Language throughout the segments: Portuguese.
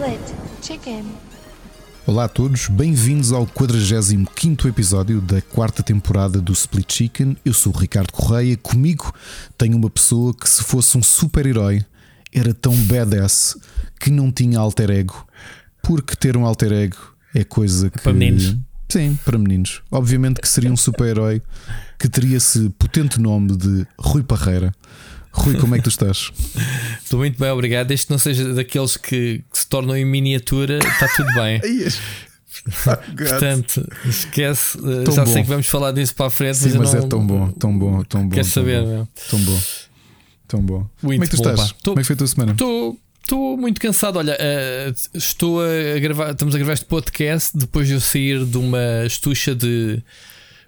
Split Chicken. Olá a todos, bem-vindos ao 45 episódio da quarta temporada do Split Chicken. Eu sou o Ricardo Correia. Comigo tenho uma pessoa que, se fosse um super-herói, era tão badass que não tinha alter ego. Porque ter um alter ego é coisa que. Para meninos. Sim, para meninos. Obviamente que seria um super-herói que teria esse potente nome de Rui Parreira. Rui, como é que tu estás? Estou muito bem, obrigado. Desde que não seja daqueles que, que se tornam em miniatura, está tudo bem. Portanto, esquece. uh, Tão Já bom. sei que vamos falar disso para a frente, Sim, mas, mas não, é tão bom, tão bom, tão bom. Quer saber, bom, meu? Tão bom, tão bom. Como é que tu Muito bom, estás? Tô- Como é que foi a tua semana? Estou estou muito cansado. Olha, eh, estou a gravar, estamos a gravar este podcast depois de eu sair de uma estucha de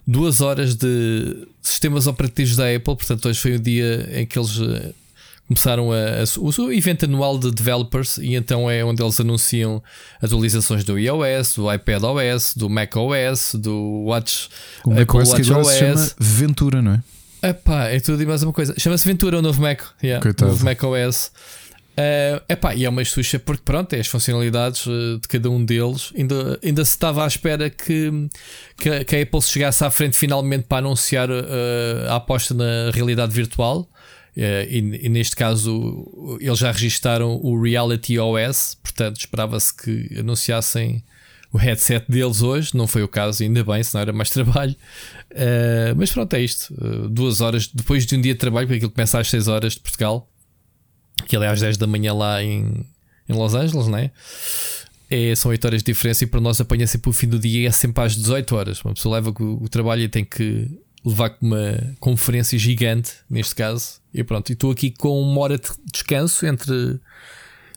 duas horas de sistemas operativos da Apple. Portanto, hoje foi o dia em que eles eh, começaram a, a- o, evento anual de developers e então é onde eles anunciam atualizações do iOS, do iPadOS, do macOS, do Watch, O Apple macOS que Watch agora se OS. chama Ventura, não é? Epá, é tudo e mais uma coisa. Chama-se Ventura, o novo Mac. Yeah, Coitado. o novo Mac OS. Eh, epá, e é uma estucha porque, pronto, é as funcionalidades eh, de cada um deles. Ainda, ainda se estava à espera que, que, que a Apple chegasse à frente finalmente para anunciar eh, a aposta na realidade virtual. Eh, e, e neste caso, eles já registaram o Reality OS, portanto, esperava-se que anunciassem o headset deles hoje. Não foi o caso, ainda bem, senão era mais trabalho. Uh, mas pronto, é isto. Uh, duas horas depois de um dia de trabalho, porque aquilo começa às 6 horas de Portugal, que ele é às 10 da manhã lá em, em Los Angeles, né? É, são 8 horas de diferença e para nós apanha sempre o fim do dia e é sempre às 18 horas. Uma pessoa leva com o trabalho e tem que levar com uma conferência gigante, neste caso. E pronto, e estou aqui com uma hora de descanso entre,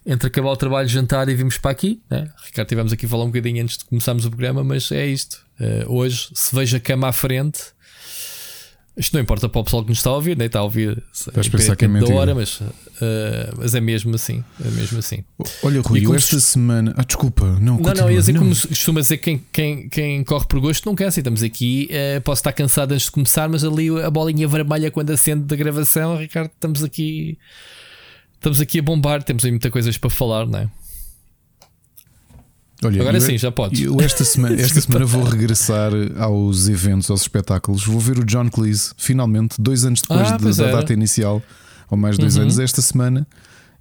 entre acabar o trabalho, jantar e vimos para aqui. Né? Ricardo, tivemos aqui a falar um bocadinho antes de começarmos o programa, mas é isto. Uh, hoje, se vejo a cama à frente, isto não importa para o pessoal que nos está a ouvir, nem está a ouvir pensar que é da hora, mas, uh, mas é mesmo assim. É mesmo assim. Olha, Rui, eu esta se- semana. Ah, desculpa, não, Não, continua. não, ia dizer como costuma dizer quem, quem, quem corre por gosto não cansa. E estamos aqui, eh, posso estar cansado antes de começar, mas ali a bolinha vermelha quando acende da gravação, Ricardo, estamos aqui. Estamos aqui a bombar, temos aí muita coisas para falar, não é? Olha, Agora eu- sim, já podes. Eu esta semana, esta semana vou regressar aos eventos, aos espetáculos. Vou ver o John Cleese, finalmente, dois anos depois Ah, da era. data inicial, ou mais dois Uhum. anos, esta semana.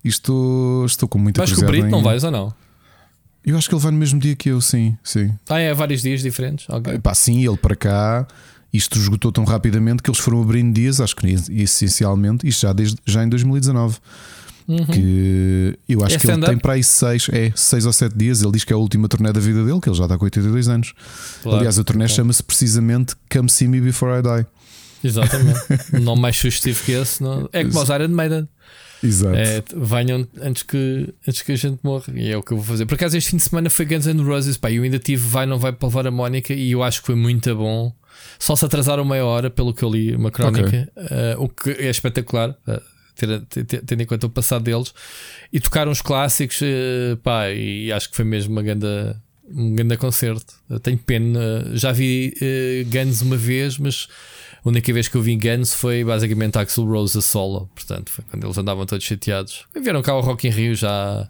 E estou, estou com muita Vais com o curiosidade. Em- não vais ou não? Eu acho que ele vai no mesmo dia que eu, sim. sim. Ah, é vários dias diferentes? Ok. Epá, sim, ele para cá. Isto esgotou tão rapidamente que eles foram abrindo dias, acho que essencialmente, isto já, desde, já em 2019. Uhum. Que eu acho É que ele tem para aí seis, é, seis ou sete dias. Ele diz que é a última turnê da vida dele, que ele já está com 82 anos. Claro. Aliás, a turnê chama-se precisamente Come See Me Before I Die. Exatamente. não mais sugestivo que esse. Não... É como os Iron Maiden. Exato. É, venham antes que, antes que a gente morra. E é o que eu vou fazer. Por acaso, este fim de semana foi Guns N' Roses. Pá, eu ainda tive Vai, Não Vai para levar a Mónica. E eu acho que foi muito bom. Só se atrasaram meia hora, pelo que eu li, uma crónica. eh, o que é espetacular. ter- tendo em conta o passado deles e tocaram os clássicos, eh, pá, e acho que foi mesmo uma grande, um grande concerto. Eu tenho pena, já vi eh, Guns uma vez, mas a única vez que eu vi Guns foi basicamente Axel Rose a solo. Portanto, foi quando eles andavam todos chateados. Vieram cá ao Rock in Rio já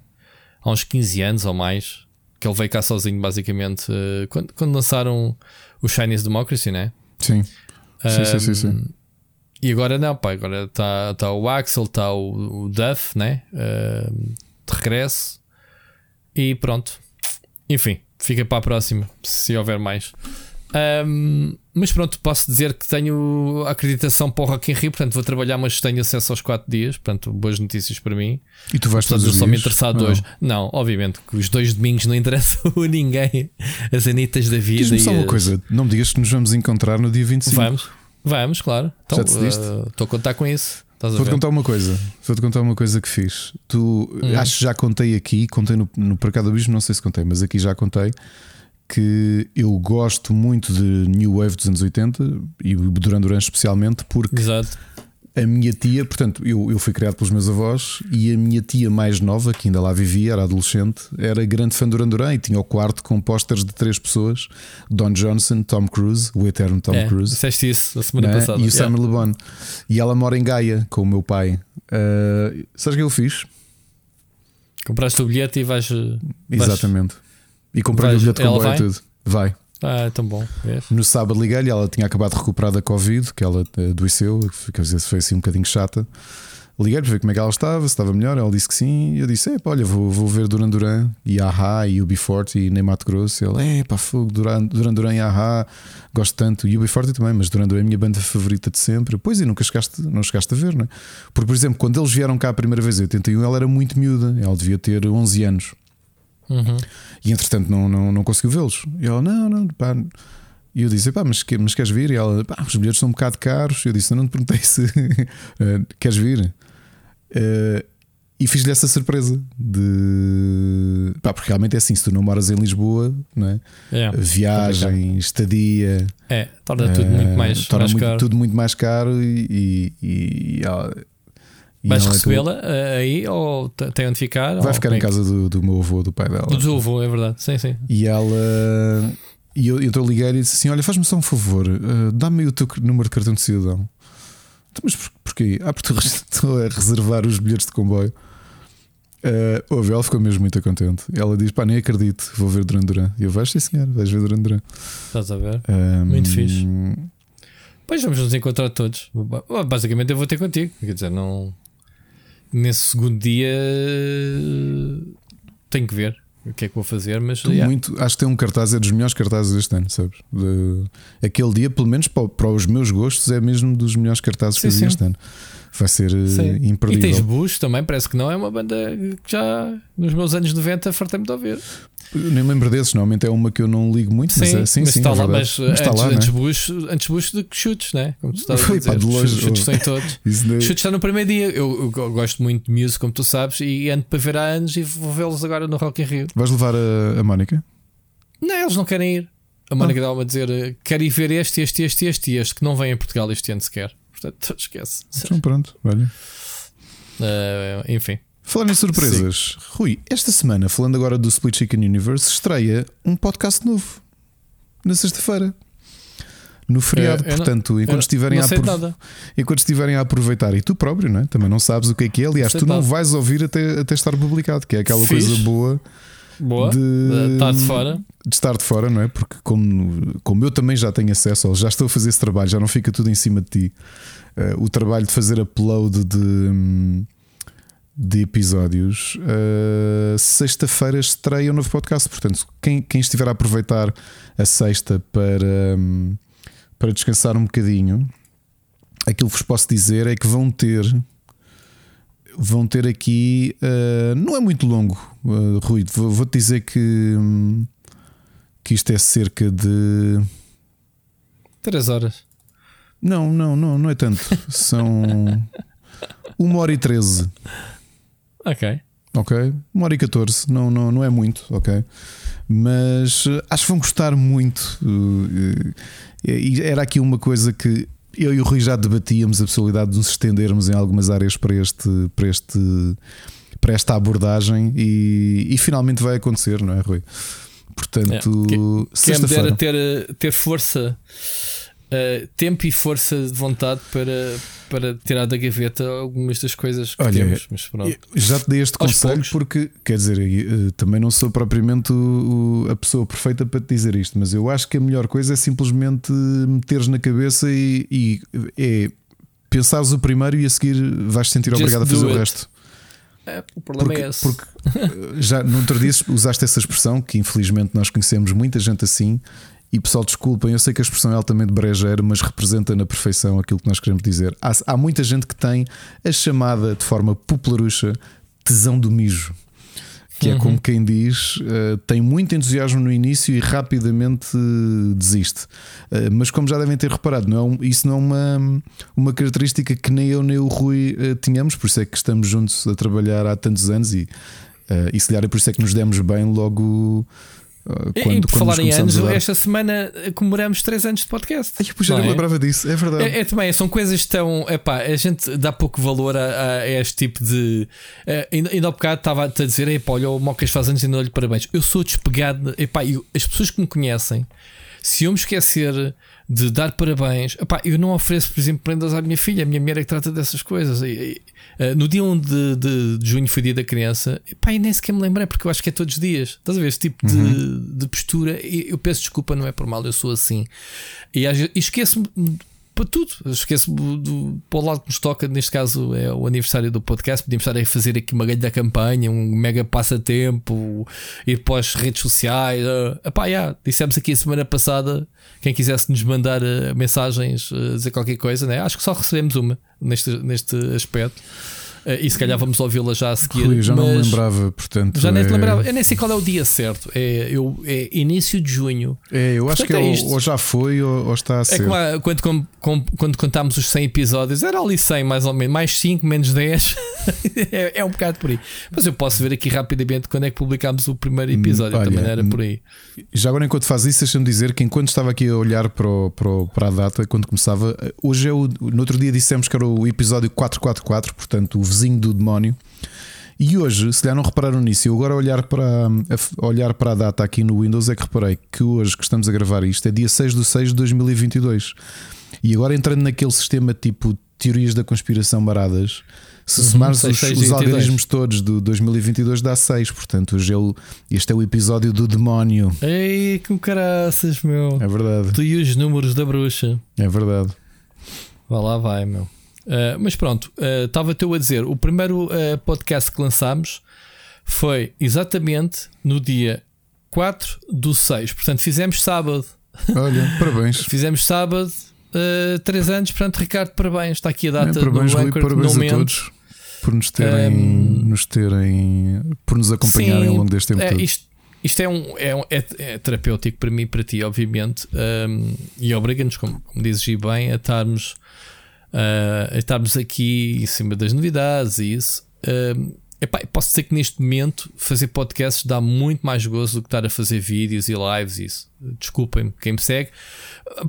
há uns 15 anos ou mais. Que ele veio cá sozinho, basicamente, eh, quando, quando lançaram o Chinese Democracy, né? Sim. Sim, sim, sim, sim. E agora não, pá, agora está tá o Axel, está o, o Duff, né? Um, de regresso. E pronto. Enfim, fica para a próxima, se houver mais. Um, mas pronto, posso dizer que tenho acreditação para o Rock in Rio, portanto vou trabalhar, mas tenho acesso aos 4 dias, portanto, boas notícias para mim. E tu vais Portanto, todos os sou me interessado Não. hoje. Não, obviamente que os dois domingos não interessam a ninguém. As anitas da vida. Diz-me só uma coisa: não me digas que nos vamos encontrar no dia 25. Vamos, vamos, claro. Então, Já decidiste? Estou a contar com isso. Vou-te contar uma coisa. Vou-te contar uma coisa que fiz. Tu Hum. acho que já contei aqui, contei no, no Parcado Abismo, não sei se contei, mas aqui já contei que eu gosto muito de New Wave dos anos 80 e Duran Duran especialmente porque Exato. A minha tia, portanto, eu, eu fui criado pelos meus avós e a minha tia mais nova, que ainda lá vivia, era adolescente, era grande fã de Duran Duran e tinha o quarto com pósteres de três pessoas: Don Johnson, Tom Cruise, o eterno Tom é, Cruise. Disseste isso a semana né? passada. E o Yeah. Samuel Le Bon. E ela mora em Gaia com o meu pai. Uh, sabes o que eu fiz? Compraste o bilhete e vais. vais Exatamente. E comprei o bilhete de comboio e tudo. Vai. Ah, tão bom. No sábado liguei-lhe, ela tinha acabado de recuperar da Covid, que ela adoeceu, quer dizer, foi assim um bocadinho chata. Liguei para ver como é que ela estava, se estava melhor. Ela disse que sim. Eu disse: olha, vou, vou ver Duran Duran e Aha e UB40 e nem Mato Grosso. Ela: É, pá, fogo, Duran, Duran Duran e Aha, gosto tanto. E UB40 também, mas Duran Duran é a minha banda favorita de sempre. Pois e nunca chegaste, não chegaste a ver, não é? Porque, por exemplo, quando eles vieram cá a primeira vez em 81, ela era muito miúda, ela devia ter 11 anos. Uhum. E entretanto não, não, não conseguiu vê-los. E ela: Não, não, pá. E eu disse: pá, mas, mas queres vir? E ela: pá, os bilhetes são um bocado caros. E eu disse: Eu não te perguntei se queres vir. Uh, e fiz-lhe essa surpresa de pá, porque realmente é assim: se tu não moras em Lisboa, não é? é viagem, estadia, é, torna tudo muito mais, torna mais muito, caro. tudo muito mais caro e, e, e, e Vais recebê-la é aí ou tem onde ficar? Vai ficar em casa do, do meu avô, do pai dela. Do teu avô, é verdade, sim, sim. E ela. E eu, então liguei e disse assim: Olha, faz-me só um favor, uh, dá-me o teu número de cartão de cidadão. Então, mas porquê? Ah, porque estou a reservar os bilhetes de comboio. Uh, ouve, ela ficou mesmo muito contente. Ela diz: pá, nem acredito, vou ver Duran Duran. E eu vais, sim senhor, vais ver Duran Duran. Estás a ver? Um, muito fixe. Pois vamos nos encontrar todos. Basicamente eu vou ter contigo. Quer dizer, não. Nesse segundo dia tenho que ver o que é que vou fazer, mas yeah. muito, acho que tem um cartaz, é dos melhores cartazes deste ano, sabes? De, aquele dia, pelo menos para, para, os meus gostos, é mesmo dos melhores cartazes sim, que eu vi este ano. Vai ser eh, sim. imperdível. E tens Bush também, parece que não é uma banda que já nos meus anos 90 fartei-me de ouvir. Nem me lembro desses, normalmente é uma que eu não ligo muito, sim, mas é sim, mas sim. Está é lá, mas, mas está antes, lá, antes, é? Bush, antes Bush de que chutes, né? Como tu estás Foi, a dizer, pá, de longe, chutes estão todos. chutes está no primeiro dia. Eu, eu, gosto muito de music, como tu sabes, e ando para ver há anos e vou vê-los agora no Rock in Rio. Vais levar a, a Mónica? Não, eles não querem ir. A Mónica ah. dá-me a dizer: quero ir ver este, este, este, este e este, que não vem em Portugal este ano sequer. Portanto, esquece. Então, pronto, olha. Uh, enfim. Falando em surpresas, Sim. Rui, esta semana, falando agora do Split Chicken Universe, estreia um podcast novo na sexta-feira. No feriado, é, portanto, não, enquanto, estiverem a enquanto estiverem a aproveitar, e tu próprio, não é? também não sabes o que é que é. Aliás, tu não vais ouvir até, até estar publicado, que é aquela Fiz. coisa boa, boa de, de, estar de fora. De estar de fora, não é? Porque, como, como eu também já tenho acesso, já estou a fazer esse trabalho, já não fica tudo em cima de ti. Uh, o trabalho de fazer upload de. De episódios. Uh, Sexta-feira estreia um novo podcast. Portanto, quem, quem estiver a aproveitar a sexta para, um, para descansar um bocadinho, aquilo que vos posso dizer é que vão ter. Vão ter aqui. Uh, não é muito longo, uh, Rui. Vou-te dizer que. Que isto é cerca de. 3 horas. Não, não, não, não é tanto. São. Uma hora e 13. Ok. Ok. Uma hora e 14. Não, não, não é muito, ok. Mas eh, acho que vão gostar muito. Eh, e era aqui uma coisa que eu e o Rui já debatíamos a possibilidade de nos estendermos em algumas áreas para este. Para este para esta abordagem e, e finalmente vai acontecer, não é, Rui? Portanto, é. quem, quem me dera ter, ter força uh, tempo e força de vontade para, para tirar da gaveta algumas das coisas que Olha, temos. Mas já te dei este Aos conselho poucos. porque, quer dizer, uh, também não sou propriamente o, a pessoa perfeita para te dizer isto, mas eu acho que a melhor coisa é simplesmente meteres na cabeça e, e é pensares o primeiro e a seguir vais sentir Just obrigado a fazer o resto. É, o problema porque, é esse. Porque eh, já no outro dia usaste essa expressão que infelizmente nós conhecemos muita gente assim e pessoal, desculpem, eu sei que a expressão é altamente brejeira, mas representa na perfeição aquilo que nós queremos dizer. Há, há muita gente que tem a chamada de forma popularucha tesão do mijo. Que uhum. é como quem diz, uh, tem muito entusiasmo no início e rapidamente uh, desiste. Uh, mas como já devem ter reparado, não é um, isso não é uma, uma característica que nem eu nem o Rui tínhamos, por isso é que estamos juntos a trabalhar há tantos anos e, e se calhar é por isso é que nos demos bem logo quando, e por falar em anos, esta semana comemoramos 3 anos de podcast. Ai, eu já não é? lembrava disso, é verdade. É, é, também, são coisas tão. Epá, a gente dá pouco valor a, a este tipo de. Uh, ainda, ainda há bocado estava a dizer: epá, olha, o Mocas faz anos e não lhe parabéns. Eu sou despegado. Epá, eu, as pessoas que me conhecem se eu me esquecer de dar parabéns, epá, eu não ofereço, por exemplo, prendas à minha filha, a minha mulher é que trata dessas coisas. E, e, uh, no dia 1 de, de, de, junho foi dia da criança, epá, e nem sequer me lembrei, porque eu acho que é todos os dias. Estás a ver? Este tipo uhum. de, de postura, e eu peço desculpa, não é por mal, eu sou assim. E, e esqueço-me para tudo. Esqueço do, para o lado que nos toca, neste caso é o aniversário do podcast. Podíamos estar a fazer aqui uma grande campanha, um mega passatempo, ir para as redes sociais. Uh, epá, yeah, dissemos aqui a semana passada. Quem quisesse nos mandar uh, mensagens, uh, dizer qualquer coisa, né? acho que só recebemos uma neste, neste aspecto. Uh, e se calhar vamos ouvi-la já a seguir. Rui, já não me lembrava, portanto. Já é... nem te é- lembrava. Eu nem sei qual é o dia certo. É, eu, é início de junho. É, eu acho portanto, que é, ou já foi ou, ou está a ser. É como, quando, com, com, quando contámos os 100 episódios, era ali 100 mais ou menos, mais 5, menos 10. é, é, um bocado por aí. Mas eu posso ver aqui rapidamente quando é que publicámos o primeiro hum, episódio. Olha, também era por aí. Já agora, enquanto faz isso, deixa-me dizer que enquanto estava aqui a olhar para, o, para, o, para a data, quando começava, hoje é o. No outro dia dissemos que era o episódio 444, portanto, o vizinho do demónio. E hoje, se já não repararam nisso, eu agora olhar para, a olhar para a data aqui no Windows é que reparei que hoje que estamos a gravar isto é dia 6 de 6 de 2022. E agora entrando naquele sistema tipo teorias da conspiração baradas, se uhum, somares os, os algoritmos todos do 2022 dá 6, portanto hoje é este é o episódio do demónio. Ei, que caraças, meu. É verdade. Tu e os números da bruxa. É verdade. Vá lá, vai, meu. Uh, mas pronto, estava-te uh, a dizer: o primeiro uh, podcast que lançámos foi exatamente no dia 4 do 6. Portanto, fizemos sábado. Olha, parabéns. fizemos sábado, uh, 3 anos. Portanto, Ricardo, parabéns. Está aqui a data é, parabéns, do Rui, parabéns a todos por nos terem, um, nos terem por nos acompanharem sim, ao longo deste tempo é, todo. Isto, isto é, um, é, um, é, é, terapêutico para mim e para ti, obviamente, um, e obriga-nos, como, como dizes bem, a estarmos uh, estarmos aqui em cima das novidades e isso. Uh, epá, posso dizer que neste momento fazer podcasts dá muito mais gozo do que estar a fazer vídeos e lives e isso. Desculpem-me quem me segue.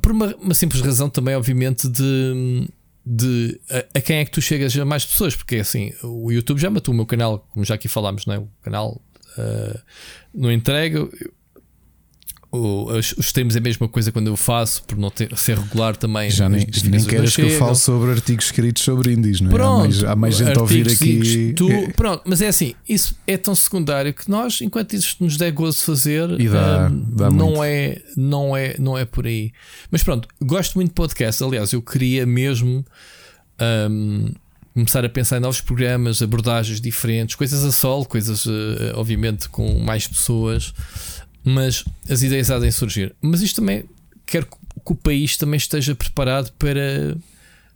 Por uma, uma, simples razão também, obviamente, de, de a, a, quem é que tu chegas a mais pessoas, porque assim, o YouTube já matou o meu canal, como já aqui falámos, não é? O canal uh, não entrega o, os, os é a mesma coisa quando eu faço, por não ter, ser regular também. Já nem, nem queres que eu fale sobre artigos escritos sobre indies, não é? Pronto, há mais, há mais gente a ouvir aqui. Tu, pronto, mas é assim, isso é tão secundário que nós, enquanto isso nos der gozo fazer, dá, um, dá não, é, não, é, não é por aí. Mas pronto, gosto muito de podcast. Aliás, eu queria mesmo. Um, começar a pensar em novos programas, abordagens diferentes, coisas a solo, coisas, uh, obviamente, com mais pessoas mas as ideias há de surgir. Mas isto também quero que o país também esteja preparado para,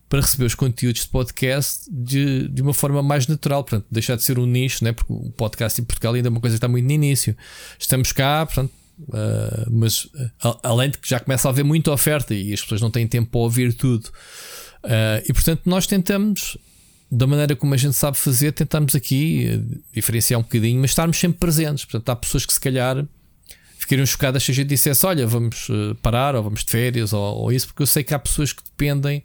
para receber os conteúdos de podcast de, de uma forma mais natural, portanto, deixar de ser um nicho, né? porque o podcast em Portugal ainda é uma coisa que está muito no início. Estamos cá, portanto, uh, mas uh, além de que já começa a haver muita oferta e as pessoas não têm tempo para ouvir tudo. Uh, e portanto, nós tentamos da maneira como a gente sabe fazer, tentamos aqui diferenciar um bocadinho, mas estarmos sempre presentes. Portanto, há pessoas que se calhar ficariam chocadas se a gente dissesse: Olha, vamos eh, parar, ou vamos de férias, ou, ou isso, porque eu sei que há pessoas que dependem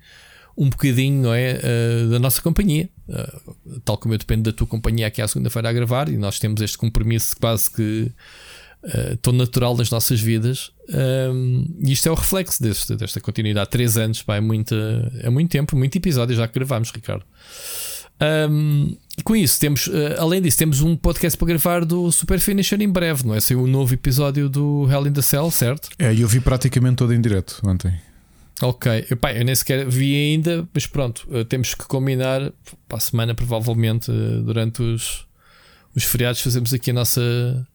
um bocadinho não é, uh, da nossa companhia, uh, tal como eu dependo da tua companhia aqui à segunda-feira a gravar, e nós temos este compromisso quase que tão natural das nossas vidas. Um, e isto é o reflexo deste, desta continuidade. Três anos, pá, é, muito, é muito tempo, muito episódio já que gravámos, Ricardo. Um, com isso, temos, uh, além disso, temos um podcast para gravar do Super Finisher em breve, não é? Saiu um novo episódio do Hell in the Cell, certo? É, eu vi praticamente todo em direto ontem. Ok, Epá, eu nem sequer vi ainda, mas pronto, uh, temos que combinar para a semana, provavelmente, uh, durante os, os feriados, fazemos aqui a nossa,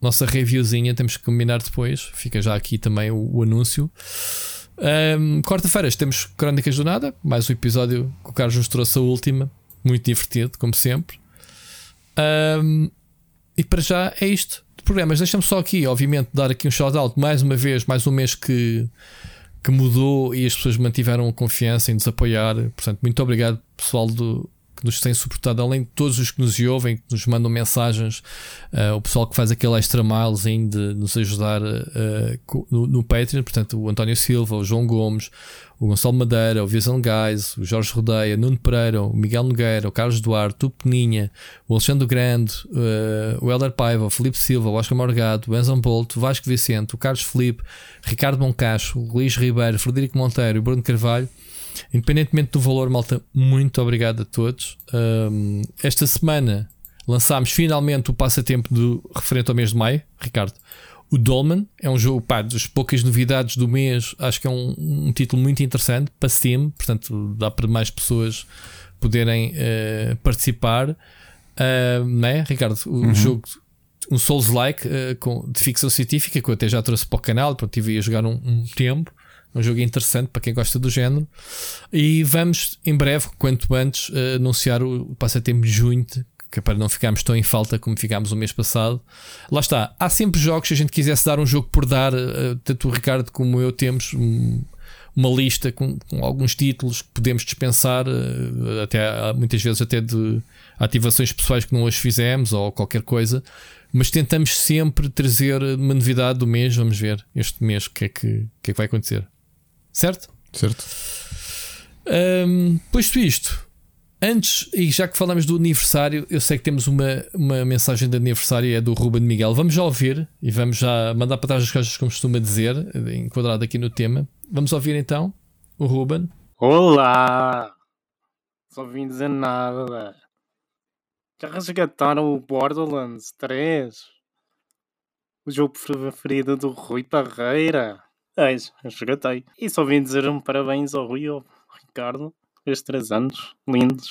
nossa reviewzinha. Temos que combinar depois, fica já aqui também o, o anúncio. Um, Quarta-feira temos Crónicas do Nada, mais um episódio que o Carlos nos trouxe a última muito divertido, como sempre. Um, e para já é isto de programas. Deixa-me só aqui, obviamente, dar aqui um shout-out mais uma vez, mais um mês que, que mudou e as pessoas mantiveram a confiança em nos apoiar. Portanto, muito obrigado, pessoal do que nos têm suportado, além de todos os que nos ouvem, que nos mandam mensagens, uh, o pessoal que faz aquele extra milezinho de nos ajudar uh, no, no Patreon, portanto, o António Silva, o João Gomes, o Gonçalo Madeira, o Vision Guys, o Jorge Rodeia, Nuno Pereira, o Miguel Nogueira, o Carlos Duarte, o Peninha, o Alexandre Grande, uh, o Helder Paiva, o Felipe Silva, o Oscar Morgado, o Enzon Bolt, o Vasco Vicente, o Carlos Felipe, Ricardo Moncacho, o Luís Ribeiro, Frederico Monteiro e o Bruno Carvalho. Independentemente do valor, malta, muito obrigado a todos. Um, esta semana lançámos finalmente o passatempo do referente ao mês de maio, Ricardo. O Dolman é um jogo, pá, das poucas novidades do mês, acho que é um, um título muito interessante para Steam, portanto dá para mais pessoas poderem uh, participar. Uh, né, Ricardo? O uhum. jogo, um Souls-like uh, de ficção científica que eu até já trouxe para o canal, porque tive a jogar um, um tempo. Um jogo interessante para quem gosta do género. E vamos em breve, quanto antes, uh, anunciar o passatempo de junho, que é para não ficarmos tão em falta como ficámos o mês passado. Lá está, há sempre jogos, se a gente quisesse dar um jogo por dar, uh, tanto o Ricardo como eu temos um, uma lista com, com, alguns títulos que podemos dispensar, uh, até muitas vezes até de ativações pessoais que não as fizemos ou qualquer coisa, mas tentamos sempre trazer uma novidade do mês. Vamos ver este mês o que, é que, que, é que vai acontecer. Certo? Certo. Um, posto isto, Antes, e já que falamos do aniversário, eu sei que temos uma, uma mensagem de aniversário, é do Ruben Miguel. Vamos já ouvir e vamos já mandar para trás as coisas como costuma dizer, enquadrado aqui no tema. Vamos ouvir então o Ruben. Olá! Só vim dizer nada. Já resgataram o Borderlands 3? O jogo preferido do Rui Parreira? É, resgatei. E só vim dizer um parabéns ao Rui e ao Ricardo estes três anos lindos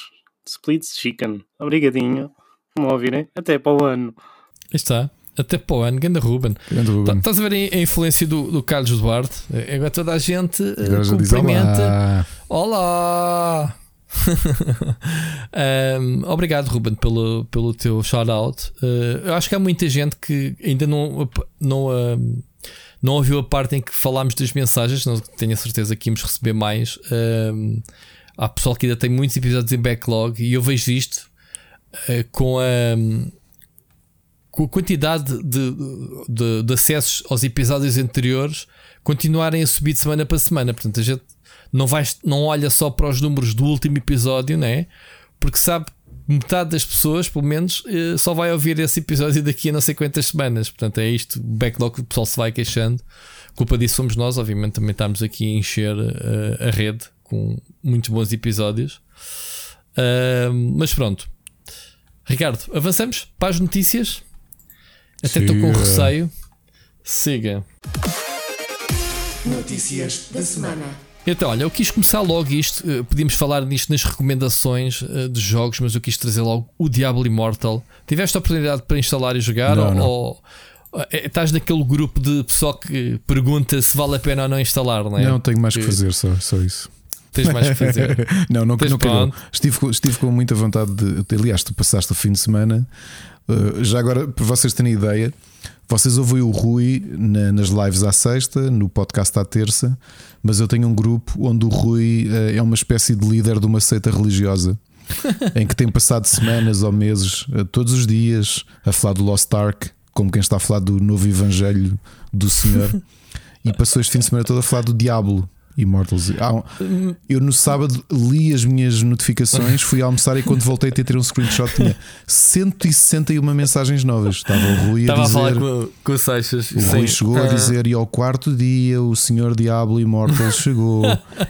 de Split Chicken. Obrigadinho por me ouvirem. Até para o ano. Está. Até para o ano, Ganda Ruben. Ruben. Estás a ver a influência do, do Carlos Duarte? Agora toda a gente Agora cumprimenta. olá! um, obrigado, Ruben, pelo, pelo teu shout-out. Uh, eu acho que há muita gente que ainda não, não, uh, não ouviu a parte em que falámos das mensagens. Não tenho a certeza que íamos receber mais. Uh, há pessoal que ainda tem muitos episódios em backlog e eu vejo isto uh, com a. com a quantidade de, de, de, acessos aos episódios anteriores continuarem a subir de semana para semana. Portanto, a gente não, vai, não olha só para os números do último episódio, né? Porque sabe metade das pessoas, pelo menos, eh, só vai ouvir esse episódio daqui a não sei quantas semanas. Portanto, é isto, o backlog que o pessoal se vai queixando. Culpa disso somos nós, obviamente, também estamos aqui a encher uh, a rede com muitos bons episódios. Uh, mas pronto, Ricardo, avançamos para as notícias. Até estou com receio. Siga. Notícias da semana. Então, olha, eu quis começar logo isto. Eh, podíamos falar nisto nas recomendações uh, de jogos, mas eu quis trazer logo o Diablo Immortal. Tiveste a oportunidade para instalar e jogar? Não, ou, não. ou eh, estás naquele grupo de pessoal que pergunta se vale a pena ou não instalar, não é? Não, tenho mais que fazer, só, só isso. Tens mais que fazer. não, não, não calhou. Estive, estive com muita vontade de. Aliás, tu passaste o fim de semana. Já agora, para vocês terem ideia, vocês ouvem o Rui na, nas lives à sexta, no podcast à terça, mas eu tenho um grupo onde o Rui uh, é uma espécie de líder de uma seita religiosa. em que tem passado semanas ou meses, uh, todos os dias, a falar do Lost Ark, como quem está a falar do novo Evangelho do Senhor, e passou este fim de semana todo a falar do Diabo. Immortals. Ah, eu no sábado li as minhas notificações, fui almoçar e quando voltei a ter um screenshot tinha 161 mensagens novas. Estava o Rui a Estava dizer. a falar com, com o Seixas. O Rui chegou a ah. dizer: e ao quarto dia o Senhor Diablo Immortals chegou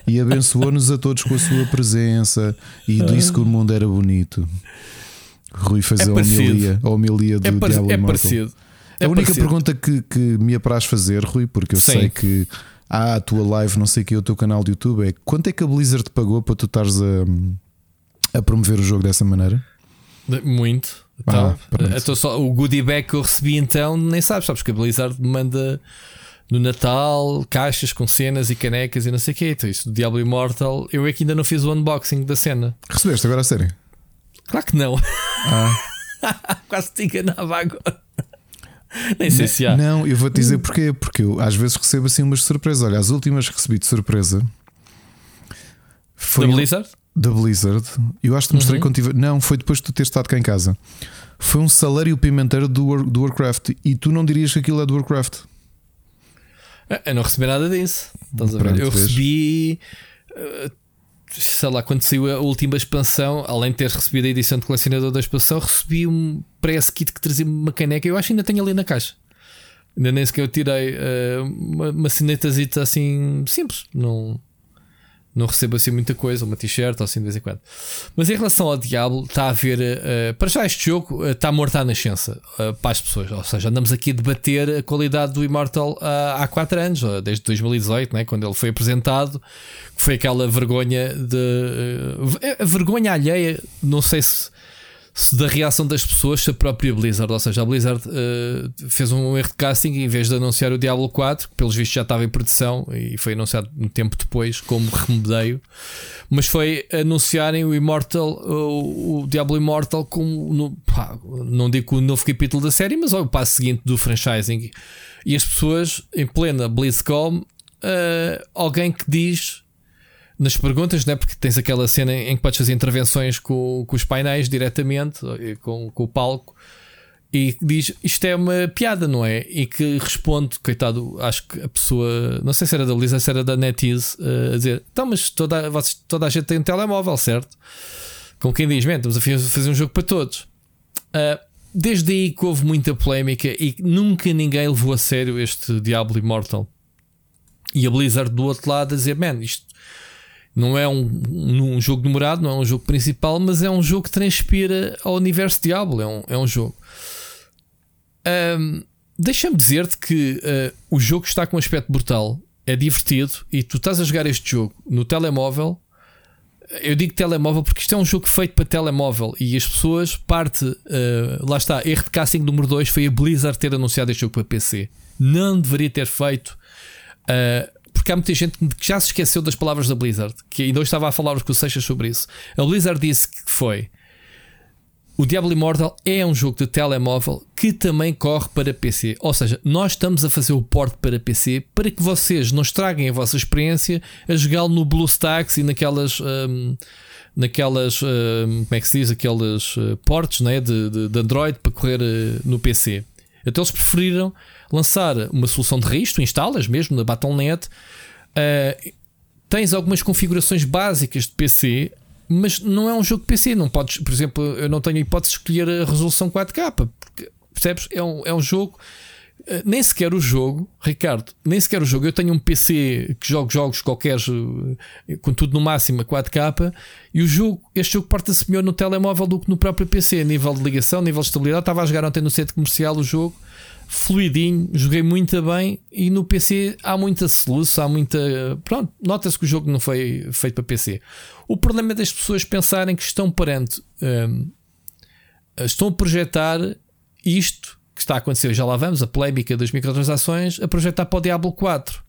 e abençoou-nos a todos com a sua presença e disse que o mundo era bonito. Rui fez é a, homilia, a homilia do é Diablo é Immortal. Parecido. É a única parecido. pergunta que, que me apraz fazer, Rui, porque eu Sim. sei que ah, a tua live, não sei o que, o teu canal de YouTube é quanto é que a Blizzard te pagou para tu estares a, a promover o jogo dessa maneira? Muito. Então, ah, então só, o goodie bag que eu recebi então, nem sabes, sabes que a Blizzard manda no Natal caixas com cenas e canecas e não sei o que. Então, isso do Diablo Immortal, eu é que ainda não fiz o unboxing da cena. Recebeste agora a série? Claro que não. Ah. Quase te enganava agora. Nem sei se há. Não, eu vou te dizer porquê. Porque eu às vezes recebo assim umas surpresas. Olha, as últimas que recebi de surpresa foi. Da Blizzard? da Blizzard, eu acho que te mostrei Uhum. quando tive. Não, foi depois de tu ter estado cá em casa. Foi um salário pimenteiro do, War- do Warcraft e tu não dirias que aquilo é do Warcraft. Ah, Eu não recebi nada disso. Estás a ver? Pronto, Eu vês? recebi. Sei lá, quando saiu a última expansão, além de ter recebido a edição de colecionador da expansão, recebi um press kit que trazia uma caneca. Eu acho que ainda tenho ali na caixa. Ainda nem sequer eu tirei eh, uma, uma assim simples. Não, não recebo assim muita coisa, uma t-shirt ou assim de vez em quando. Mas em relação ao Diablo, está a haver. eh, para já, este jogo eh, está morto à nascença eh, para as pessoas. Ou seja, andamos aqui a debater a qualidade do Immortal há 4 anos, desde 2018, né, quando ele foi apresentado, foi aquela vergonha de. vergonha alheia, não sei se. Da reação das pessoas, se a própria Blizzard, ou seja, a Blizzard eh, fez um erro de casting em vez de anunciar o Diablo 4, que pelos vistos já estava em produção e foi anunciado um tempo depois, como remedeio, mas foi anunciarem o Immortal, o, o Diablo Immortal, como no, pá, não digo o novo capítulo da série, mas o passo seguinte do franchising. E as pessoas, em plena BlizzCon, eh, alguém que diz nas perguntas, né? porque tens aquela cena em que podes fazer intervenções com, com os painéis diretamente, eh, com, com o palco, e diz isto é uma piada, não é? E que responde, coitado, acho que a pessoa, não sei se era da Blizzard, se era da NetEase, eh, a dizer: então, mas toda, vocês- toda a gente tem um telemóvel, certo? Com quem diz: man, estamos a fa- fazer um jogo para todos. Ah, desde aí que houve muita polémica e nunca ninguém levou a sério este Diablo Immortal. E a Blizzard do outro lado a dizer: man, isto não é um, um, um jogo demorado, não é um jogo principal, mas é um jogo que transpira ao universo Diablo. É um, é um jogo. Ahm, Deixa-me dizer-te que ah, o jogo está com um aspecto brutal, é divertido e tu estás a jogar este jogo no telemóvel. Eu digo telemóvel porque isto é um jogo feito para telemóvel e as pessoas, parte, ah, lá está, erro de casting número 2 foi a Blizzard ter anunciado este jogo para PC. Não deveria ter feito. ah, porque há muita gente que já se esqueceu das palavras da Blizzard, que ainda hoje estava a falar com o Seixas sobre isso. A Blizzard disse que foi o Diablo Immortal é um jogo de telemóvel que também corre para PC. Ou seja, nós estamos a fazer o port para PC para que vocês não estraguem a vossa experiência a jogá-lo no BlueStacks e naquelas. hum, naquelas. hum, como é que se diz? Aqueles uh, ports né, de, de, de Android para correr uh, no PC. Então eles preferiram lançar uma solução de raiz, tu instalas mesmo na Battle.net. Uh, tens algumas configurações básicas de PC, mas não é um jogo de PC. Não podes, por exemplo, eu não tenho hipótese de escolher a resolução 4K, porque percebes? É um, é um jogo. eh, Nem sequer o jogo, Ricardo, nem sequer o jogo. Eu tenho um PC que jogo jogos qualquer, eh, com tudo no máximo a 4K, e o jogo, este jogo porta-se melhor no telemóvel do que no próprio PC, a nível de ligação, a nível de estabilidade. Estava a jogar ontem no centro comercial o jogo, fluidinho, joguei muito bem, e no PC há muita soluço, há muita. Pronto, nota-se que o jogo não foi feito para PC. O problema é das pessoas pensarem que estão perante. hum, estão a projetar isto que está a acontecer, já lá vamos, a polémica das microtransações, a projetar para o Diablo 4.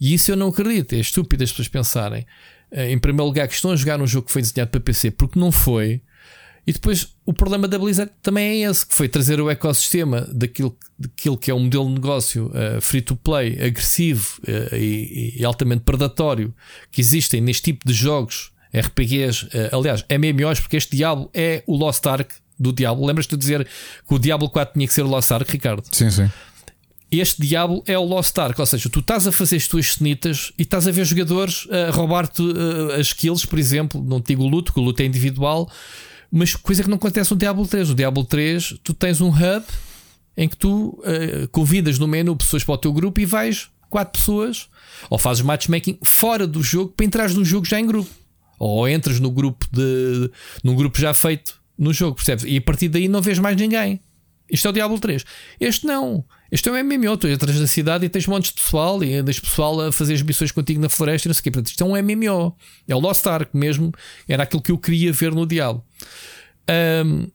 E isso eu não acredito. É estúpido as pessoas pensarem, eh, em primeiro lugar, que estão a jogar um jogo que foi desenhado para PC, porque não foi. E depois o problema da Blizzard também é esse, que foi trazer o ecossistema daquilo, daquilo que é um modelo de negócio eh, free to play, agressivo eh, e, e altamente predatório que existem neste tipo de jogos, RPGs, eh, aliás, MMOs, porque este Diablo é o Lost Ark do Diablo. Lembras-te de dizer que o Diablo 4 tinha que ser o Lost Ark, Ricardo? Sim, sim. este diabo é o Lost Ark, ou seja, tu estás a fazer as tuas cenitas e estás a ver jogadores a roubar-te uh, as kills, por exemplo. Não te digo o luto, que o luto é individual, mas coisa que não acontece no Diablo 3. No Diablo 3, tu tens um hub em que tu uh, convidas no menu pessoas para o teu grupo e vais quatro pessoas, ou fazes matchmaking fora do jogo para entrares no jogo já em grupo, ou entras no grupo de num grupo já feito no jogo, percebes? E a partir daí não vês mais ninguém. Isto é o Diablo 3. Este não. Este é um MMO. Tu entras na cidade e tens montes de pessoal e andas pessoal a fazer as missões contigo na floresta e não sei o quê. Portanto, isto é um MMO. É o Lost Ark mesmo. Era aquilo que eu queria ver no Diablo. Um,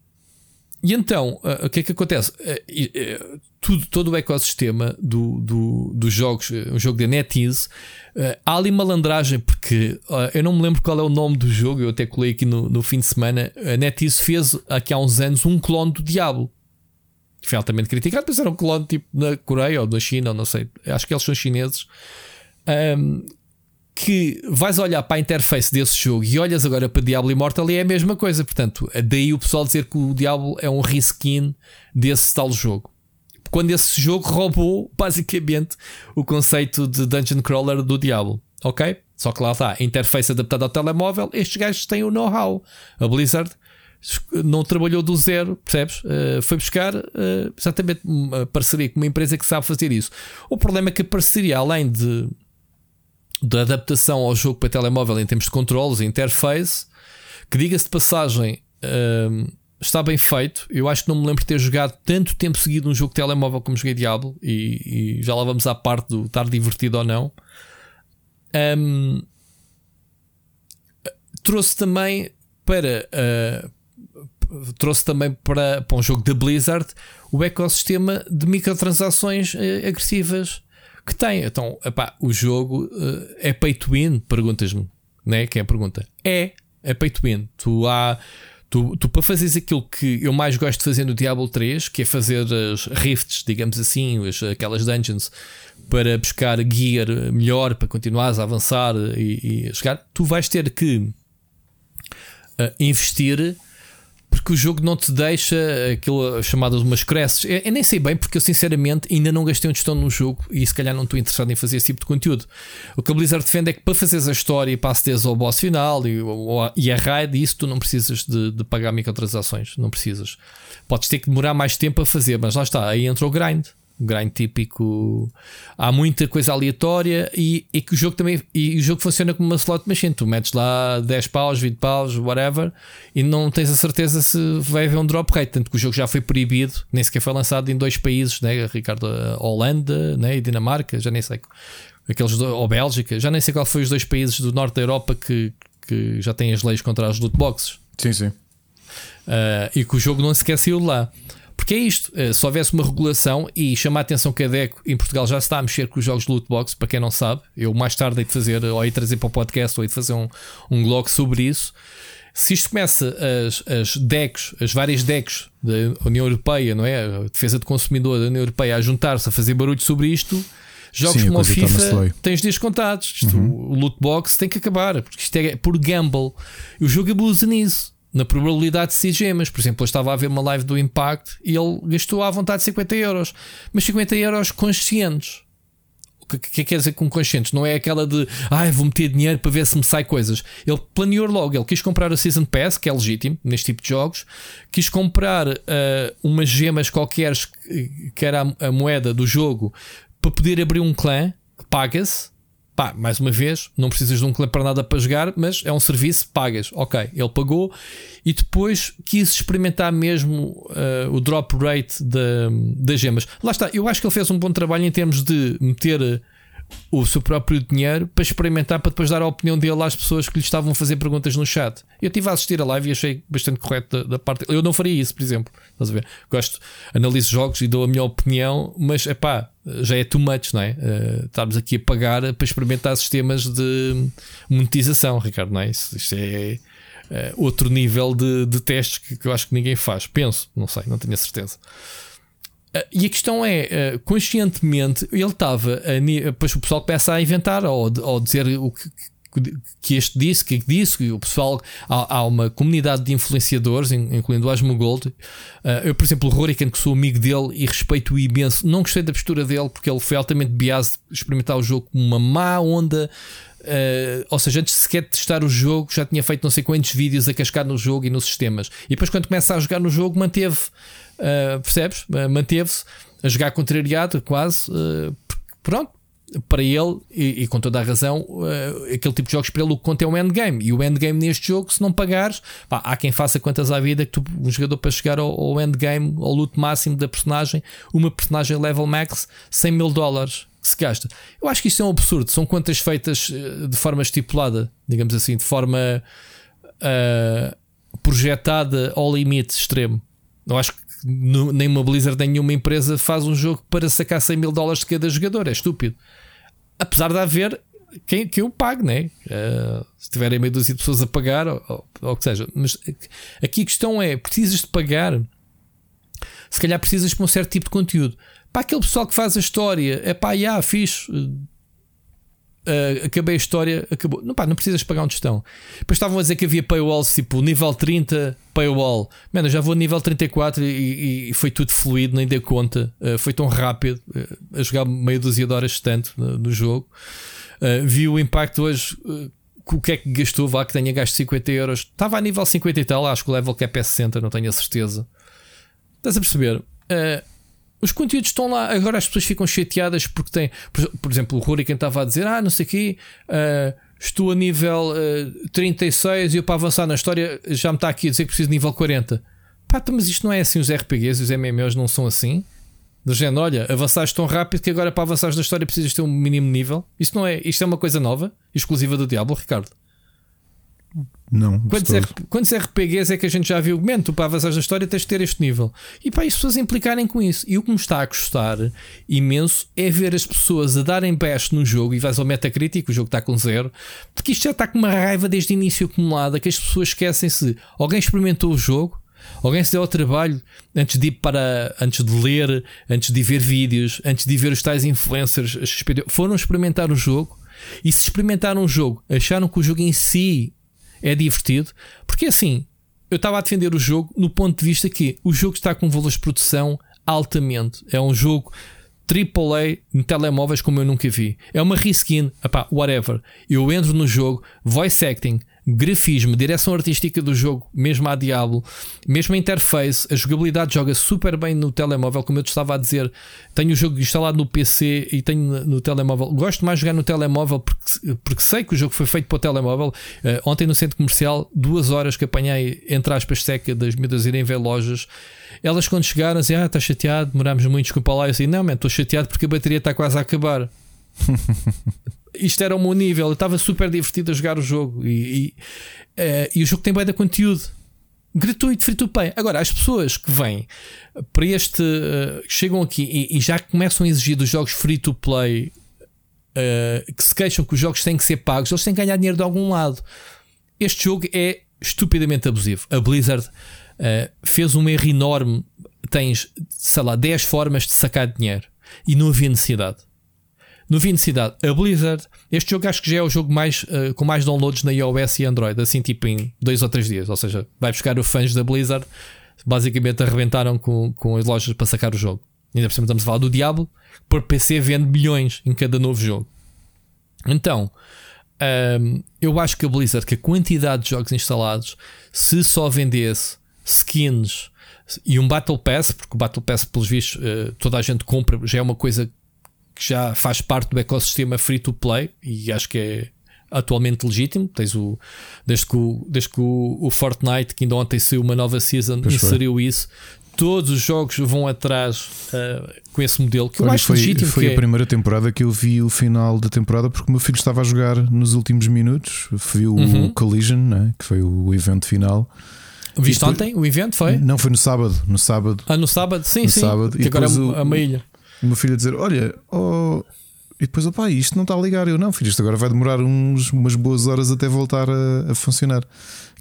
e então, uh, o que é que acontece? Uh, uh, tudo, todo o ecossistema do, do, dos jogos, um jogo da NetEase, há ali malandragem, porque eu não me lembro qual é o nome do jogo, eu até colei aqui no, no fim de semana. A NetEase fez aqui há uns anos um clone do Diablo. Foi altamente criticado, mas era um clone tipo na Coreia ou na China, ou não sei, acho que eles são chineses. Um, que vais olhar para a interface desse jogo e olhas agora para Diablo Immortal e é a mesma coisa. Portanto, daí o pessoal dizer que o Diablo é um reskin desse tal jogo. Quando esse jogo roubou basicamente o conceito de dungeon crawler do Diablo. Ok? Só que lá está, interface adaptada ao telemóvel, estes gajos têm o know-how. A Blizzard não trabalhou do zero, percebes? Uh, foi buscar uh, exatamente uma parceria com uma empresa que sabe fazer isso. O problema é que a parceria, além de da adaptação ao jogo para telemóvel em termos de controles e interface, que diga-se de passagem, uh, está bem feito. Eu acho que não me lembro de ter jogado tanto tempo seguido um jogo de telemóvel como joguei Diablo, e, e já lá vamos à parte do estar divertido ou não. Um, trouxe também para uh, trouxe também para, para um jogo da Blizzard o ecossistema de microtransações uh, agressivas que tem. Então, epá, o jogo uh, é pay to win? Perguntas-me, né? Quem é a pergunta? É, é pay to win. Tu há. Tu, tu, para fazeres aquilo que eu mais gosto de fazer no Diablo 3, que é fazer as rifts, digamos assim, as, aquelas dungeons para buscar gear melhor, para continuares a avançar e, e a chegar, tu vais ter que uh, investir porque o jogo não te deixa aquilo chamado de umas creches. Eu, eu, nem sei bem, porque eu sinceramente ainda não gastei um tostão no jogo e se calhar não estou interessado em fazer esse tipo de conteúdo. O que a Blizzard defende é que para fazeres a história e acederes ao boss final e, e a raid, isso tu não precisas de, de pagar microtransações. Não precisas. Podes ter que demorar mais tempo a fazer, mas lá está, aí entra o grind um grind típico. Há muita coisa aleatória e, e, que o jogo também. E o jogo funciona como uma slot machine. Tu metes lá 10 paus, 20 paus, whatever, e não tens a certeza se vai haver um drop rate. Tanto que o jogo já foi proibido, nem sequer foi lançado em dois países, né? Ricardo, Holanda né? e Dinamarca, já nem sei. Aqueles do, ou Bélgica, já nem sei qual foi os dois países do norte da Europa que, que já têm as leis contra as loot boxes. Sim, sim. Uh, e que o jogo não saiu de lá. Porque é isto, eh, se houvesse uma regulação e chamar a atenção que a DECO em Portugal já está a mexer com os jogos de loot box, para quem não sabe, eu mais tarde hei de fazer, ou hei de trazer para o podcast, ou hei de fazer um, um blog sobre isso. Se isto começa as, as DECs, as várias DECs da União Europeia, não é? A defesa do consumidor da União Europeia a juntar-se a fazer barulho sobre isto, jogos Sim, como a FIFA tens dias contados. Isto, uhum. O loot box tem que acabar, porque isto é por gamble. E o jogo abusa nisso na probabilidade de 6 gemas. Por exemplo, eu estava a ver uma live do Impact e ele gastou à vontade 50 euros, mas 50 euros conscientes. O que, que quer dizer com conscientes? Não é aquela de ai, ah, vou meter dinheiro para ver se me sai coisas. Ele planeou logo, ele quis comprar a Season Pass, que é legítimo neste tipo de jogos, quis comprar uh, umas gemas qualquer que era a, a moeda do jogo para poder abrir um clã que paga-se Pá, mais uma vez, não precisas de um clã para nada para jogar, mas é um serviço, pagas. Ok, ele pagou e depois quis experimentar mesmo uh, o drop rate das gemas. Lá está, eu acho que ele fez um bom trabalho em termos de meter o seu próprio dinheiro para experimentar, para depois dar a opinião dele às pessoas que lhe estavam a fazer perguntas no chat. Eu estive a assistir a live e achei bastante correto da, da parte. Eu não faria isso, por exemplo. Estás a ver? Gosto, analiso jogos e dou a minha opinião, mas é pá, já é too much, não é? Uh, aqui a pagar para experimentar sistemas de monetização, Ricardo, não é? Isto, isto é. Uh, outro nível de, de testes que, que eu acho que ninguém faz. Penso, não sei, não tenho a certeza. Uh, e a questão é, uh, conscientemente, ele estava. Depois o pessoal começa a inventar ou, ou dizer o que, que este disse, que disse, que o pessoal. Há, há, uma comunidade de influenciadores, incluindo o Asmo Gold. Uh, eu, por exemplo, o Rorican, que sou amigo dele e respeito-o imenso, não gostei da postura dele porque ele foi altamente biased experimentar o jogo com uma má onda. Uh, ou seja, antes sequer de testar o jogo, já tinha feito não sei quantos vídeos a cascar no jogo e nos sistemas. E depois, quando começa a jogar no jogo, manteve Uh, percebes? Uh, Manteve-se a jogar contrariado, quase. Pronto, para ele, e, e, com toda a razão, aquele tipo de jogos para ele o que conta é o endgame. E o endgame neste jogo, se não pagares, pá, há quem faça quantas à vida que tu, um jogador para chegar ao, ao endgame, ao loot máximo da personagem, uma personagem level max, 100 mil dólares que se gasta. Eu acho que isto é um absurdo. São quantas feitas de forma estipulada, digamos assim, de forma projetada ao limite extremo. Eu acho que no, nenhuma Blizzard, nenhuma empresa faz um jogo para sacar 100 mil dólares de cada jogador. É estúpido. Apesar de haver quem, quem o pague, né? Uh, se tiverem meia dúzia de pessoas a pagar, ou o que seja. Mas aqui a questão é: precisas de pagar? Se calhar precisas para um certo tipo de conteúdo. Para aquele pessoal que faz a história, é pá, já, fixe. Uh, acabei a história, acabou. Não, pá, não precisas pagar um tostão. Depois estavam a dizer que havia paywalls tipo nível 30, paywall. Mano, já vou nível 34 e, e foi tudo fluido, nem dei conta. Uh, foi tão rápido uh, a jogar meia dúzia de horas tanto no jogo. vi o impacto hoje. o que é que gastou? Vá que tenha gasto 50 euros. Estava a nível 50 e tal. Acho que o level cap é 60, não tenho a certeza. Estás a perceber? Os conteúdos estão lá, agora as pessoas ficam chateadas porque tem, por, por exemplo, o Hurricane estava a dizer: Ah, não sei o quê, uh, estou a nível uh, 36 e eu para avançar na história já me está aqui a dizer que preciso de nível 40. Pá, então, mas isto não é assim, os RPGs e os MMOs não são assim. Do género, olha, avançaste tão rápido que agora para avançares na história precisas ter um mínimo nível. Isto não é, isto é uma coisa nova, exclusiva do Diablo, Ricardo. Não. Quantos, R, quantos RPGs é que a gente já viu? Man, tu para avançar na história tens de ter este nível. E para as pessoas implicarem com isso. E o que me está a custar imenso é ver as pessoas a darem bash no jogo e vais ao Metacritic, o jogo está com zero, porque isto já está com uma raiva desde o início acumulada que as pessoas esquecem-se. Alguém experimentou o jogo, Alguém se deu ao trabalho antes de ir para antes de ler, antes de ver vídeos, antes de ver os tais influencers, foram experimentar o jogo e se experimentaram o jogo, acharam que o jogo em si é divertido, porque assim, eu estava a defender o jogo no ponto de vista que o jogo está com valores de produção altamente. É um jogo AAA em telemóveis como eu nunca vi. É uma reskin, epá, whatever. Eu entro no jogo, voice acting, grafismo, direção artística do jogo, mesmo a Diablo, mesmo a interface, a jogabilidade joga super bem no telemóvel, como eu te estava a dizer. Tenho o jogo instalado no PC e tenho no telemóvel. Gosto mais de jogar no telemóvel porque, porque sei que o jogo foi feito para o telemóvel. Uh, ontem no centro comercial, duas horas que apanhei, entre aspas, seca das miúdas irem ver lojas. Elas, quando chegaram, diziam: Ah, está chateado, demorámos muito, desculpa lá. Eu disse: Não, estou chateado porque a bateria está quase a acabar. isto era o meu nível, eu estava super divertido a jogar o jogo e, e, uh, e o jogo tem bem de conteúdo gratuito, free to play. Agora, as pessoas que vêm para este, uh, chegam aqui e, e, já começam a exigir dos jogos free to play, uh, que se queixam que os jogos têm que ser pagos, eles têm que ganhar dinheiro de algum lado. Este jogo é estupidamente abusivo. A Blizzard fez um erro enorme. Tens, sei lá, 10 formas de sacar dinheiro e não havia necessidade. No Cidade, a Blizzard, este jogo acho que já é o jogo mais, uh, com mais downloads na iOS e Android, assim tipo em dois ou três dias. Ou seja, vai buscar os fãs da Blizzard, basicamente arrebentaram com, com as lojas para sacar o jogo. Ainda por cima estamos a falar do Diablo, por PC vende bilhões em cada novo jogo. Então, um, ehm, eu acho que a Blizzard, que a quantidade de jogos instalados, se só vendesse skins e um Battle Pass, porque o Battle Pass, pelos vistos, uh, toda a gente compra, já é uma coisa que já faz parte do ecossistema free to play e acho que é atualmente legítimo. Tens o, desde que, o, desde que o, o Fortnite, que ainda ontem saiu uma nova season, pois inseriu foi. isso. Todos os jogos vão atrás uh, com esse modelo que Olha, eu acho foi, legítimo. Foi a é... primeira temporada que eu vi o final da temporada porque o meu filho estava a jogar nos últimos minutos. Viu uhum. o Collision, né, que foi o evento final. Viste depois, ontem o evento? Foi? Não, foi no sábado. No sábado. Ah, no sábado? Sim, no sim. Sábado. Que e agora é o, a ilha o meu filho a dizer: Olha, oh... e depois, opá, isto não está a ligar. Eu não, filho, isto agora vai demorar uns, umas boas horas até voltar a, a funcionar.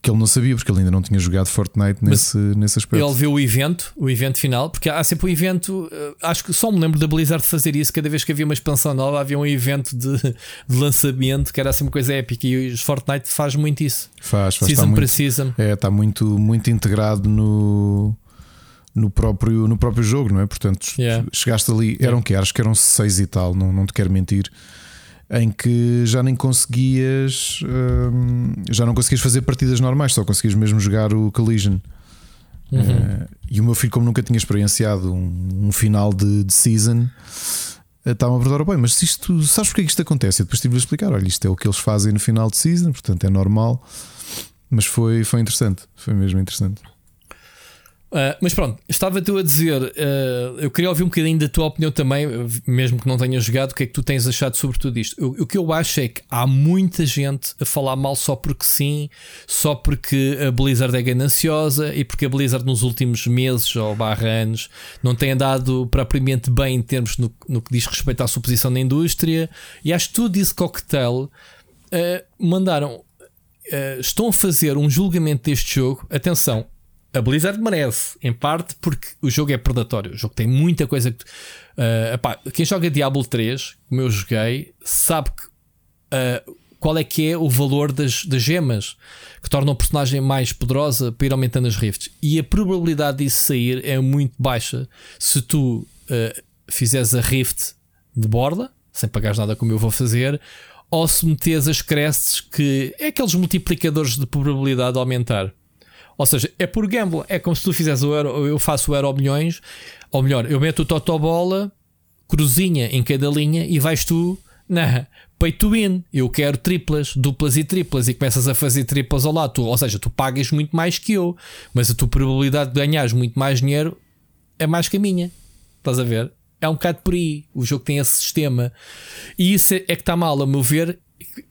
Que ele não sabia, porque ele ainda não tinha jogado Fortnite nesse, nesse aspecto. Ele viu o evento, o evento final, porque há sempre um evento. Eh, acho que só me lembro da Blizzard fazer isso. Cada vez que havia uma expansão nova, havia um evento de, de lançamento que era assim uma coisa épica. E os Fortnite faz muito isso. Faz, faz. Season para season. É, está muito, muito integrado no no próprio, no próprio jogo, não é? Portanto, yeah. chegaste ali, eram yeah. que acho que eram seis e tal, não, não te quero mentir, em que já nem conseguias hum, já não conseguias fazer partidas normais, só conseguias mesmo jogar o Collision. Uhum. Uh, e o meu filho, como nunca tinha experienciado um, um final de, de season, eh, estava a perguntar: bem, mas isto, sabes porque é que isto acontece? E depois estive a explicar: olha, isto é o que eles fazem no final de season, portanto é normal. Mas foi, foi interessante, foi mesmo interessante. Uh, mas pronto, estava tu a dizer, uh, eu queria ouvir um bocadinho da tua opinião também, mesmo que não tenhas jogado, o que é que tu tens achado sobre tudo isto? O, o, que eu acho é que há muita gente a falar mal só porque sim, só porque a Blizzard é gananciosa e porque a Blizzard nos últimos meses ou barra anos não tem andado propriamente bem em termos no, no que diz respeito à sua posição na indústria. E acho que tudo isso cocktail uh, mandaram. estão a fazer um julgamento deste jogo. Atenção, a Blizzard merece, em parte porque o jogo é predatório. O jogo tem muita coisa que. Uh, epá, quem joga Diablo 3, como eu joguei, sabe que uh, qual é que é o valor das, das gemas que tornam o personagem mais poderosa para ir aumentando as rifts. E a probabilidade disso sair é muito baixa se tu uh, fizeres a rift de borda, sem pagares nada como eu vou fazer, ou se metes as crests que é aqueles multiplicadores de probabilidade de aumentar. Ou seja, é por gamble. É como se tu fizesse o euro, eu faço o euro milhões, ou melhor, eu meto o totobola, cruzinha em cada linha e vais tu na pay to win. Eu quero triplas, duplas e triplas e começas a fazer triplas ao lado. Tu, ou seja, tu pagas muito mais que eu, mas a tua probabilidade de ganhares muito mais dinheiro é mais que a minha. Estás a ver? É um bocado por aí. O jogo tem esse sistema. E isso é que está mal, a meu ver,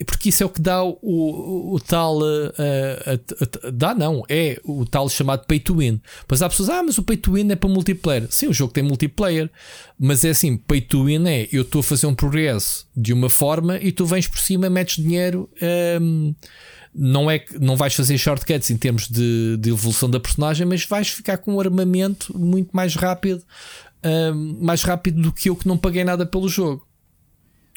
porque isso é o que dá o, o, o tal. Uh, uh, uh, dá não, é o tal chamado pay to win. Pois há pessoas, ah, mas o pay to win é para multiplayer. Sim, o jogo tem multiplayer, mas é assim: pay to win é eu estou a fazer um progresso de uma forma e tu vens por cima, metes dinheiro. Um, não é que não vais fazer shortcuts em termos de, de evolução da personagem, mas vais ficar com um armamento muito mais rápido, um, mais rápido do que eu que não paguei nada pelo jogo.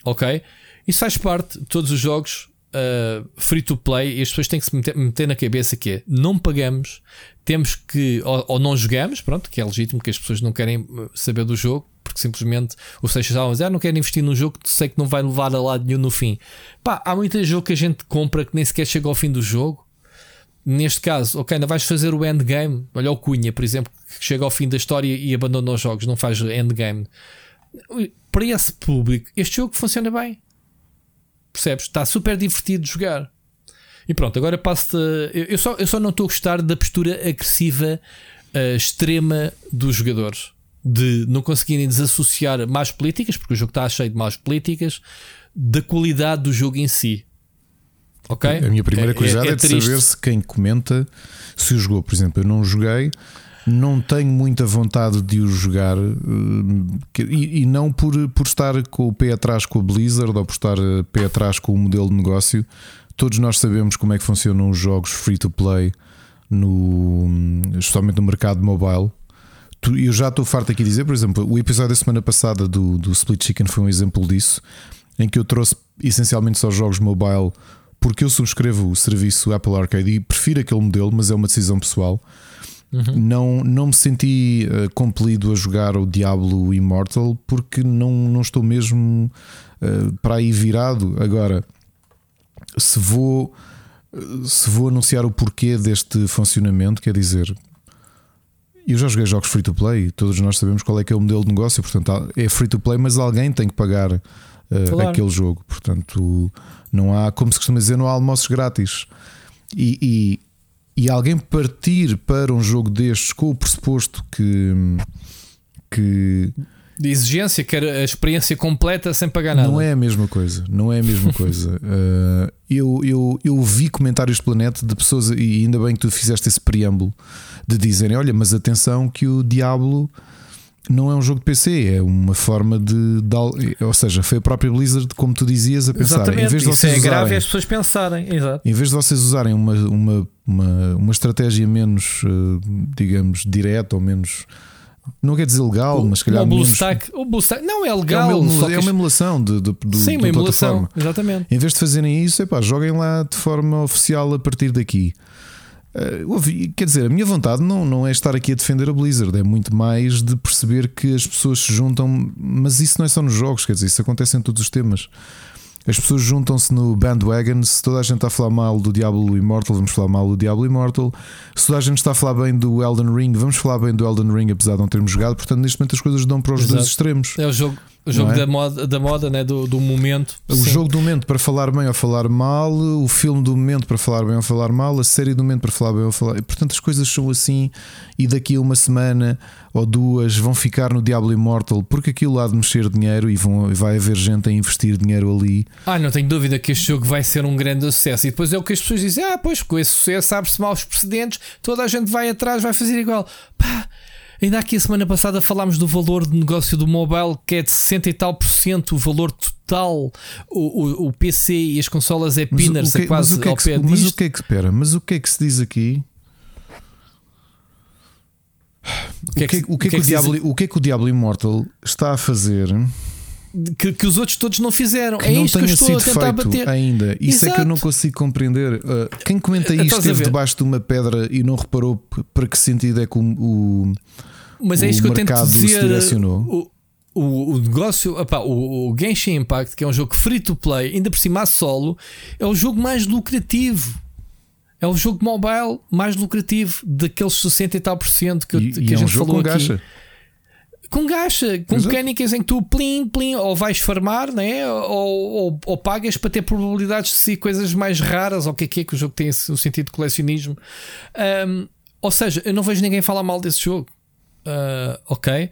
Ok? Isso faz parte de todos os jogos uh, free to play e as pessoas têm que se meter, meter, na cabeça que é não pagamos, temos que, ou, ou, não jogamos, pronto, que é legítimo que as pessoas não querem uh, saber do jogo, porque simplesmente o Seixas ah, não quero investir num jogo que sei que não vai levar a lado nenhum no fim. Pá, há muito jogo que a gente compra que nem sequer chega ao fim do jogo. Neste caso, ok, ainda vais fazer o endgame. Olha o Cunha, por exemplo, que chega ao fim da história e abandona os jogos, não faz endgame. Para esse público, este jogo funciona bem. Percebes? Está super divertido de jogar. E pronto, agora passo-te. Eu só, eu só não estou a gostar da postura agressiva uh, extrema dos jogadores. De não conseguirem desassociar más políticas, porque o jogo está cheio de más políticas, da qualidade do jogo em si. Ok? A minha primeira é, curiosidade é, é, é de saber se quem comenta se o jogou. Por exemplo, eu não joguei, não tenho muita vontade de o jogar eh, e, e, não por, por estar com o pé atrás com a Blizzard ou por estar eh, pé atrás com o modelo de negócio. Todos nós sabemos como é que funcionam os jogos free to play, no, especialmente no mercado mobile. Eu já estou farto aqui de dizer, por exemplo, o episódio da semana passada do, do Split Chicken foi um exemplo disso, em que eu trouxe essencialmente só jogos mobile porque eu subscrevo o serviço Apple Arcade e prefiro aquele modelo, mas é uma decisão pessoal. Uhum. Não, não me senti uh, compelido a jogar o Diablo Immortal porque não, não estou mesmo uh, para aí virado. Agora, se vou, se vou anunciar o porquê deste funcionamento, quer dizer, eu já joguei jogos free to play, todos nós sabemos qual é que é o modelo de negócio, portanto é free to play, mas alguém tem que pagar uh, claro. aquele jogo, portanto não há, como se costuma dizer, não há almoços grátis. E, e, e alguém partir para um jogo destes com o pressuposto que. que de exigência, quer a experiência completa sem pagar nada. Não é a mesma coisa. Não é a mesma coisa. Uh, eu, eu, eu vi comentários do Planeta de pessoas, e ainda bem que tu fizeste esse preâmbulo, de dizerem: olha, mas atenção que o Diablo não é um jogo de PC, é uma forma de, de, Ou seja, foi a própria Blizzard, como tu dizias, a pensar. Exatamente. Em vez de Isso vocês é grave usarem, as pessoas pensarem. Exato. Em vez de vocês usarem uma, uma, uma, uma estratégia menos, eh, digamos, direta ou menos. Não quer dizer legal, o, mas se calhar. O menos... Stack, o Bluestack não é legal. É uma, emula, é uma emulação de, de, de, Sim, de uma emulação. Exatamente. Em vez de fazerem isso, epá, joguem lá de forma oficial a partir daqui. Uh, quer dizer, a minha vontade não, não é estar aqui a defender a Blizzard, é muito mais de perceber que as pessoas se juntam, mas isso não é só nos jogos, quer dizer, isso acontece em todos os temas. As pessoas juntam-se no bandwagon. Se toda a gente está a falar mal do Diablo Immortal, vamos falar mal do Diablo Immortal. Se toda a gente está a falar bem do Elden Ring, vamos falar bem do Elden Ring, apesar de não termos jogado. Portanto, neste momento as coisas dão para os Exato. dois extremos. É o jogo, o jogo é? da moda, da moda né? do, do momento. O Sim. jogo do momento para falar bem ou falar mal, o filme do momento para falar bem ou falar mal, a série do momento para falar bem ou falar. Portanto, as coisas são assim e daqui a uma semana ou duas vão ficar no Diablo Immortal porque aquilo há de mexer dinheiro e vão, vai haver gente a investir dinheiro ali. Ah, não tenho dúvida que este jogo vai ser um grande sucesso. E depois é o que as pessoas dizem: ah, pois com esse sucesso abre-se maus precedentes, toda a gente vai atrás, vai fazer igual. Pá Ainda aqui a semana passada falámos do valor de negócio do mobile que é de 60 e tal por cento o valor total. O, o, o PC e as consolas é pinners, é quase pé disto. Mas o que é que espera? Mas o que é que se diz aqui? O que é que, o que, é que, o, que é que o Diablo Immortal está a fazer que, que, os outros todos não fizeram. Que é não isto que eu estou a tentar feito bater. ainda. Isso Exato. é que eu não consigo compreender. Uh, quem comenta isto esteve debaixo de uma pedra e não reparou para que sentido é que o, o Mas é isso que eu tento dizer. O, o, o negócio, opa, o, o Genshin Impact, que é um jogo free to play, ainda por cima a solo, é o jogo mais lucrativo. É o jogo mobile mais lucrativo daqueles 60 e tal por cento que, e, que e a é gente um jogo falou com aqui. Gacha. Com gacha, com Exato. mecânicas em que tu plim, plim, ou vais farmar, né? ou, ou, ou pagas para ter probabilidades de ser coisas mais raras, ou o que é que é que o jogo tem o sentido de colecionismo. Um, ou seja, eu não vejo ninguém falar mal desse jogo. Uh, ok?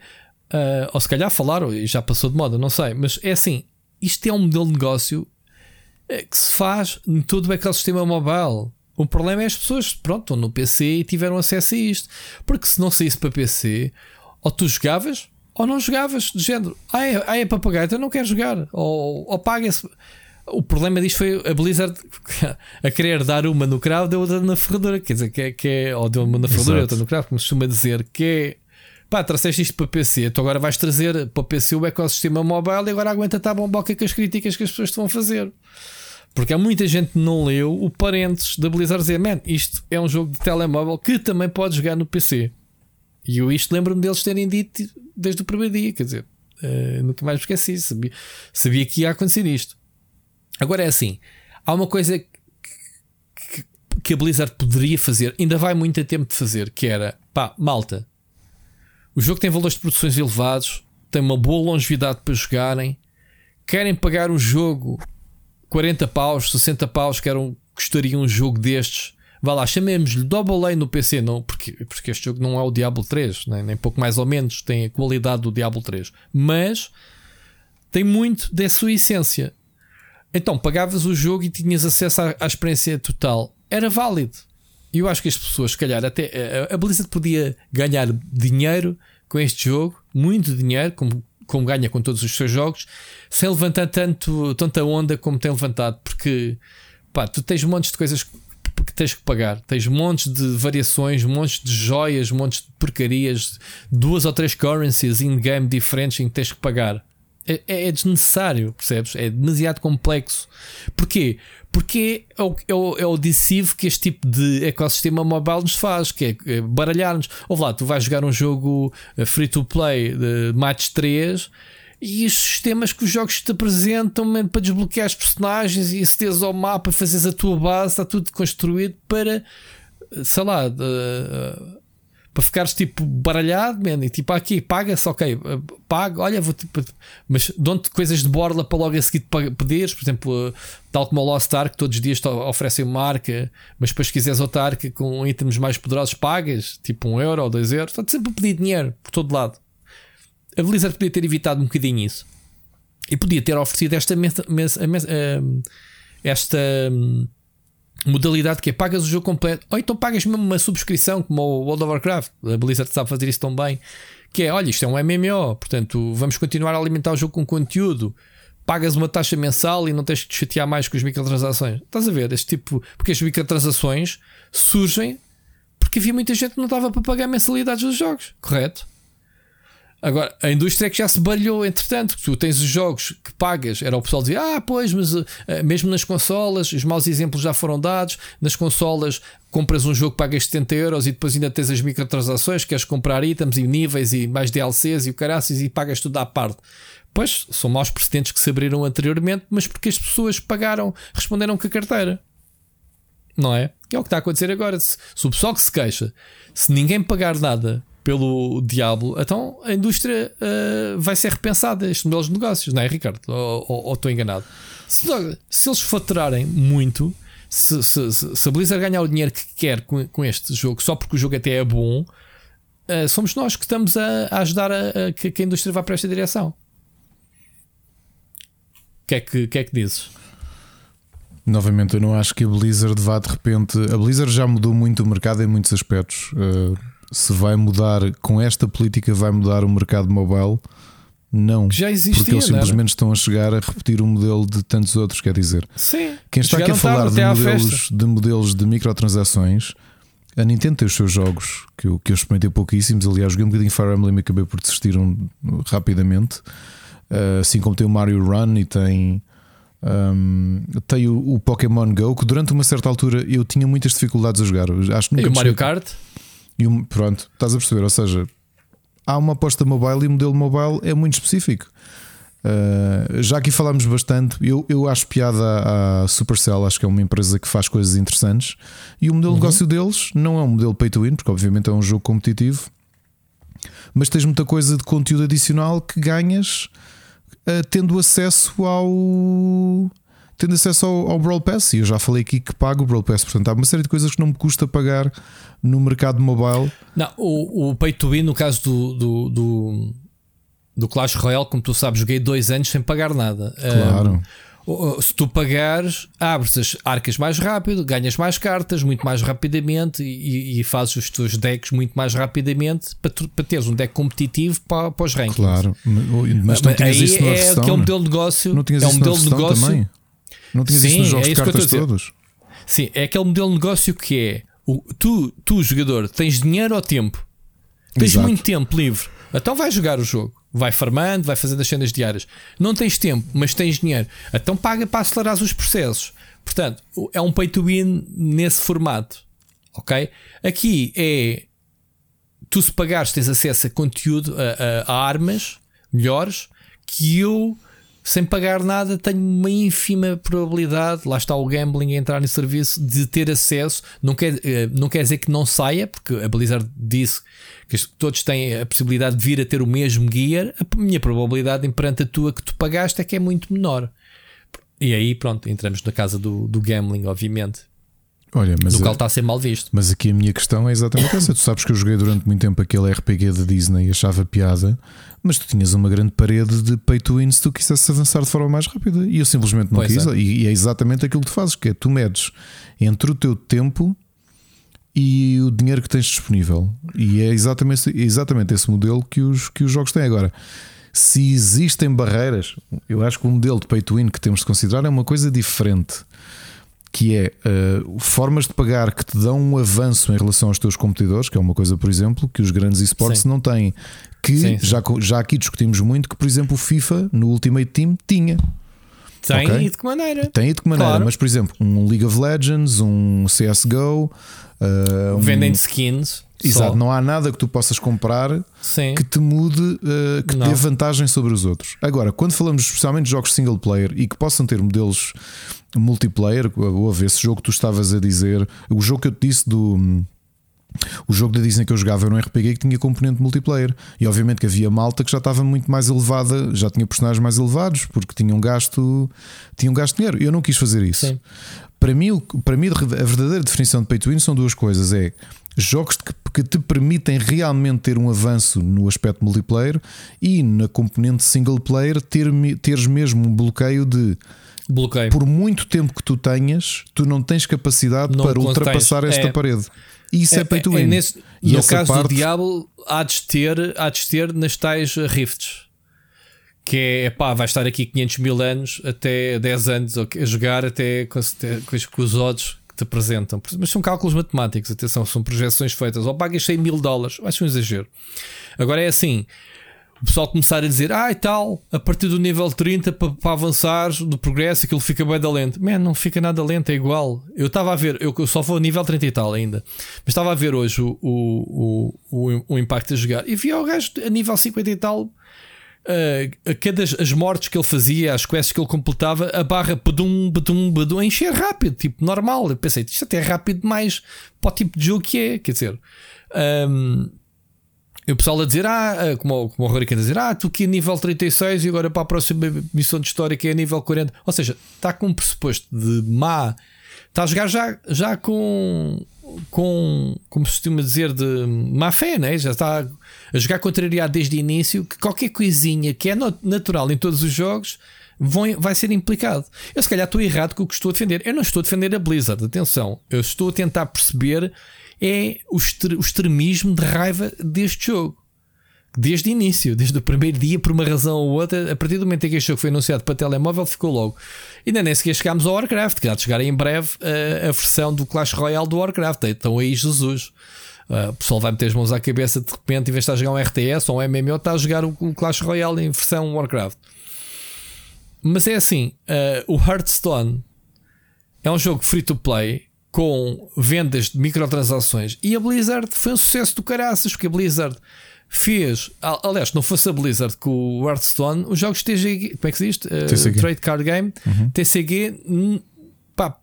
Uh, ou se calhar falaram e já passou de moda, não sei. Mas é assim: isto é um modelo de negócio eh, que se faz em todo o ecossistema mobile. O problema é as pessoas, pronto, estão no PC e tiveram acesso a isto. Porque se não saísse para PC, ou tu jogavas ou não jogavas. De género, ah, é, ah, é para pagar, então não quero jogar. Ou, ou paga-se. O problema disto foi a Blizzard a querer dar uma no crowd, deu outra na ferradura. Quer dizer, que é, que é ou deu uma na ferradura, outra no crowd, como se costuma dizer, que é pá, trouxeste isto para PC, tu agora vais trazer para PC o ecossistema mobile e agora aguenta-te a bomboca com as críticas que as pessoas estão a fazer. Porque há muita gente que não leu o parentes da Blizzard dizer, man, isto é um jogo de telemóvel que também pode jogar no PC. E eu isto lembro-me deles terem dito desde o primeiro dia, quer dizer, uh, nunca mais me esqueci, sabia, sabia que ia acontecer isto. Agora é assim, há uma coisa que, que, que a Blizzard poderia fazer, ainda vai muito tempo de fazer, que era, pá, malta, o jogo tem valores de produções elevados, tem uma boa longevidade para jogarem. Querem pagar o jogo 40 paus, 60 paus, que custaria um jogo destes. Vá lá, chamemos-lhe Double A no PC, não, porque, porque este jogo não é o Diablo 3, nem, nem pouco mais ou menos tem a qualidade do Diablo 3, mas tem muito da sua essência. Então pagavas o jogo e tinhas acesso à, à experiência total. Era válido. E eu acho que as pessoas, se calhar, até a Blizzard podia ganhar dinheiro com este jogo, muito dinheiro, como, como ganha com todos os seus jogos, sem levantar tanto, tanta onda como tem levantado, porque pá, tu tens montes de coisas que tens que pagar, tens montes de variações, montes de joias, montes de porcarias, duas ou três currencies in-game diferentes em que tens que pagar. É, é, é, desnecessário, percebes? É demasiado complexo. Porquê? Porque é o, é, o, é o que este tipo de ecossistema mobile nos faz, que é, é baralhar-nos. Ou lá, tu vais jogar um jogo eh, free to play de match 3 e os sistemas que os jogos te apresentam para desbloquear os personagens e acederes ao mapa fazes a tua base, está tudo construído para sei lá, para ficares tipo baralhado, man, e tipo aqui paga-se, ok, paga, olha, vou tipo, mas dão-te coisas de borla para logo a seguir pedir, por exemplo, tal como o Lost Ark, todos os dias oferecem uma arca, mas depois se quiseres outra arca com itens mais poderosos, pagas tipo um euro ou dois euros, está sempre a pedir dinheiro por todo lado. A Blizzard podia ter evitado um bocadinho isso e podia ter oferecido esta, esta modalidade que é pagas o jogo completo, ou então pagas mesmo uma subscrição, como o World of Warcraft. A Blizzard sabe fazer isso tão bem. Que é, olha, isto é um MMO, portanto, vamos continuar a alimentar o jogo com conteúdo. Pagas uma taxa mensal e não tens que te chatear mais com as microtransações. Estás a ver? Este tipo. Porque as microtransações surgem porque havia muita gente que não estava para pagar mensalidades dos jogos, correto? Agora, a indústria é que já se balhou, entretanto, tu tens os jogos que pagas, era o pessoal dizer, ah, pois, mas uh, mesmo nas consolas, os maus exemplos já foram dados, nas consolas compras um jogo, pagas 70 euros e depois ainda tens as microtransações, queres comprar itens e níveis e mais DLCs e o caraças e pagas tudo à parte. Pois, são maus precedentes que se abriram anteriormente, mas porque as pessoas pagaram, responderam com a carteira. Não é? Que é o que está a acontecer agora. Se, se o pessoal que se queixa, se ninguém pagar nada pelo diabo, então a indústria uh, vai ser repensada, estes modelos de negócios, não é, Ricardo? Ou estou enganado? Se, se, eles faturarem muito, se, se, se, a Blizzard ganhar o dinheiro que quer com, com este jogo, só porque o jogo até é bom, uh, somos nós que estamos a, a ajudar a, a que, que, a indústria vá para esta direção. O que, é que, que é que dizes? Novamente, eu não acho que a Blizzard vá de repente. A Blizzard já mudou muito o mercado em muitos aspectos. Uh, se vai mudar com esta política, vai mudar o mercado mobile. Não, já existia, porque eles simplesmente estão a chegar a repetir o modelo de tantos outros. Quer dizer, Sim, quem está aqui a falar de modelos, de modelos de microtransações, a Nintendo tem os seus jogos que eu, que eu experimentei pouquíssimos. Aliás, joguei um bocadinho Fire Emblem e acabei por desistir um, rapidamente. Uh, assim como tem o Mario Run e tem. Um, tem o, o, Pokémon Go que durante uma certa altura eu tinha muitas dificuldades a jogar. Acho que e o Mario Kart? E o, pronto, estás a perceber? Ou seja, há uma aposta mobile e o modelo mobile é muito específico. Uh, já aqui falámos bastante. Eu, eu acho piada à Supercell, acho que é uma empresa que faz coisas interessantes. E o modelo uhum. de negócio deles não é um modelo pay to win, porque obviamente é um jogo competitivo, mas tens muita coisa de conteúdo adicional que ganhas uh, tendo acesso ao. Tendo acesso ao, ao Brawl Pass, e eu já falei aqui que pago o Brawl Pass, portanto há uma série de coisas que não me custa pagar no mercado mobile. Não, o, o pay to win, no caso do, do, do do Clash Royale, como tu sabes, joguei dois anos sem pagar nada. Claro. Um, se tu pagares, abres as arcas mais rápido, ganhas mais cartas muito mais rapidamente e, e fazes os teus decks muito mais rapidamente para, tu, para teres um deck competitivo para, para os rankings. Claro, mas não tinhas isso no é que é um modelo de negócio. Não tinhas é um modelo de negócio. Também? Não tinhas Sim, isso nos jogos é de cartas todos? Sim, é aquele modelo de negócio que é o, tu, tu, jogador, tens dinheiro ou tempo? Tens Exato. muito tempo livre. Então vais jogar o jogo vai farmando, vai fazendo as cenas diárias. Não tens tempo, mas tens dinheiro. Então paga para acelerar os processos. Portanto, é um pay to win nesse formato. Ok? Aqui é. Tu, se pagares, tens acesso a conteúdo, a, a, a armas melhores que eu sem pagar nada, tenho uma ínfima probabilidade, lá está o gambling a entrar no serviço, de ter acesso. Não quer, eh, não quer dizer que não saia, porque a Blizzard disse que todos têm a possibilidade de vir a ter o mesmo gear. A minha probabilidade, perante a tua que tu pagaste, é que é muito menor. E aí, pronto, entramos na casa do, do gambling, obviamente. Olha, mas do qual está a ser mal visto. Mas aqui a minha questão é exatamente essa. tu sabes que eu joguei durante muito tempo aquele RPG da Disney e achava piada, mas tu tinhas uma grande parede de pay to win se tu quisesse avançar de forma mais rápida. E eu simplesmente não pois quis. É. E, é exatamente aquilo que tu fazes, que é tu medes entre o teu tempo e o dinheiro que tens disponível. E é exatamente, exatamente esse modelo que os, que os jogos têm agora. Se existem barreiras, eu acho que o modelo de pay to win que temos de considerar é uma coisa diferente que é uh, formas de pagar que te dão um avanço em relação aos teus competidores, que é uma coisa, por exemplo, que os grandes esportes não têm. Que sim, sim. Já, já aqui discutimos muito que, por exemplo, o FIFA no Ultimate Team tinha. Tem okay? e de que maneira? Tem e de que maneira, claro. mas por exemplo, um League of Legends, um CSGO, uh, um... vendem skins. Exato, só. não há nada que tu possas comprar Sim. que te mude, uh, que não. dê vantagem sobre os outros. Agora, quando falamos especialmente de jogos single player e que possam ter modelos multiplayer, houve esse jogo que tu estavas a dizer, o jogo que eu te disse do. O jogo da Disney que eu jogava era um RPG que tinha componente multiplayer. E obviamente que havia malta que já estava muito mais elevada, já tinha personagens mais elevados, porque tinham gasto, tinham gasto dinheiro. Eu não quis fazer isso. Sim. Para mim, para mim, a verdadeira definição de pay to win são duas coisas: é jogos que, que te permitem realmente ter um avanço no aspecto multiplayer e na componente single player ter, teres mesmo um bloqueio de Bloqueio. Por muito tempo que tu tenhas, tu não tens capacidade não para ultrapassar esta é, parede. Isso é, é pay to win. É nesse, no caso parte... do Diablo, há de, ter, há de ter nas tais rifts. Que é pá, vai estar aqui 500 mil anos, até 10 anos a jogar, até com, com os odds que te apresentam. Mas são cálculos matemáticos, atenção, são projeções feitas. Ou pagas 100 mil dólares, acho um exagero. Agora é assim: o pessoal começar a dizer, ah e tal, a partir do nível 30 para, para avançar do progresso, aquilo fica bem da lento. Man, não fica nada lento, é igual. Eu estava a ver, eu só vou a nível 30 e tal ainda, mas estava a ver hoje o, o, o, o impacto a jogar e vi o gajo a nível 50 e tal. Uh, a cada as mortes que ele fazia, as quests que ele completava, a barra badum, badum, badum, a encher rápido, tipo normal. Eu pensei, isto até é rápido demais para o tipo de jogo que é. Quer dizer, um, e o pessoal a dizer, ah, ah, como, como o Rory quer dizer, ah, tu aqui a nível 36 e agora para a próxima missão de história que é a nível 40. Ou seja, está com um pressuposto de má. Está a jogar já, já com, com, como se costuma dizer, de má fé, né? já está a jogar contrariado desde o início. Que qualquer coisinha que é natural em todos os jogos vão, vai ser implicado. Eu, se calhar, estou errado com o que estou a defender. Eu não estou a defender a Blizzard, atenção, eu estou a tentar perceber é o, extremismo de raiva deste jogo. Desde o início, desde o primeiro dia, por uma razão ou outra, a partir do momento em que este jogo foi anunciado para telemóvel, ficou logo. E ainda nem sequer chegámos ao Warcraft, que há de chegar em breve a, a versão do Clash Royale do Warcraft. Então aí, Jesus. Uh, o pessoal vai meter as mãos à cabeça de repente, em vez de estar a jogar um RTS ou um MMO, está a jogar o, o Clash Royale em versão Warcraft. Mas é assim: uh, o Hearthstone é um jogo free to play com vendas de microtransações e a Blizzard foi um sucesso do caraças, porque a Blizzard fez, aliás, não fosse a Blizzard com o Hearthstone, os jogos TCG, como é que se diz? Uh, Trade Card Game, uhum. TCG, pá,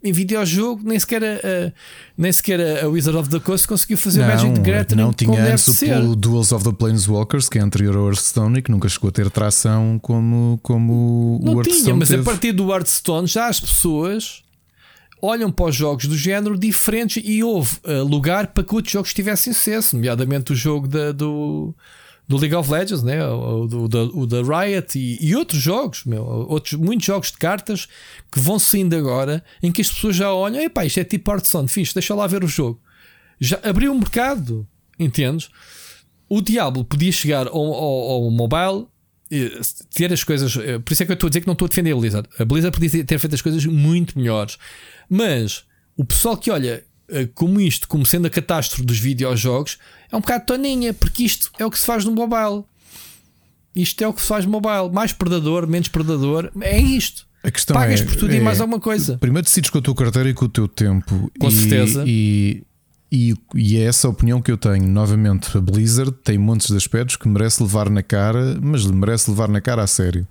em videojogo, nem sequer a, nem sequer a Wizard of the Coast conseguiu fazer não, Magic the Gathering. Não tinha antes o Duels of the Planeswalkers, que é anterior ao Hearthstone e que nunca chegou a ter tração como, como não o Hearthstone. Tinha, mas teve. a partir do Hearthstone já as pessoas olham para os jogos do género diferentes e houve uh, lugar para que outros jogos tivessem sucesso, nomeadamente o jogo da, do do League of Legends, né? o, do, da, o da Riot e, e, outros jogos, meu, outros, muitos jogos de cartas que vão saindo agora em que as pessoas já olham, epá, isto é tipo Hearthstone, fixe, deixa lá ver o jogo. Já abriu um mercado, entendes? O Diablo podia chegar ao, ao, ao mobile, ter as coisas. Eh, por isso é que eu estou a dizer que não estou a defender a Blizzard. A Blizzard podia ter feito as coisas muito melhores, mas o pessoal que olha eh, como isto, como sendo a catástrofe dos videojogos, é um bocado toninha, porque isto é o que se faz no mobile. Isto é o que se faz no mobile. Mais predador, menos predador. É isto. A questão Pagas é, por tudo é, e mais alguma coisa. Primeiro decides com a tua carteira e com o teu tempo. Com e, certeza. E, e, e, é essa a opinião que eu tenho. Novamente, a Blizzard tem montes de aspectos que merece levar na cara, mas merece levar na cara a sério.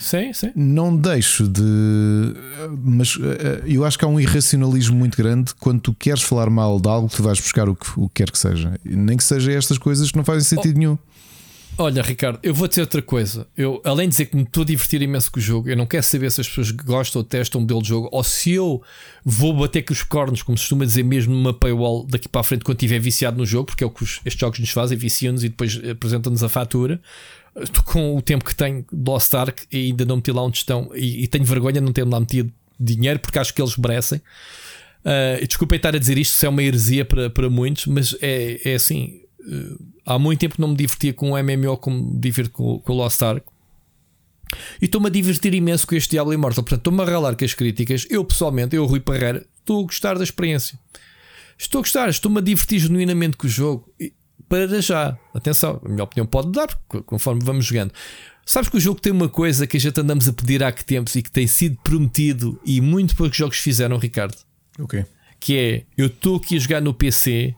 Sim, sim. Não deixo de. Mas eh, eu acho que há um irracionalismo muito grande quando tu queres falar mal de algo, tu vais buscar o que, o que quer que seja. Nem que seja estas coisas que não fazem sentido oh. nenhum. Olha, Ricardo, eu vou dizer outra coisa. Eu, além de dizer que me estou a divertir imenso com o jogo, eu não quero saber se as pessoas gostam ou testam o modelo de jogo ou se eu vou bater com os cornos, como se costuma dizer mesmo numa paywall daqui para a frente quando estiver viciado no jogo, porque é o que estes jogos nos fazem, viciam-nos e depois apresentam-nos a fatura. Estou com o tempo que tenho de Lost Ark e ainda não meti lá onde estão e, e tenho vergonha de não ter lá metido dinheiro porque acho que eles merecem. Uh, desculpem estar a dizer isto, se é uma heresia para, para muitos, mas é, é assim. Uh, há muito tempo que não me divertia com o MMO como me divirto com, com o Lost Ark. E estou-me a divertir imenso com este Diablo Immortal. Portanto, estou-me a ralar com as críticas. Eu, pessoalmente, eu, Rui Parreira, estou a gostar da experiência. Estou a gostar, estou-me a divertir genuinamente com o jogo para já. Atenção, a minha opinião pode mudar conforme vamos jogando. Sabes que o jogo tem uma coisa que a gente andamos a pedir há que tempos e que tem sido prometido e muito poucos jogos fizeram, Ricardo. Ok. Que é, eu estou aqui a jogar no PC,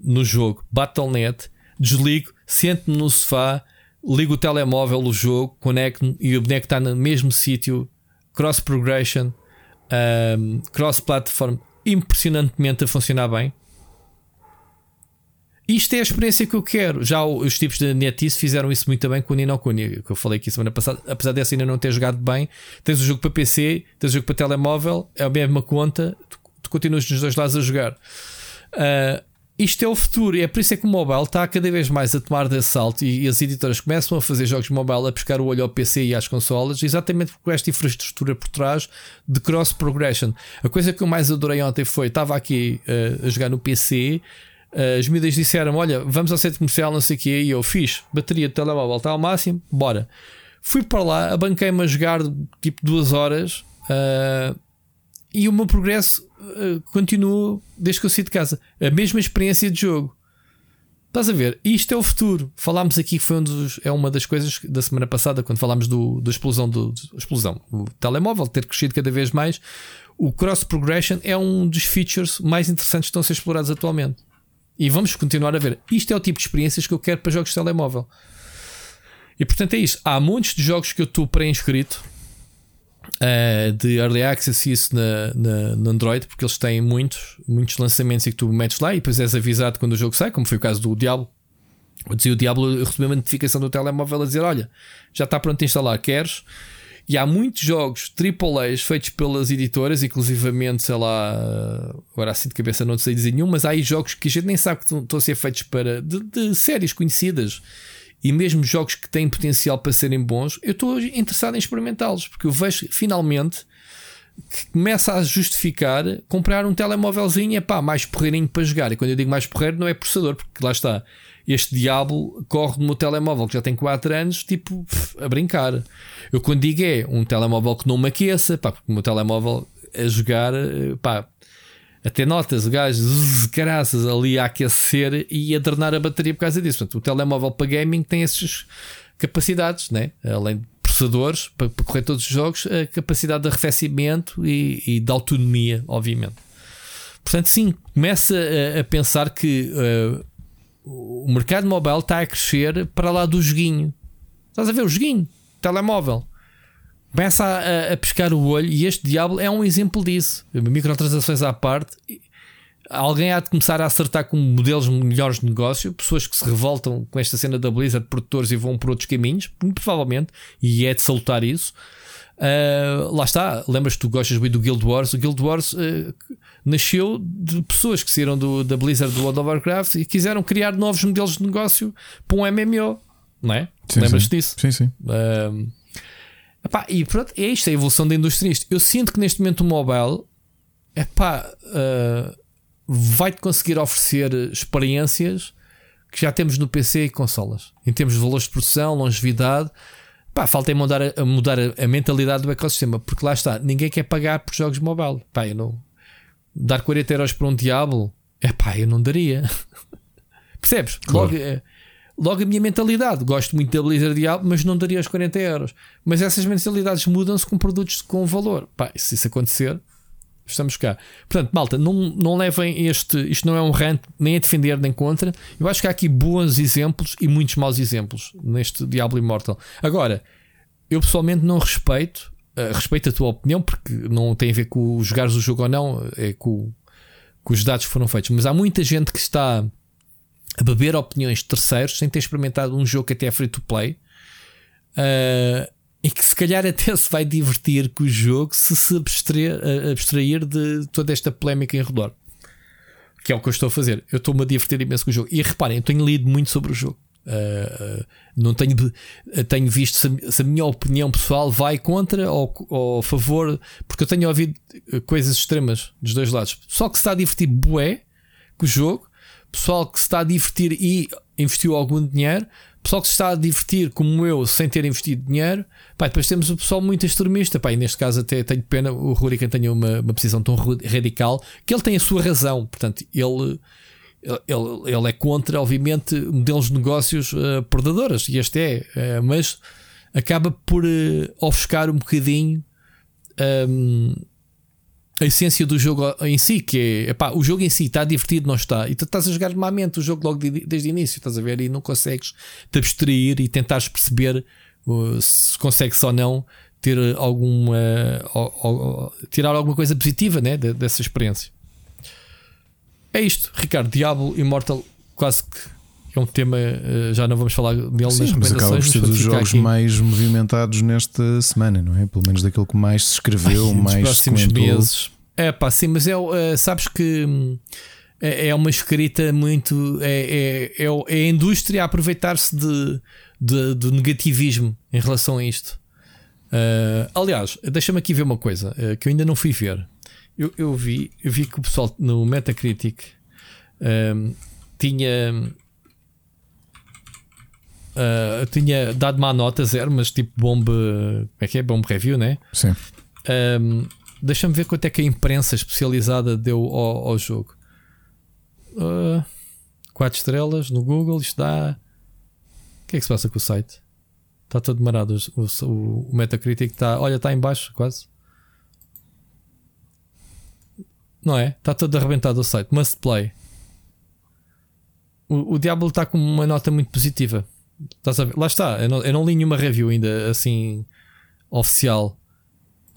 no jogo Battle.net, desligo, sento-me no sofá, ligo o telemóvel, o jogo, conecto-me e o boneco está no mesmo sítio, cross progression, um, cross platform, impressionantemente a funcionar bem. Isto é a experiência que eu quero. Já os tipos da NetEase fizeram isso muito bem com o Nino Kuni, que eu falei aqui semana passada. Apesar dessa ainda não ter jogado bem, tens o jogo para PC, tens o jogo para telemóvel, é a mesma conta, tu, tu continuas nos dois lados a jogar. Uh, isto é o futuro, e é por isso é que o mobile está cada vez mais a tomar de assalto e, e as editoras começam a fazer jogos mobile a pescar o olho ao PC e às consolas, exatamente por esta infraestrutura por trás de cross progression. A coisa que eu mais adorei ontem foi: estava aqui uh, a jogar no PC Uh, as miúdas disseram: Olha, vamos ao centro comercial, não sei o quê. E eu fiz, bateria de telemóvel está ao máximo, bora. Fui para lá, abanquei-me a jogar tipo duas horas uh, e o meu progresso uh, continua desde que eu saí de casa. A mesma experiência de jogo. Estás a ver? Isto é o futuro. Falámos aqui que foi um dos, é uma das coisas da semana passada, quando falámos do, da explosão do, do explosão, o telemóvel ter crescido cada vez mais. O cross progression é um dos features mais interessantes que estão a ser explorados atualmente. E vamos continuar a ver. Isto é o tipo de experiências que eu quero para jogos de telemóvel. E portanto é isso. Há muitos de jogos que eu estou pré-inscrito uh, de Early Access e isso na, na, no Android, porque eles têm muitos, muitos lançamentos e que tu metes lá e depois és avisado quando o jogo sai, como foi o caso do Diablo. Eu dizia o Diablo, eu recebi uma notificação do telemóvel a dizer: Olha, já está pronto a instalar, queres? E há muitos jogos AAAs feitos pelas editoras, inclusivamente, sei lá, agora assim de cabeça não sei dizer nenhum, mas há aí jogos que a gente nem sabe que estão a ser feitos para de, de séries conhecidas e mesmo jogos que têm potencial para serem bons. Eu estou interessado em experimentá-los porque eu vejo finalmente que começa a justificar comprar um telemóvelzinho, é pá, mais porreirinho para jogar. E quando eu digo mais porreiro, não é processador, porque lá está este diabo corre no meu telemóvel que já tem 4 anos, tipo, a brincar. Eu quando digo é um telemóvel que não me aqueça, pá, porque o meu telemóvel a jogar, pá, Até notas o gajo, graças ali a aquecer e a drenar a bateria por causa disso. Portanto, o telemóvel para gaming tem essas capacidades, né? além de processadores para, para correr todos os jogos, a capacidade de arrefecimento e, e de autonomia, obviamente. Portanto, sim, começa a, a pensar que uh, o mercado mobile está a crescer para lá do joguinho. Estás a ver o joguinho, telemóvel. Começa a, a, pescar o olho e este diabo é um exemplo disso. Microtransações à parte. Alguém há de começar a acertar com modelos melhores de negócio, pessoas que se revoltam com esta cena da Blizzard, produtores e vão por outros caminhos, provavelmente, e é de salutar isso. Uh, lá está, lembras-te tu gostas bem do Guild Wars? O Guild Wars uh, nasceu de pessoas que saíram do, da Blizzard do World of Warcraft e quiseram criar novos modelos de negócio para um MMO, não é? Lembras-te disso? Sim, sim. Uh, epá, e pronto, é isto, é a evolução da indústria. Isto. Eu sinto que neste momento o mobile epá, vai-te conseguir oferecer experiências que já temos no PC e consolas, em termos de valores de produção, longevidade Pá, falta é mudar, a, mudar a, mentalidade do ecossistema, porque lá está, ninguém quer pagar por jogos mobile. Pá, eu não. Dar 40 euros por um Diablo, é pá, eu não daria. Percebes? Claro. Logo, é, logo a minha mentalidade. Gosto muito da Blizzard Diablo, mas não daria os 40 euros. Mas essas mentalidades mudam-se com produtos com valor. Pá, se isso acontecer, estamos cá. Portanto, malta, não, não levem este. Isto não é um rant nem a defender nem contra. Eu acho que há aqui bons exemplos e muitos maus exemplos neste Diablo Immortal. Agora, eu pessoalmente não respeito. Uh, respeito a tua opinião, porque não tem a ver com jogares o jogo ou não, é com, com os dados que foram feitos. Mas há muita gente que está a beber opiniões de terceiros sem ter experimentado um jogo que até é free to play. Uh, e que se calhar até se vai divertir com o jogo se se abstrair, abstrair de toda esta polémica em redor. Que é o que eu estou a fazer. Eu estou-me a divertir imenso com o jogo. E reparem, eu tenho lido muito sobre o jogo. Uh, não tenho, tenho visto se, se, a minha opinião pessoal vai contra ou, ou a favor, porque eu tenho ouvido coisas extremas dos dois lados. Pessoal que se está a divertir bué com o jogo, pessoal que se está a divertir e investiu algum dinheiro, pessoal que se está a divertir como eu sem ter investido dinheiro. Pá, depois temos o pessoal muito extremista. Pá, e neste caso até tenho pena o Rurikan tenha uma, uma posição tão radical que ele tem a sua razão. Portanto, ele. Ele, ele é contra, obviamente, modelos de negócios uh, predadoras, e este é, uh, mas acaba por uh, ofuscar um bocadinho um, a essência do jogo em si, que é epá, o jogo em si está divertido, não está, e tu estás a jogar malmente o jogo logo de, desde o início, estás a ver, e não consegues te abstrair e tentares perceber uh, se consegues ou não ter alguma uh, tirar alguma coisa positiva né, dessa experiência. É isto, Ricardo, Diablo Immortal, quase que é um tema, uh, já não vamos falar dele Sim, nas mas acaba por ser dos jogos aqui. mais movimentados nesta semana, não é? Pelo menos daquele que mais se escreveu, Ai, mais se comentou. Meses. É pá, sim, mas é, uh, sabes que hum, é, é, uma escrita muito. É, é, é, é a indústria a aproveitar-se de, de, de, negativismo em relação a isto. Uh, aliás, deixa-me aqui ver uma coisa uh, que eu ainda não fui ver. Eu, eu, vi, eu vi que o pessoal no Metacritic hum, tinha Uh, tinha dado má nota zero, mas tipo bomba. Como é que é? Bomba review, né? Sim. Um, Deixa-me ver quanto é que a imprensa especializada deu ao, ao jogo. Uh, 4 estrelas no Google. Isto dá. O que é que se passa com o site? Está todo marado. O, o, o Metacritic está. Olha, está em baixo, quase. Não é? Está todo arrebentado o site. Must play. O, o Diablo está com uma nota muito positiva. Estás a ver? Lá está, eu não, eu não li nenhuma review ainda assim oficial.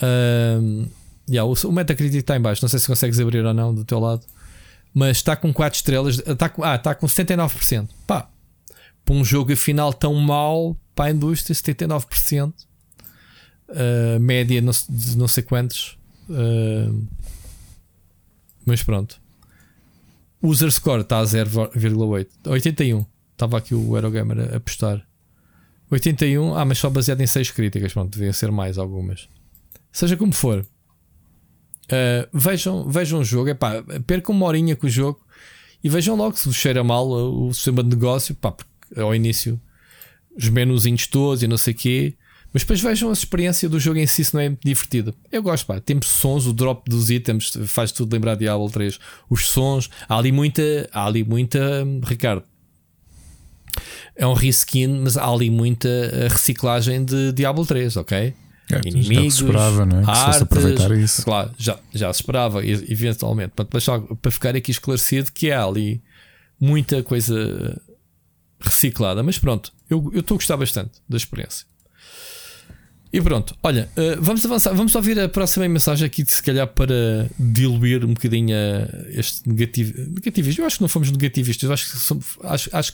Um, yeah, o, o Metacritic está em baixo, não sei se consegues abrir ou não do teu lado, mas está com 4 estrelas. Está com, ah, está com 79%. Pá, para um jogo afinal tão mau para a indústria, 79%. Uh, média não, de não sei quantos. Uh, mas pronto. User score está a 0,8. 81. Estava aqui o Eurogamer a postar. 81, ah, mas só baseado em 6 críticas. Pronto, deviam ser mais algumas. Seja como for, uh, vejam, vejam o jogo. Epá, percam uma horinha com o jogo e vejam logo se vos cheira mal o sistema de negócio. Pá, ao início, os menuzinhos todos e não sei o quê. Mas depois vejam a experiência do jogo em si, se não é muito divertido. Eu gosto, pá. Temos sons, o drop dos itens faz tudo lembrar Diablo 3. Os sons, há ali muita, há ali muita, Ricardo. É um reskin, mas há ali muita eh, reciclagem de Diablo 3, ok? É, Inimigos, já se esperava, não é? Artes, aproveitar isso. Claro, já, já se esperava, eventualmente. Mas só para ficar aqui esclarecido que há ali muita coisa reciclada. Mas pronto, eu estou a gostar bastante da experiência. E pronto, olha, uh, vamos avançar, vamos ouvir a próxima mensagem aqui, se calhar para diluir um bocadinho este negativo, negativismo. Eu acho que não fomos negativistas, eu acho que somos, acho, acho,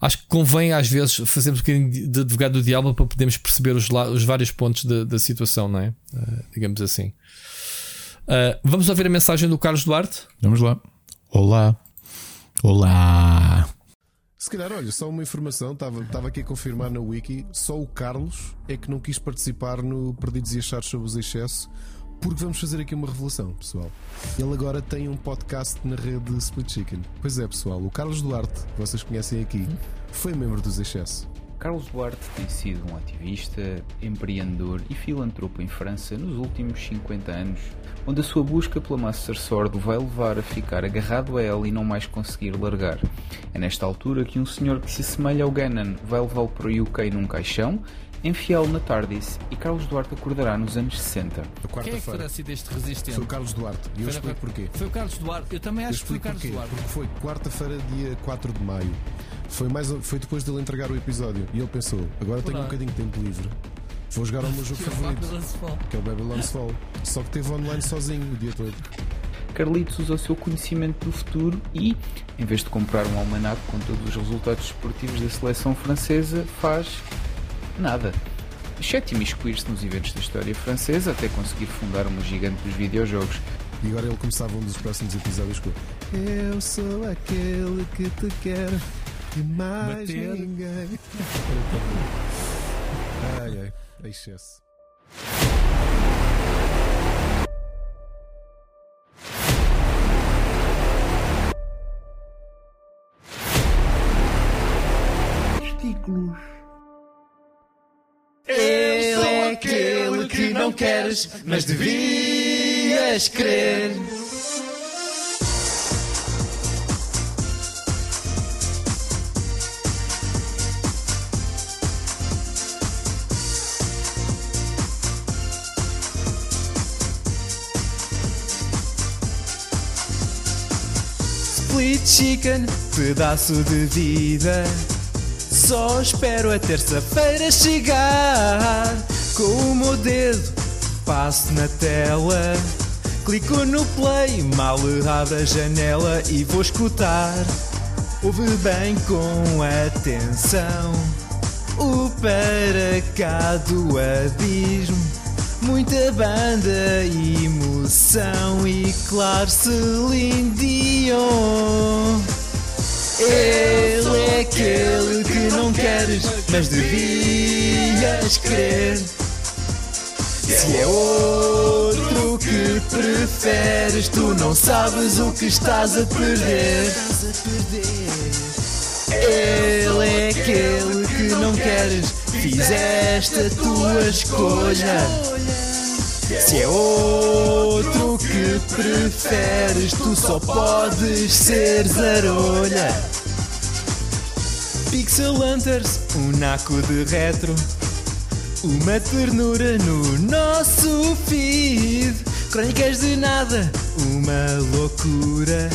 acho que convém às vezes fazermos um bocadinho de advogado do diabo para podermos perceber os, os vários pontos da, da situação, não é? Uh, digamos assim. Uh, vamos ouvir a mensagem do Carlos Duarte? Vamos lá. Olá. Olá. Se calhar, olha, só uma informação, estava, estava aqui a confirmar na Wiki, só o Carlos é que não quis participar no Perdidos e Achados sobre os excessos, porque vamos fazer aqui uma revelação, pessoal. Ele agora tem um podcast na rede Split Chicken. Pois é, pessoal, o Carlos Duarte, que vocês conhecem aqui, foi membro dos excessos. Carlos Duarte tem sido um ativista, empreendedor e filantropo em França nos últimos 50 anos, onde a sua busca pela Master Sword vai levar a ficar agarrado a ela e não mais conseguir largar. É nesta altura que um senhor que se assemelha ao Ganon vai levá-lo para o UK num caixão, enfiá-lo na TARDIS e Carlos Duarte acordará nos anos 60. Quem é que terá sido este resistente? Foi o Carlos Duarte. E eu explico porquê. Foi o Carlos Duarte. Eu também acho eu que foi o Carlos porquê. Duarte. Porque foi quarta-feira, dia 4 de maio. Foi, mais, foi depois dele entregar o episódio. E ele pensou: agora tenho um bocadinho de tempo livre. Vou jogar o meu jogo favorito, que é o Babylon's Fall. Só que teve online sozinho o dia todo. Carlitos usa o seu conhecimento do futuro e, em vez de comprar um almanac com todos os resultados esportivos da seleção francesa, faz nada. Exceto imiscuir-se nos eventos da história francesa até conseguir fundar uma gigante dos videojogos. E agora ele começava um dos próximos episódios com Eu sou aquele que te quer e mais Bater. ninguém. ai ai, é excesso. Testículos. Ele é aquele que não queres, mas devias crer. Split chicken, pedaço de vida. Só espero a terça-feira chegar. Com o meu dedo, passo na tela. Clico no play, mal abro a janela e vou escutar. Ouve bem com atenção o para cá do abismo. Muita banda, emoção e claro Celine Dion. Ele é aquele que não queres, mas devias crer. Se é outro que preferes, tu não sabes o que estás a perder. Ele é aquele que não queres, fizeste a tua escolha. Se é outro que preferes, tu só podes ser zarolha. Pixel Hunters, um naco de retro. Uma ternura no nosso feed. Crónicas de nada, uma loucura.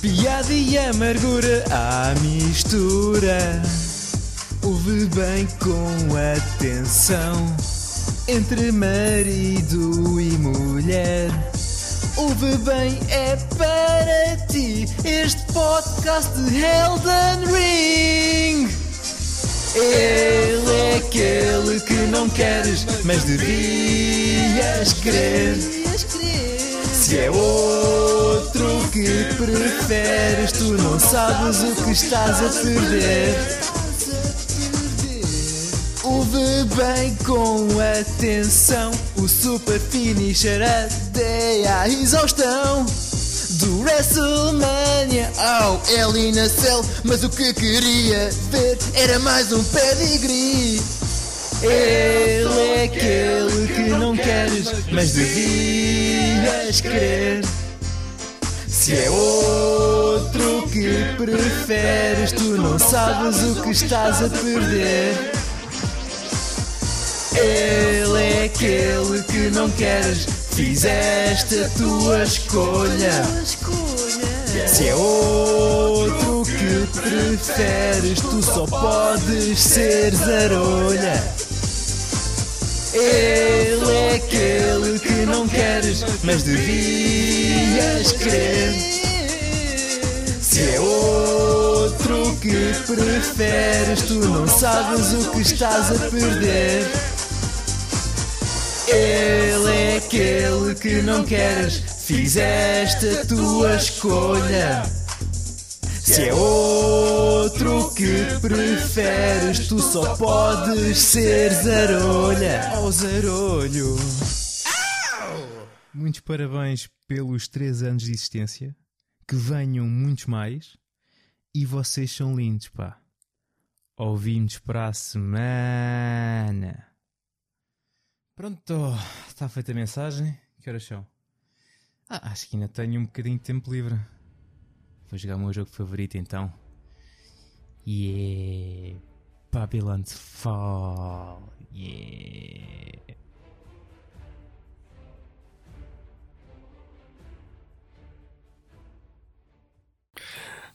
Piada e amargura à mistura. Ouve bem com atenção entre marido e mulher. Ouve bem, é para ti este podcast de Elden Ring. Ele é aquele que não queres, mas devias crer. Se é outro que preferes, tu não sabes o que estás a perder. Ouve bem com atenção o super finisher até à exaustão do WrestleMania ao oh, a Cell. Mas o que queria ver era mais um pedigree. Ele é aquele que não queres, mas devias querer. Se é outro que preferes, tu não sabes o que estás a perder. Ele é aquele que não queres, fizeste a tua escolha. Se é outro que preferes, tu só podes ser zarolha. Ele é aquele que não queres, mas devias querer. Se é outro que preferes, tu não sabes o que estás a perder. Ele é aquele que não queres, fizeste a tua escolha. Se é outro que preferes, tu só podes ser zarolha. Oh, zarolho. Muitos parabéns pelos 3 anos de existência. Que venham muitos mais. E vocês são lindos, pá. Ouvimos para a semana. Pronto, está feita a mensagem. Que horas são? Ah, acho que ainda tenho um bocadinho de tempo livre. Vou jogar o meu jogo favorito então. Yeah. Babylon's Fall. Yeah.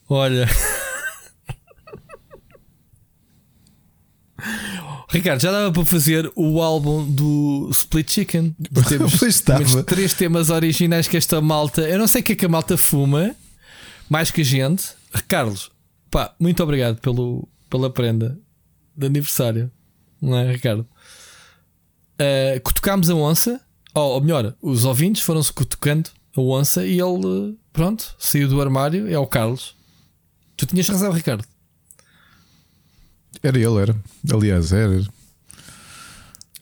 Olha. Ricardo, já dava para fazer o álbum do Split Chicken. Temos três temas originais que esta malta. Eu não sei o que é que a malta fuma, mais que a gente. Carlos, pá, muito obrigado pelo, pela prenda de aniversário. Não é, Ricardo? Uh, cutucámos a onça, ou, ou melhor, os ouvintes foram-se cutucando a onça e ele, pronto, saiu do armário. É o Carlos. Tu tinhas razão, Ricardo. Era ele, era. Aliás, era.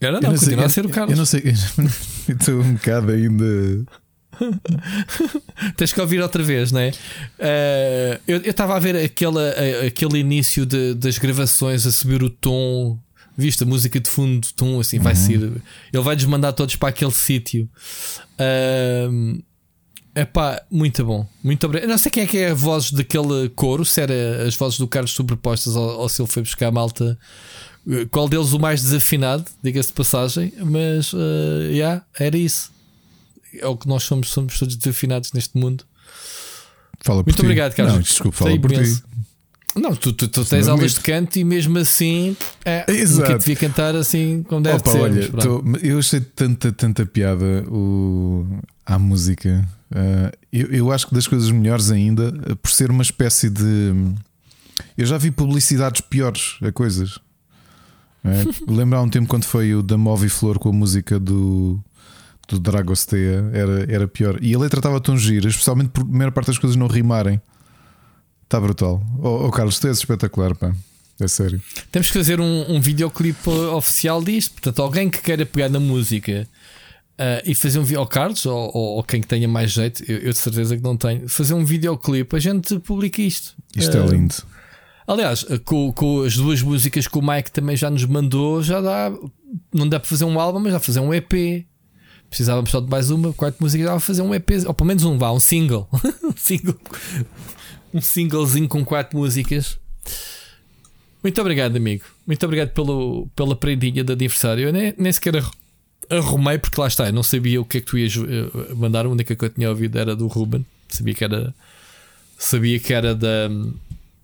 Era não, não continua a ser o Carlos. Eu não sei. Estou um bocado ainda. Tens que ouvir outra vez, não é? Eh, eu estava a ver aquele, aquele início de- das gravações a subir o tom. Viste a música de fundo, tom assim, vai ser. Ele vai desmandar todos para aquele sítio. É pá, muito bom. Muito obrigado. Não sei quem é que é a voz daquele coro, se era as vozes do Carlos sobrepostas ou, ou se ele foi buscar a malta. Eh, Qual deles o mais desafinado, diga-se de passagem, mas eh, yeah, era isso. É o que nós somos, somos todos desafinados neste mundo. Fala por Muito ti. obrigado, Carlos. Não, desculpa, fala por ti. Não, tu, tu, tu tens é aulas de canto e mesmo assim é, Exato. nunca devia cantar assim como deve Opa, ser. olha, tô- eu achei tanta, tanta piada o, à música. Ah, eu, eu acho que das coisas melhores ainda, ah, por ser uma espécie de. Eu já vi publicidades piores a coisas. É, lembro há um tempo quando foi o da Move Flor com a música do, do Dragostea, era, era pior. E a letra estava tão gira, especialmente por a maior parte das coisas não rimarem. Está brutal. Oh, oh, Carlos, tu és espetacular, pá. É sério. Temos que fazer um, um videoclipe oficial disto. Portanto, alguém que queira pegar na música ah, e fazer um vídeo, ou Carlos, ou, ou, ou quem que tenha mais jeito, eu, eu de certeza que não tenho, fazer um videoclipe, a gente publica isto. Isto é Ah, lindo. Aliás, com, com as duas músicas que o Mike também já nos mandou, já dá. Não dá para fazer um álbum, mas dá para fazer um EP. Precisávamos só de mais uma, quatro músicas, dá para fazer um EP, ou pelo menos um, vá, um single. um single. Um singlezinho com quatro músicas. Muito obrigado, amigo. Muito obrigado pelo, pela prendinha de aniversário. Eu nem, nem sequer arrumei, porque lá está, eu não sabia o que é que tu ias eh, mandar. A única que eu tinha ouvido era do Ruben. Sabia que era. Sabia que era da.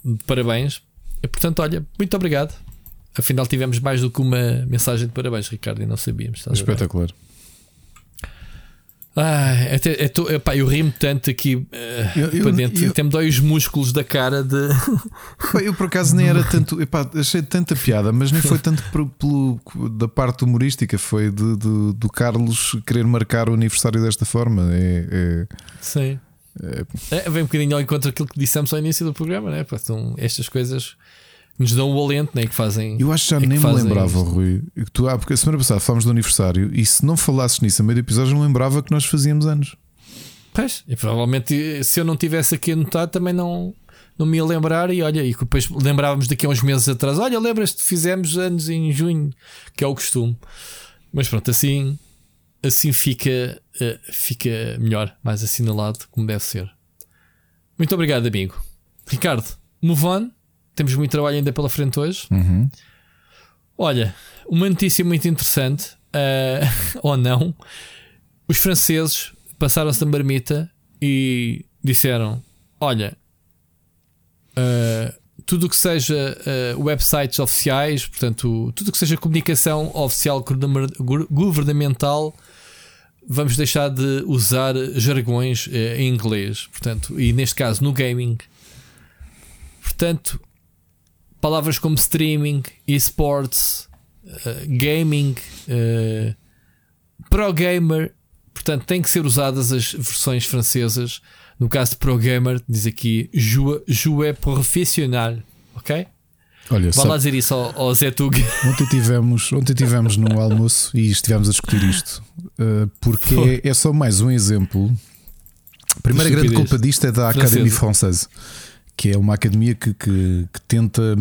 de parabéns. E, portanto, olha, muito obrigado. Afinal, tivemos mais do que uma mensagem de parabéns, Ricardo, e não sabíamos. a Ai, até, é to- epá, eu rimo tanto aqui eh, Eu- eu- para dentro, eu- até me dói os músculos da cara de. Eu por acaso nem era tanto, epá, achei tanta piada, mas nem foi tanto por- pelo, da parte humorística, foi de, de- do Carlos querer marcar o aniversário desta forma. É, é- Sim. É, vem um bocadinho ao encontro daquilo que dissemos ao início do programa, né? Pá, são estas coisas nos dão o alento, né? Que fazem. eu acho que já é que nem me fazem lembrava, isto. Rui. que Tu, ah, porque a semana passada falámos do aniversário e se não falasses nisso a meio do episódio, não lembrava que nós fazíamos anos. Pois, e provavelmente se eu não tivesse aqui anotado também não, não me ia lembrar e olha, e depois lembrávamos daqui a uns meses atrás, olha, lembras-te, fizemos anos em junho, que é o costume. Mas pronto, assim assim fica, uh, fica melhor, mais assinalado, como deve ser. Muito obrigado, amigo. Ricardo, move on. Temos muito trabalho ainda pela frente hoje. Uhum. Olha, uma notícia muito interessante, uh, ou não. Os franceses passaram-se da marmita e disseram: Olha, uh, tudo o que seja uh, websites oficiais, portanto, tudo o que seja comunicação oficial governamental, vamos deixar de usar jargões uh, em inglês, portanto, e neste caso no gaming. Portanto, palavras como streaming, esports, uh, gaming, pro gamer, portanto, têm que ser usadas as versões francesas no caso de Pro Gamer, diz aqui Jouet Profissional. Ok? Olha, Vá lá dizer isso ao, ao Zé Tug. Ontem tivemos, ontem tivemos no almoço e estivemos a discutir isto, uh, porque é, é, só mais um exemplo. A primeira grande culpa disto é da Académie Française, que é uma academia que, que, que, tenta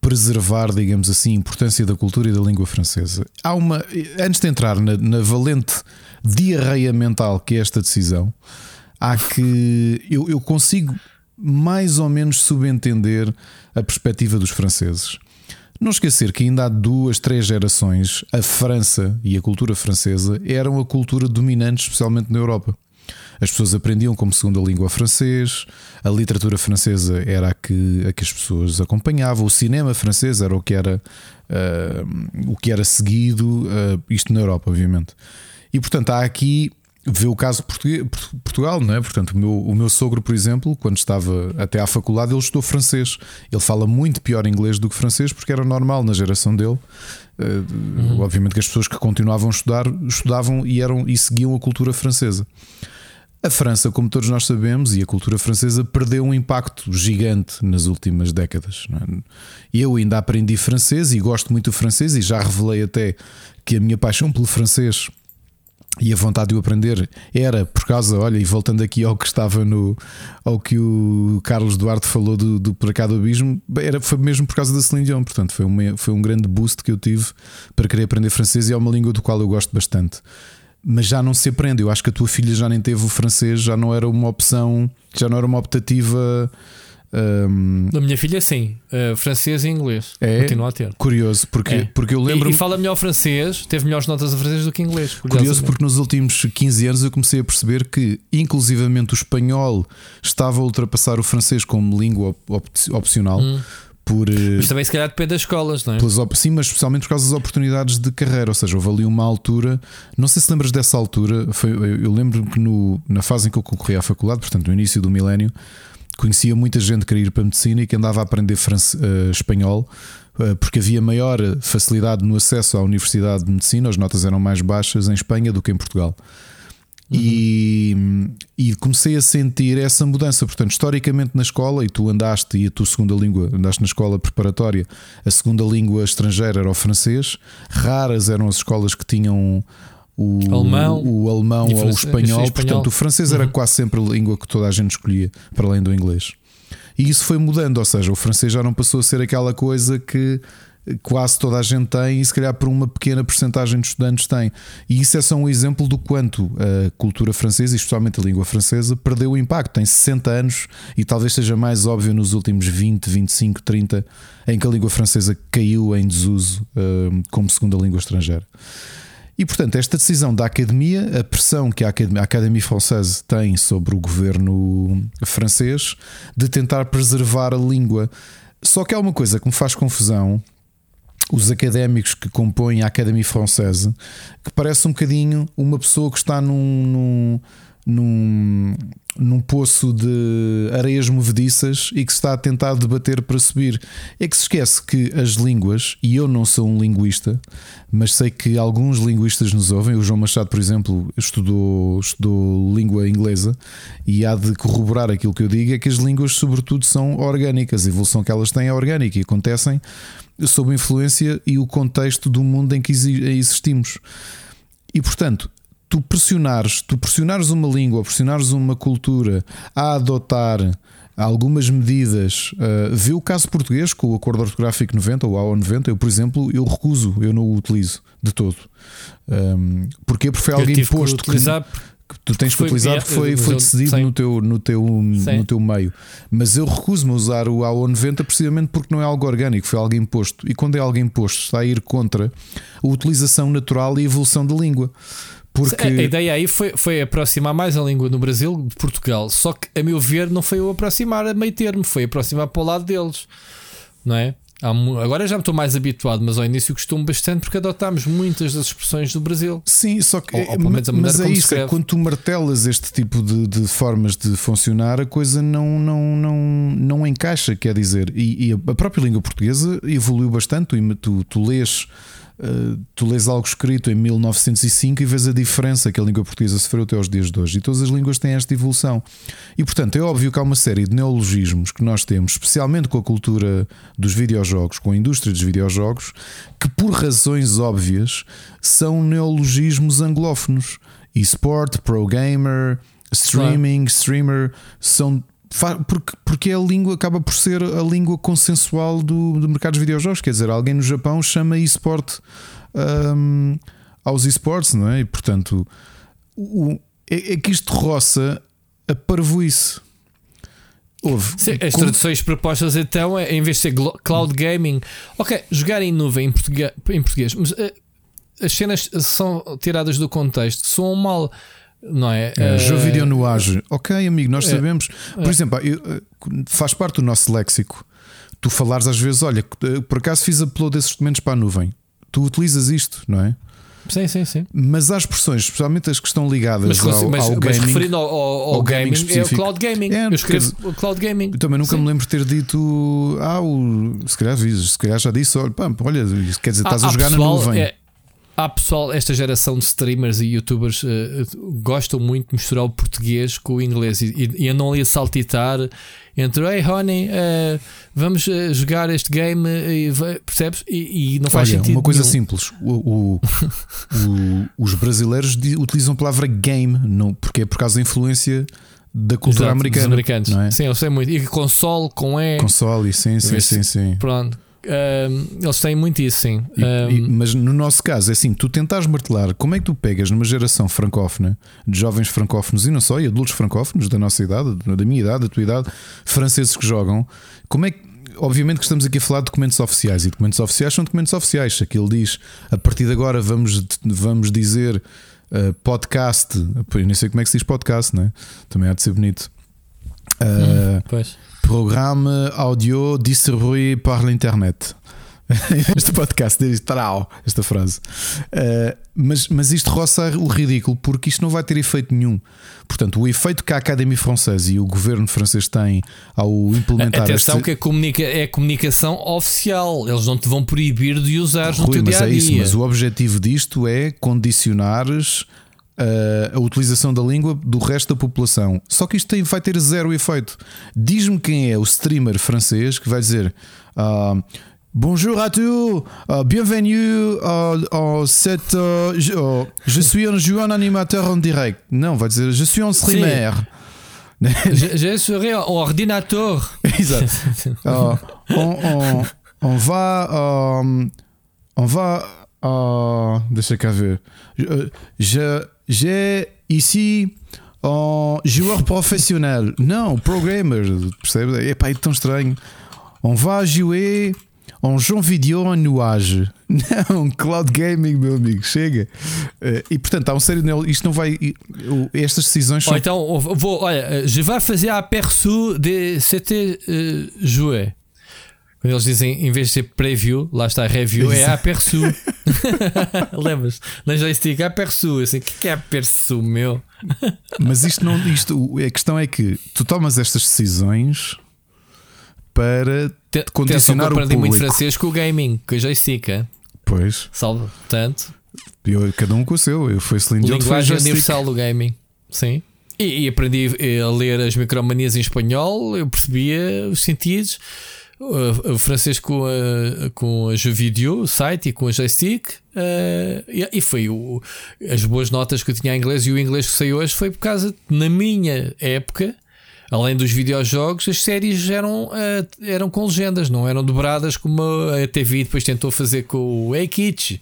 preservar, digamos assim, a importância da cultura e da língua francesa. Há uma, antes de entrar na, na valente diarreia mental que é esta decisão, há que. Eu, eu consigo mais ou menos subentender a perspectiva dos franceses. Não esquecer que ainda há duas, três gerações a França e a cultura francesa eram a cultura dominante, especialmente na Europa. As pessoas aprendiam como segunda língua francês, a literatura francesa era a que, a que as pessoas acompanhavam, o cinema francês era o que era, uh, o que era seguido, uh, isto na Europa, obviamente. E portanto há aqui vê o caso de Portugal, não é? Portanto, o meu, o meu sogro, por exemplo, quando estava até à faculdade, ele estudou francês. Ele fala muito pior inglês do que francês, porque era normal na geração dele. Uhum. Obviamente que as pessoas que continuavam a estudar estudavam e, eram, e seguiam a cultura francesa. A França, como todos nós sabemos, e a cultura francesa perdeu um impacto gigante nas últimas décadas. É? Eu ainda aprendi francês e gosto muito do francês, e já revelei até que a minha paixão pelo francês e a vontade de o aprender era por causa, olha, e voltando aqui ao que estava no ao que o Carlos Duarte falou do, do Abismo, era, foi mesmo por causa da Celine Dion, portanto foi, uma, foi um grande boost que eu tive para querer aprender francês e é uma língua do qual eu gosto bastante. Mas já não se aprende, eu acho que a tua filha já nem teve o francês, já não era uma opção, já não era uma optativa um, da minha filha, sim. Uh, francês e inglês. É, Continua a ter. Curioso, porque, é. porque eu lembro. E, e, fala melhor francês, teve melhores notas a francês do que inglês. Curioso, porque nos últimos 15 anos eu comecei a perceber que, inclusivamente, o espanhol estava a ultrapassar o francês como língua op opcional. Hum. Por, eh, mas também se calhar depende das escolas, não é? Pelas, sim, mas especialmente por causa das oportunidades de carreira. Ou seja, houve ali uma altura, não sei se lembras dessa altura, foi, eu lembro que no, na fase em que eu concorri à faculdade, portanto, no início do milénio, conhecia muita gente que queria ir para a medicina e que andava a aprender france, uh, espanhol uh, porque havia maior facilidade no acesso à Universidade de Medicina, as notas eram mais baixas em Espanha do que em Portugal. Uhum. E, e, comecei a sentir essa mudança. Portanto, historicamente na escola, e tu andaste, e a tua segunda língua, andaste na escola preparatória, a segunda língua estrangeira era o francês. Raras eram as escolas que tinham o alemão, o alemão ou o espanhol. Portanto, o francês era uhum. quase sempre a língua que toda a gente escolhia, para além do inglês. E isso foi mudando, ou seja, o francês já não passou a ser aquela coisa que quase toda a gente tem e se calhar por uma pequena porcentagem de estudantes tem. E isso é só um exemplo do quanto a cultura francesa, e especialmente a língua francesa, perdeu o impacto. Tem 60 anos e talvez seja mais óbvio nos últimos 20, 25, 30, em que a língua francesa caiu em desuso uh, como segunda língua estrangeira. E portanto, esta decisão da academia, a pressão que a Académie, a Académie Française tem sobre o governo francês de tentar preservar a língua. Só que há uma coisa que me faz confusão. Os académicos que compõem a Académie Française, que parece um bocadinho uma pessoa que está num, num num, num poço de areias movediças e que está a tentar debater para subir. É que se esquece que as línguas, e eu não sou um linguista, mas sei que alguns linguistas nos ouvem. O João Machado, por exemplo, estudou, estudou língua inglesa e há de corroborar aquilo que eu digo: é que as línguas, sobretudo, são orgânicas. A evolução que elas têm é orgânica e acontecem sob a influência e o contexto do mundo em que existimos. E portanto, tu pressionares, tu pressionares uma língua, pressionares uma cultura a adotar algumas medidas. Uh, vê o caso português com o Acordo Ortográfico 90 ou AO 90. Eu, por exemplo, eu recuso, eu não o utilizo de todo. Um, porquê? Porque foi Eu alguém tive imposto. que- utilizar que tu tens que Foi- utilizar porque foi, foi decidido sim. no teu, no, teu, Sim. no teu meio. Mas eu recuso-me a usar o AO90 precisamente porque não é algo orgânico, foi algo imposto. E quando é algo imposto, está a ir contra a utilização natural e a evolução da língua. Porque A, a ideia aí foi, foi aproximar mais a língua no Brasil de Portugal. Só que, a meu ver, não foi o aproximar a meio termo, foi aproximar para o lado deles. Não é? Agora já me estou mais habituado, mas ao início costumo bastante porque adotámos muitas das expressões do Brasil. Sim, só que Ou- ou pelo menos a mas é isso, é quando tu martelas este tipo de, de formas de funcionar, a coisa não, não, não, não encaixa, quer dizer, e, e a própria língua portuguesa evoluiu bastante. Tu, tu lês. Uh, tu lês algo escrito em 1905 e vês a diferença que a língua portuguesa sofreu até aos dias de hoje. E todas as línguas têm esta evolução. E portanto, é óbvio que há uma série de neologismos que nós temos, especialmente com a cultura dos videojogos, com a indústria dos videojogos, que por razões óbvias são neologismos anglófonos. eSport, Pro Gamer, streaming, streamer, são. Porque, porque a língua acaba por ser a língua consensual do, do mercado dos videojogos. Quer dizer, alguém no Japão chama eSport hum, aos esportes, não é? E portanto, o, é, é que isto roça a parvoíce. Houve. Sim, as traduções propostas então é em vez de ser cloud gaming, ok, jogar em nuvem em português, em português mas eh, as cenas são tiradas do contexto, soam mal, não é? É, vídeo no age. Ok, amigo, nós é. sabemos. Por exemplo, eh, faz parte do nosso léxico. Tu falares às vezes, olha, eh, por acaso fiz upload desses documentos para a nuvem. Tu utilizas isto, não é? Sim, sim, sim. Mas há expressões, especialmente as que estão ligadas Mas, ao, mas, ao mas gaming. referindo ao, ao- ao ao gaming gaming, é o cloud gaming. É, eu escrevo o cloud gaming. Eu também nunca Sim. me lembro de ter dito, ah, o, se calhar se calhar já disse, olha, pá, olha, quer dizer, estás Há- a jogar na pessoal, nuvem. é- há pessoal, esta geração de streamers e youtubers eh, gostam muito de misturar o português com o inglês e, e, e andam ali a saltitar entre Hey honey, eh, vamos eh, jogar este game, e, vai-" percebes? E, e não faz Olha, sentido. uma coisa nenhum. simples: o, o- o- os brasileiros utilizam a palavra game, não, porque é por causa da influência da cultura Exato, dos americana. americanos. não é? Sim, eu sei muito. E console com E. Console, sim, sim, sim, sim. Pronto. Ahm, eles têm muito isso, sim. E- e- mas no nosso caso, é assim: tu tentares martelar, como é que tu pegas numa geração francófona, de jovens francófonos e não só, e adultos francófonos da nossa idade, da minha idade, da tua idade, franceses que jogam, como é que. Obviamente que estamos aqui a falar de documentos oficiais e documentos oficiais são documentos oficiais. Se aquilo diz a partir de agora vamos, vamos dizer uh, podcast, eu nem sei como é que se diz podcast, não é? Também há de ser bonito. Uh, pois. Programme audio distribué par l'internet. este podcast diz trau, esta frase. Uh, mas, mas isto roça o ridículo porque isto não vai ter efeito nenhum. Portanto, o efeito que a Académie Francesa e o governo francês têm ao implementar Atenção este- que comunica é a comunicação oficial. Eles não te vão proibir de usares no teu mas dia a é dia. isso, mas o objetivo disto é condicionares uh, a utilização da língua do resto da população. Só que isto tem- vai ter zero efeito. Diz-me quem é o streamer francês que vai dizer. ah, Bonjour à tous, ah, bienvenue ao set. ah, je, oh, je suis un joueur animateur en direct. Não, vai dizer je suis un streamer. Je, je serai un ordinateur. Exato. On, on- on va. on va. deixa cá ver. Je- Je, j'ai ici um joueur professionnel. Não, programmer. Percebe? Epá, é tão estranho. On va jouer um jeu vidéo en nuage. Não, cloud gaming, meu amigo. Chega. Eh, e portanto, há um sério. Isto não vai. Estas decisões são. então, vou, olha, je vais fazer aperçu de c'était euh, joué. Quando eles dizem, em vez de ser preview, lá está review, é aperçu. Lembras? Na joystick, aperçu. Assim, o que que é aperçu, meu? Mas isto não. Isto, a questão é que tu tomas estas decisões para Te- condicionar atenção que eu o aprendi muito público. francês com o gaming, com a joystick. hein? Pois, Salve. Portanto, eu, cada um com o seu. Eu fui Celine Dion, linguagem universal do gaming. Sim. E, e aprendi eh, a ler as micromanias em espanhol, eu percebia os sentidos. O, francês com a, com a Jeux o site e com a joystick. eh, e, e foi o, as boas notas que eu tinha em inglês e o inglês que saiu hoje foi por causa, na minha época, além dos videojogos, as séries eram, uh, eram com legendas, não eram dobradas como a TV depois tentou fazer com o A-Kitsch,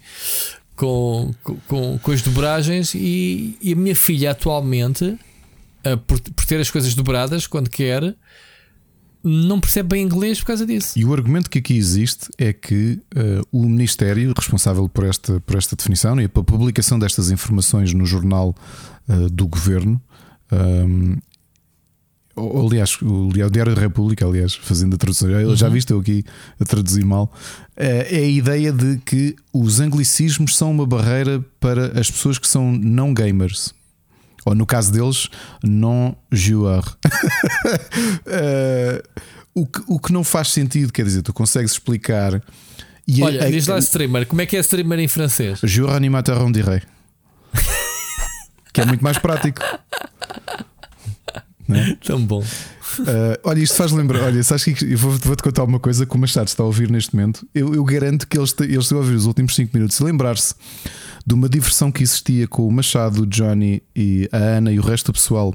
com, com, com as dobragens. E, e a minha filha atualmente, uh, por, por ter as coisas dobradas quando quer, não percebe bem inglês por causa disso. E o argumento que aqui existe é que uh, o Ministério responsável por esta, por esta definição e pela publicação destas informações no jornal uh, do governo. Um, aliás, o Diário da República, aliás, fazendo a tradução, uhum. já viste eu aqui a traduzir mal, é a ideia de que os anglicismos são uma barreira para as pessoas que são não gamers ou no caso deles, non joueur. uh, o, que, o que não faz sentido, quer dizer, tu consegues explicar. E Olha, a, diz lá streamer, como é que é streamer em francês? Joueur animateur on dirait. que é muito mais prático. É? Tão bom. Uh, olha, isto faz lembrar. Olha, sabes que vou-te vou contar uma coisa que o Machado está a ouvir neste momento. Eu, eu garanto que eles, eles estão a ouvir os últimos 5 minutos e lembrar-se de uma diversão que existia com o Machado, o Johnny e a Ana e o resto do pessoal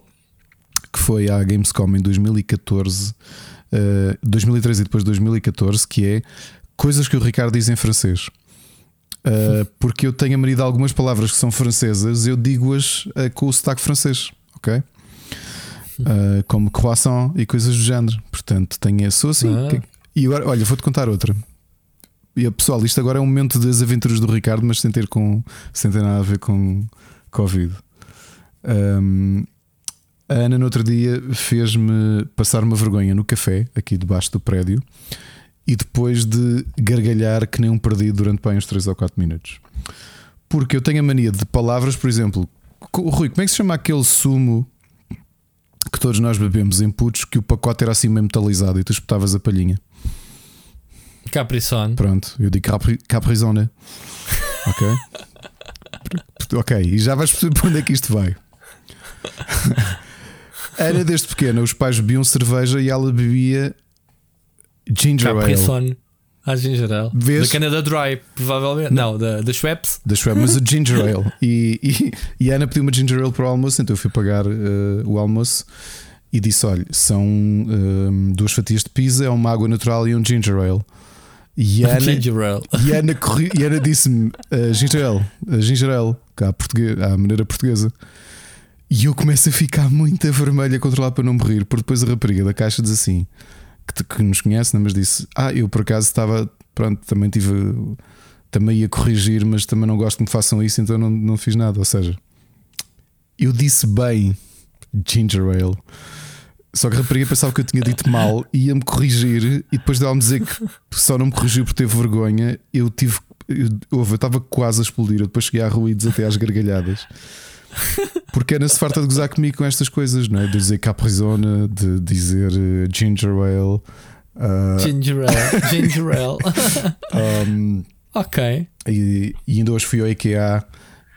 que foi à Gamescom em 2014, uh, 2013 e depois 2014, que é coisas que o Ricardo diz em francês. Uh, porque eu tenho a mania de algumas palavras que são francesas, eu digo-as uh, com o sotaque francês, ok? Uh, como croissant e coisas do género. Portanto, tenho, sou assim. Ah. E agora, olha, vou-te contar outra. E pessoal, isto agora é um momento das aventuras do Ricardo, mas sem ter, com, sem ter nada a ver com Covid. Um, a Ana, no outro dia, fez-me passar uma vergonha no café, aqui debaixo do prédio, e depois de gargalhar que nem um perdido durante bem uns 3 ou 4 minutos. Porque eu tenho a mania de palavras, por exemplo, Rui, como é que se chama aquele sumo que todos nós bebemos em putos que o pacote era assim meio metalizado e tu espetavas a palhinha? Capricone. Pronto, eu digo Capri, Caprizone. Ok? ok, e já vais perceber para onde é que isto vai. Era desde pequena, os pais bebiam cerveja e ela bebia ginger Capricone. ale. Ah, ginger ale. Vês? Da Canada Dry, provavelmente. Não, da, da Schweppes. Da Schweppes, mas o ginger ale. E, e, e, a Ana pediu uma ginger ale para o almoço, então eu fui pagar uh, o almoço e disse: olha, são uh, duas fatias de pizza, é uma água natural e um ginger ale. E a Ana, e Ana, corri, e Ana disse-me uh, ginger ale, uh, ginger ale, cá, português, à maneira portuguesa. E eu começo a ficar muito vermelha a controlar para não me rir, porque depois a rapariga da caixa diz assim: que, que nos conhece, né, mas disse: Ah, eu por acaso estava, pronto, também tive, também ia corrigir, mas também não gosto que me façam isso, então não, não fiz nada. Ou seja, eu disse bem ginger ale. Só que a rapariga pensava que eu tinha dito mal ia-me corrigir, e depois dela-me dizer que só não me corrigiu por ter vergonha, eu tive. Eu, eu estava quase a explodir. Eu depois cheguei a ruídos até às gargalhadas. Porque Ana se farta de gozar comigo com estas coisas, não é? De dizer caprizona, de dizer uh, ginger ale. Uh... Ginger ale. Ginger ale. um, ok. E, e ainda hoje fui ao IKEA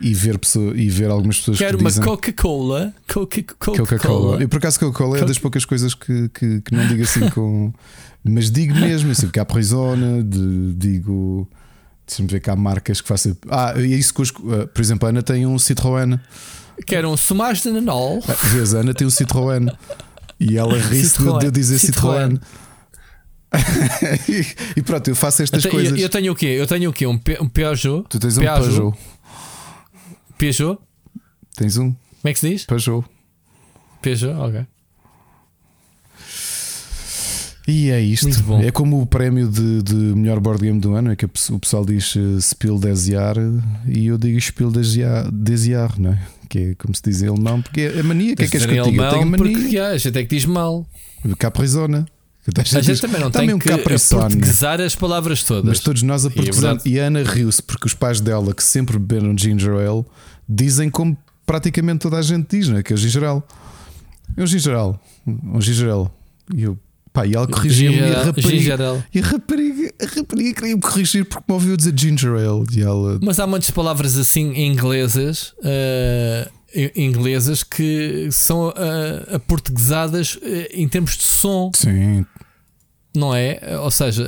e ver, pessoa, e ver algumas pessoas Quero que dizem... uma Coca-Cola. Coca-Cola. Coca-Cola. E por acaso Coca-Cola é das poucas coisas que, que, que não digo assim com. Mas digo mesmo, assim, Caprizona, de, digo. Deixa-me ver que há marcas que façam. Ah, é isso que os, uh, Por exemplo, a Ana tem um Citroën. Quero um Somage de Nanol. Ah, vês, a Ana tem um Citroën. E ela ri-se de, de dizer Citroën. Citroën. e pronto, eu faço estas eu, coisas. Eu, eu, tenho o quê? Eu tenho o quê? Um, um Peugeot. Tu tens um Peugeot. Peugeot. Peugeot? Tens um? Como é que se diz? Peugeot. Peugeot, ok. E é isto. É como o prémio de, de, melhor board game do ano, é que o pessoal diz uh, Spiel des Jahres e eu digo Spiel des Jahres, não é? Que é como se diz em alemão, porque é a mania que é que és que eu? Eu tenho a mania. Porque, a gente é que diz mal. Caprizona. A gente diz, também não também tem um que portuguesar as palavras todas. Mas todos nós a portuguesar. E, é e a Ana riu-se porque os pais dela, que sempre beberam ginger ale, dizem como praticamente toda a gente diz, não é? Que é o ginger ale. É um ginger ale. Um ginger ale. E eu Pá, e ela corrigia-me e a rapariga, e a rapariga, a rapariga queria me corrigir porque me ouviu dizer ginger ale. E ela... Mas há muitas palavras assim inglesas, uh, inglesas que são uh, aportuguesadas uh, em termos de som. Sim. Não é? Ou seja,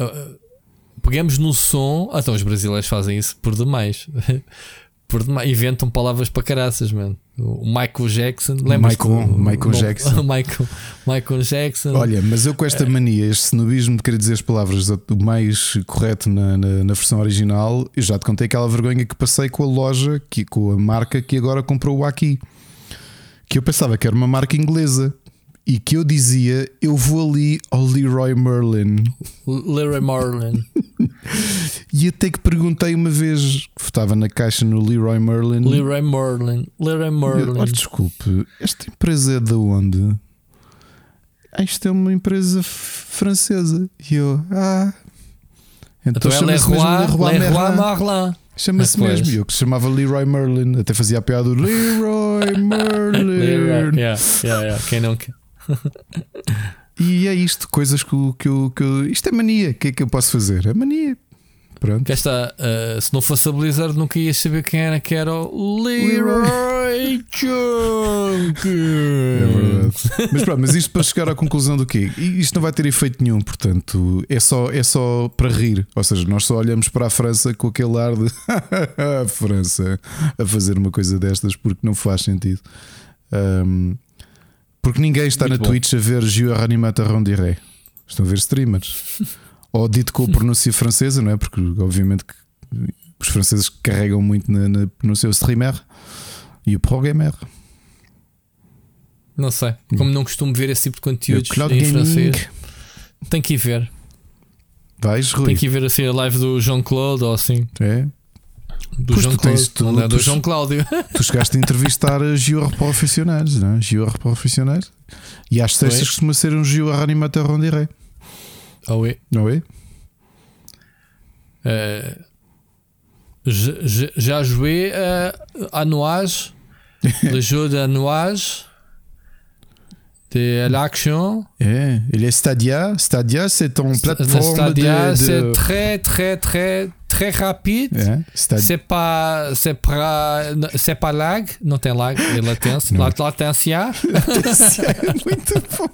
uh, pegamos no som. Ah, então os brasileiros fazem isso por demais. por demais. Inventam palavras para caraças, mano. O Michael Jackson, lembra Michael- Michael Jackson. Michael, Michael Jackson. Olha, mas eu com esta É. mania, este snobismo de querer dizer as palavras o mais correto na, na, na versão original, eu já te contei aquela vergonha que passei com a loja, que, com a marca que agora comprou o Aqui. Que eu pensava que era uma marca inglesa. E que eu dizia, eu vou ali ao Leroy Merlin. Leroy Marlin. E até que perguntei uma vez, que estava na caixa no Leroy Merlin. Leroy Merlin. Leroy Eu, Merlin. Olha, desculpe, esta empresa é de onde? Ah, isto é uma empresa francesa. E eu, ah. Então, Então é chama-se mesmo Leroy, Leroy Leroy Merlin. Merlin. Chama-se Ah, mesmo. Eu que se chamava Leroy Merlin. Até fazia a piada do Leroy Leroy. Merlin. Yeah, yeah, yeah. Quem não quer? E é isto, coisas que, eu- que, que Isto é mania. O que é que eu posso fazer? É mania. Pronto. Cá está, uh, se não fosse a Blizzard, nunca ias saber quem era, que era o Leroy Chunk. É verdade. mas pronto, mas isto para chegar à conclusão do quê? Isto não vai ter efeito nenhum, portanto, é só, é só para rir. Ou seja, nós só olhamos para a França com aquele ar de a França a fazer uma coisa destas porque não faz sentido. Ahm, porque ninguém está Muito na bom. Twitch a ver Gio Animator Rondiré. Estão a ver streamers. Ou dito com a pronúncia francesa, não é? Porque obviamente que os franceses carregam muito na, na, no seu streamer e o programmer. Não sei, como não costumo ver esse tipo de o conteúdos em gaming. francês, tem que ir ver. Vais, Rui? Tem que ir ver assim a live do João Claude ou assim. É. Do Pois João tu Claude, tu- não é do João Cláudio. Tu chegaste a entrevistar a Gio profissionais, não é? Gio profissionais. E às sextas costuma ser um Gio Animateur Rondiré, Ah oui. não é? Euh, je- je- J'ai joué euh, à Nuage, le jeu de Nuage, de l'action. É. Ele é Stadia. Stadia, c'est une Le plateforme Stadia, de. c'est de... très, très, très, très rapide. É. Stadia. C'est pas, c'est pas, c'est pas lag, não tem lag, é latência, Não. la- latência. é muito bom.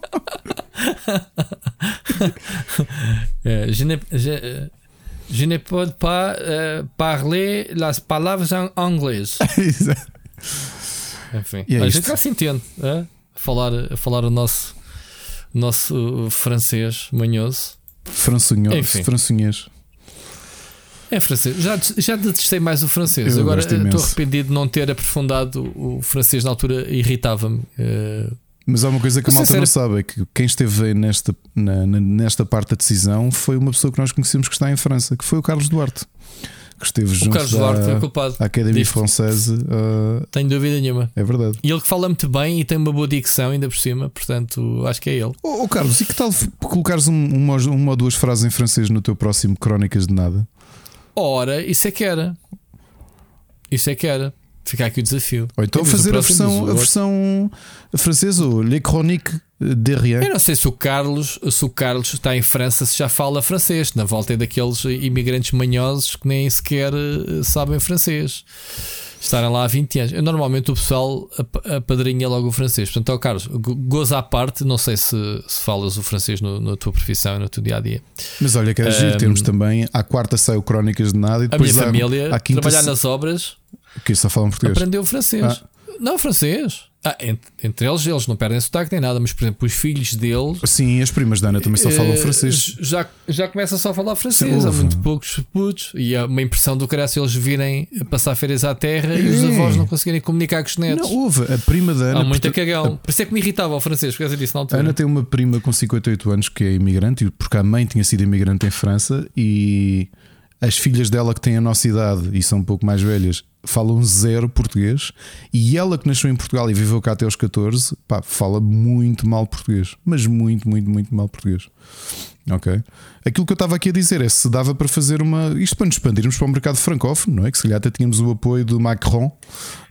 Euh, je ne, je, je ne peux pas euh, parler las palavras em anglês. Exato. Enfim, E é a isto. Falar, a falar o nosso, nosso francês manhoso. Françunhas. É francês. Já, já detestei mais o francês. Eu Agora estou imenso. arrependido de não ter aprofundado o francês na altura, irritava-me. Eh, Mas há uma coisa que a malta não sabe: é que quem esteve nesta, na- nesta parte da decisão foi uma pessoa que nós conhecemos que está em França, que foi o Carlos Duarte, que esteve junto Carlos Duarte é culpado. à Académie disto. Française. ah, Tenho dúvida nenhuma. é verdade. E ele que fala muito bem e tem uma boa dicção ainda por cima, portanto acho que é ele. Ô Carlos, e que tal colocares um- uma, uma ou duas frases em francês no teu próximo Crónicas de Nada? Ora, isso é que era. Isso é que era. Fica aqui o desafio. Ou então fazer a versão, a versão francesa, ou Les Chroniques de Rien. Eu não sei se o Carlos, se o Carlos está em França, se já fala francês. Na volta é daqueles imigrantes manhosos que nem sequer eh, sabem francês. Estarem lá há 20 anos. Eu, normalmente o pessoal ap- apadrinha logo o francês. Portanto, ó Carlos, go- goza à parte. Não sei se, se falas o francês no- na tua profissão e no teu dia a dia. Mas olha, que é giro, Ahm, temos também. À quarta sai o Crónicas de Nada e A depois minha há- família, à quinta trabalhar nas obras, Que só falam português. aprendeu francês. Ah. Não, francês. Ah, entre, entre eles, eles não perdem sotaque nem nada, mas por exemplo, os filhos deles Sim, as primas da Ana também só falam eh, francês. Já, já começa só a falar francês. Sim, Há muito poucos putos. E há uma impressão do cara se eles virem passar férias à terra e os É. avós não conseguirem comunicar com os netos. Não, houve. A prima da Ana. Há muito porta- cagão. Por isso é que me irritava o francês, por causa disso na altura. Ana tem uma prima com 58 anos que é imigrante, porque a mãe tinha sido imigrante em França e as filhas dela que têm a nossa idade e são um pouco mais velhas falam zero português e ela que nasceu em Portugal e viveu cá até aos 14 pá, fala muito mal português, mas muito, muito, muito mal português. Ok? Aquilo que eu estava aqui a dizer é se dava para fazer uma. Isto para nos expandirmos para o mercado francófono, não é? Que se calhar até tínhamos o apoio do Macron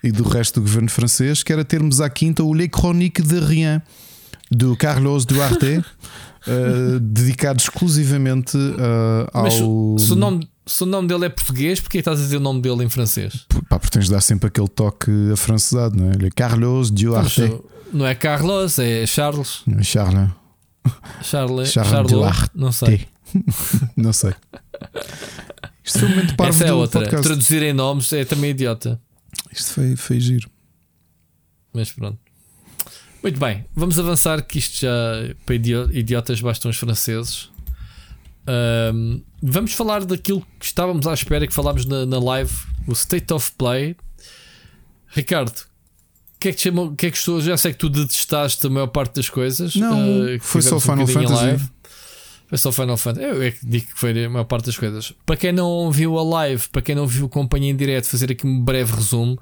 e do resto do governo francês, que era termos à quinta o Les Chroniques de Rien do Carlos Duarte, eh, dedicado exclusivamente eh, ao. Mas se, se o nome, se o nome dele é português, porque estás a dizer o nome dele em francês? Pá, porque tens de dar sempre aquele toque afrancesado, não é? Le Carlos Mas, Duarte. não é Carlos, é Charles. Charles. Charles, Charles Charles Duarte. não sei. não sei. Isto foi momento parvo Essa é outra. podcast. Traduzir em nomes é também idiota. Isto foi, foi giro. Mas pronto. Muito bem, vamos avançar que isto já para idio- idiotas bastam os franceses. Ahm, vamos falar daquilo que estávamos à espera que falámos na, na live, o State of Play. Ricardo, o que é que te chamou? O que é que estou? Já sei que tu detestaste a maior parte das coisas. Não, que foi só um Final Fantasy. Foi só Final Fantasy. Eu é que digo que foi a maior parte das coisas. Para quem não viu a live, para quem não viu a companhia em direto, fazer aqui um breve resumo.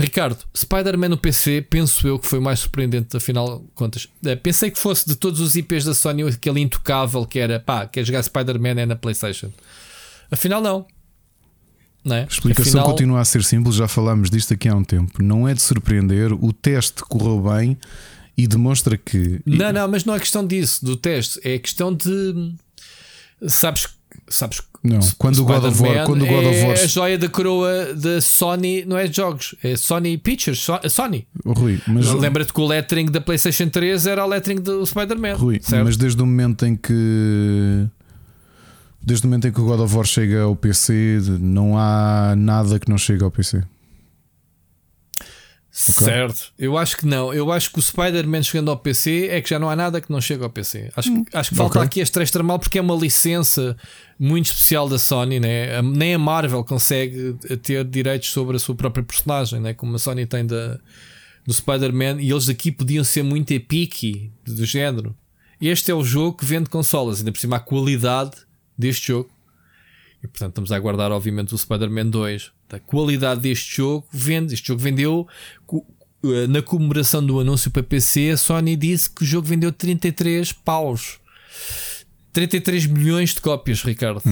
Ricardo, Spider-Man no PC, penso eu que foi o mais surpreendente, afinal de contas. Eh, Pensei que fosse de todos os IPs da Sony aquele intocável que era pá, quer jogar Spider-Man é na PlayStation. Afinal, não. Não é? A explicação Afinal, continua a ser simples, já falámos disto aqui há um tempo. Não é de surpreender, o teste correu bem e demonstra que. Não, não, mas não é questão disso, do teste. É questão de. Sabes. Sabes Não, quando o God of War- quando o God of é War- a joia da coroa da Sony, não é de jogos, é Sony Pictures, So- Sony. Rui, mas, Lembra-te que o lettering da PlayStation 3 era o lettering do Spider-Man. Rui, certo? mas desde o momento em que. Desde o momento em que o God of War chega ao PC, não há nada que não chegue ao PC. Certo, eu acho que não. Eu acho que o Spider-Man chegando ao PC é que já não há nada que não chega ao PC. Acho, que- acho que falta ok. aqui este extra mal porque é uma licença muito especial da Sony, né? Nem a Marvel consegue ter direitos sobre a sua própria personagem, né? como a Sony tem da, do Spider-Man. E eles aqui podiam ser muito picky do género. Este é o jogo que vende consolas, ainda por cima a qualidade deste jogo. E portanto estamos a aguardar, obviamente, o Spider-Man 2. A qualidade deste jogo vende. Este jogo vendeu eh, na comemoração do anúncio para PC. A Sony disse que o jogo vendeu 33 paus. 33 milhões de cópias, Ricardo.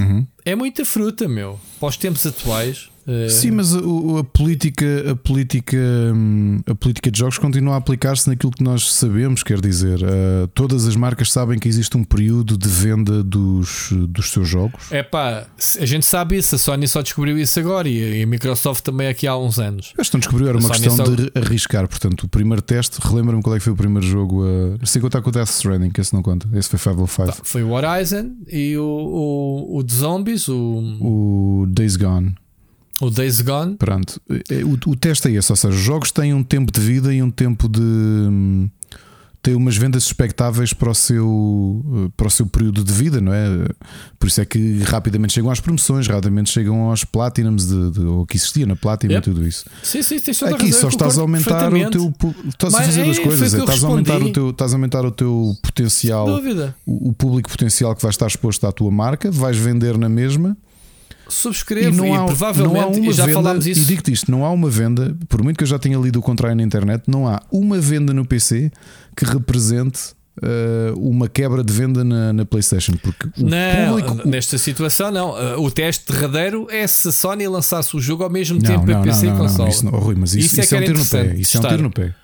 É muita fruta, meu. Para os tempos atuais. Eh, Sim, mas a, a política, a política, hum, a política de jogos continua a aplicar-se naquilo que nós sabemos, quer dizer, uh, todas as marcas sabem que existe um período de venda dos, dos seus jogos. É pá, a gente sabe isso. A Sony só descobriu isso agora e a Microsoft também aqui há uns anos. Esta não descobriu, era A uma questão só- de arriscar. Portanto, o primeiro teste, relembra-me qual é que foi o primeiro jogo. Uh, sem contar com o Death Stranding, que esse não conta. Esse foi 505. Foi o Horizon e o, o, o de Zombies, o, O Days Gone. O Days Gone. Pronto. Eh, O, o teste é esse, ou seja, os jogos têm um tempo de vida e um tempo de. hum, têm umas vendas expectáveis para o, seu, eh, para o seu período de vida, não é? Por isso é que rapidamente chegam às promoções, rapidamente chegam aos Platinums, de, de, ou que existia na Platinum Yep. e tudo isso. Sim, sim, tens toda Aqui só eu estás a aumentar o teu. Estás a fazer é, duas coisas. É, estás, a aumentar o teu, estás a aumentar o teu potencial, o, o público potencial que vai estar exposto à tua marca, vais vender na mesma. Subscrevo E e, não há, provavelmente, não há uma e já venda, falámos E isso. digo-te isto: não há uma venda, por muito que eu já tenha lido o contrário na internet, não há uma venda no PC que represente eh, uma quebra de venda na, na PlayStation. Porque o Não, público. nesta situação não. Uh, O teste derradeiro é se a Sony lançasse o jogo ao mesmo Não, tempo não, não, PC não, e não, console. isso não, oh, Rui, mas isso, Isso é isso que é um tiro no pé. Isso é um tiro no pé.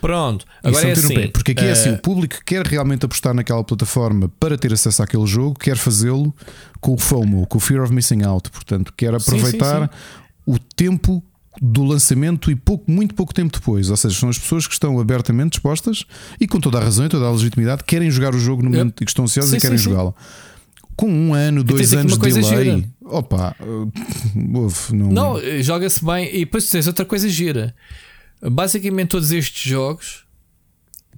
Pronto, agora é assim. Porque aqui é assim: uh, o público que quer realmente apostar naquela plataforma para ter acesso àquele jogo, quer fazê-lo com o FOMO, com o Fear of Missing Out. Portanto, quer sim, aproveitar o tempo do lançamento e pouco, muito pouco tempo depois. Ou seja, são as pessoas que estão abertamente dispostas e com toda a razão e toda a legitimidade querem jogar o jogo no momento em que estão ansiosos Sim, e querem sim, sim. jogá-lo. Com um ano, dois anos de delay, gira. opa, uh, ouve, não, Não, eh, joga-se bem. E depois tens outra coisa gira. Basicamente, todos estes jogos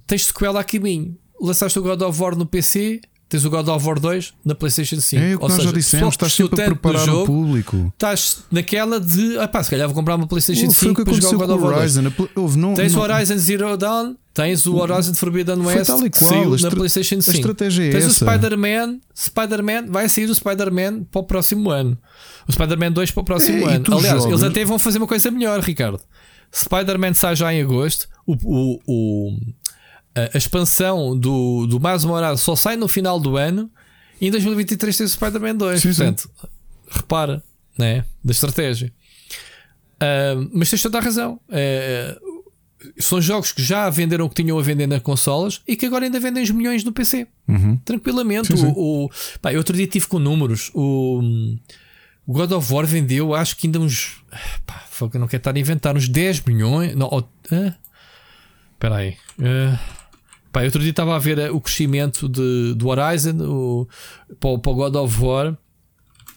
tens sequela a caminho. Lançaste o God of War no PC, tens o God of War 2 na PlayStation 5. é o que Ou nós seja, já dissemos, estás sempre a preparar o jogo, público. Estás naquela de, ah pá, se calhar vou comprar uma PlayStation o 5 que para jogar o God of o War 2. Horizon. A houve, não, Tens não- o Horizon Zero Dawn, tens o Horizon Forbidden West tal e qual, saiu a na PlayStation a 5. estratégia é tens essa. o Spider-Man, Spider-Man, vai sair o Spider-Man para o próximo ano. O Spider-Man 2 para o próximo É, ano. Aliás, jogas- eles até vão fazer uma coisa melhor, Ricardo. Spider-Man sai já em agosto. O, o, o- a, expansão do, do Miles Morales só sai no final do ano. E em 2023 tem o Spider-Man 2. Sim, sim. Portanto, repara, né? Da estratégia. Ah, mas tens toda a razão. Ah, são jogos que já venderam o que tinham a vender nas consolas e que agora ainda vendem os milhões no PC. Uhum. Tranquilamente. Sim, sim. O, o, pá, outro dia tive com números. O, o God of War vendeu, acho que ainda uns. Pá, que não quero estar a inventar, uns 10 milhões. Não, ah, Espera aí. Ah, pá, outro dia estava a ver eh, o crescimento de, do Horizon o, para, para o God of War.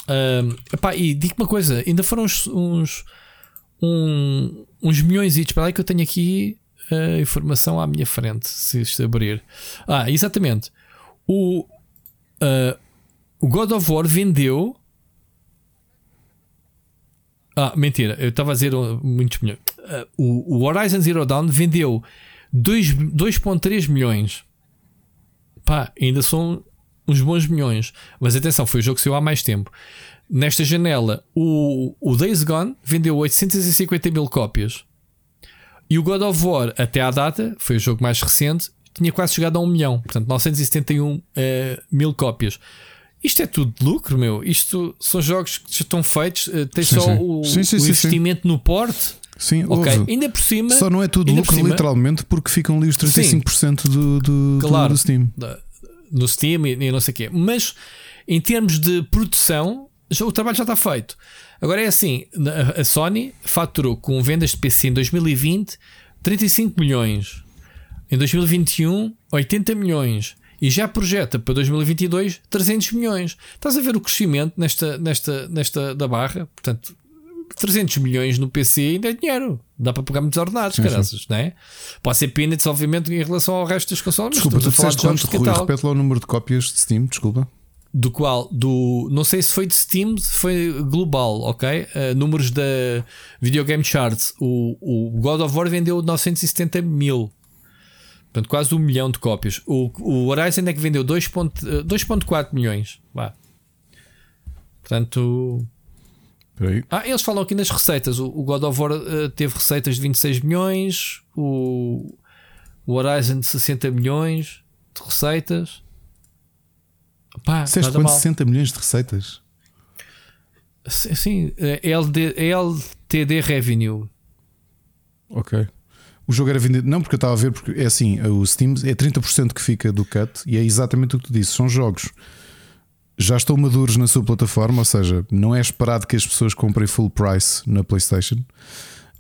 Ah, epá, e digo uma coisa: ainda foram uns, uns, um, uns milhões espera aí que eu tenho aqui a informação à minha frente, se isto abrir. Ah, exatamente. O, uh, o God of War vendeu. Ah, mentira, eu estava a dizer muitos milhões. Uh, o, Horizon Zero Dawn vendeu 2,3 milhões. Pá, ainda são uns bons milhões. Mas atenção, foi o jogo que saiu há mais tempo. Nesta janela, o, o Days Gone vendeu 850 mil cópias. E o God of War, até à data, foi o jogo mais recente, tinha quase chegado a um milhão. Portanto, 971 uh, mil cópias. Isto é tudo de lucro, meu. Isto são jogos que já estão feitos. Tens sim, só sim. O, sim, o, investimento no porte. Sim, ok. Ainda por cima. Só não é tudo lucro, cima, literalmente, porque ficam ali os 35% do, do, claro, do Steam. no Steam e, e não sei o quê. Mas em termos de produção, já, o trabalho já está feito. Agora é assim: a Sony faturou com vendas de PC em 2020 35 milhões, em 2021 80 milhões e já projeta para 2022 300 milhões. Estás a ver o crescimento nesta, nesta, nesta da barra? Portanto, 300 milhões no PC ainda é dinheiro. Dá para pegar muitos ordenados, caraças, não é? Pode ser peanuts, obviamente, em relação ao resto das consoles. Desculpa, tu disseste quanto, Rui? Repete lá o número de cópias de Steam, desculpa do qual, do, não sei se foi de Steam, foi global, ok? Uh, números da Video Game Charts, o, o God of War vendeu 970 mil, portanto, quase um milhão de cópias. O, o Horizon é que vendeu 2,4 milhões. Vá. Portanto, ah, eles falam aqui nas receitas. O, o God of War uh, teve receitas de 26 milhões, o, o Horizon de 60 milhões de receitas. Pá, Disseste quanto? 60 milhões de receitas? Sim, é LD, LTD Revenue. Ok. O jogo era vendido. Não, porque eu estava a ver, porque é assim: o Steam é 30% que fica do cut e é exatamente o que tu disse. São jogos já estão maduros na sua plataforma, ou seja, não é esperado que as pessoas comprem full price na PlayStation.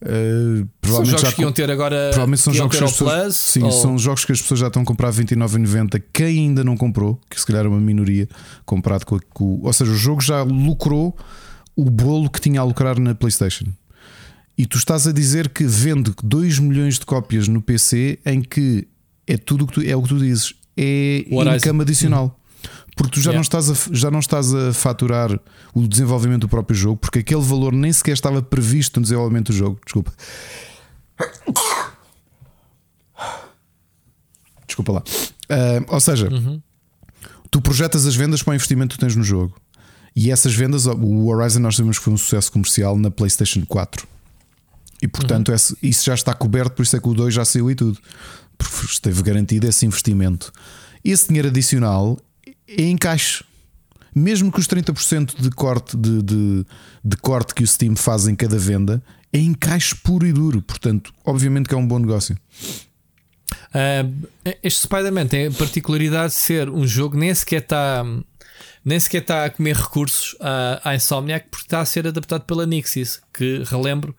Uh, provavelmente são jogos já que iam ter agora. Provavelmente são jogos que as pessoas, Plus, sim, ou... são jogos que as pessoas já estão a comprar 29,90. Quem ainda não comprou, que se calhar é uma minoria, comprado com, com, Ou seja, o jogo já lucrou o bolo que tinha a lucrar na PlayStation. E tu estás a dizer que vende 2 milhões de cópias no PC em que é tudo o que tu, é o que tu dizes, é income adicional. Hum. Porque tu já, yeah. não estás a, já não estás a faturar o desenvolvimento do próprio jogo, porque aquele valor nem sequer estava previsto no desenvolvimento do jogo. Desculpa. Desculpa lá. Uh, ou seja, uhum. tu projetas as vendas para o investimento que tens no jogo. E essas vendas, o Horizon nós sabemos que foi um sucesso comercial na PlayStation 4. E portanto, uhum. isso já está coberto, por isso é que o 2 já saiu e tudo. Porque esteve garantido esse investimento. Esse dinheiro adicional é encaixe. Mesmo que os 30% de corte, de, de, de, corte que o Steam faz em cada venda é encaixe puro e duro. Portanto, obviamente que é um bom negócio. Uh, este Spider-Man tem a particularidade de ser um jogo nem sequer está nem sequer está a comer recursos à, à Insomniac porque está a ser adaptado pela Nixis, que relembro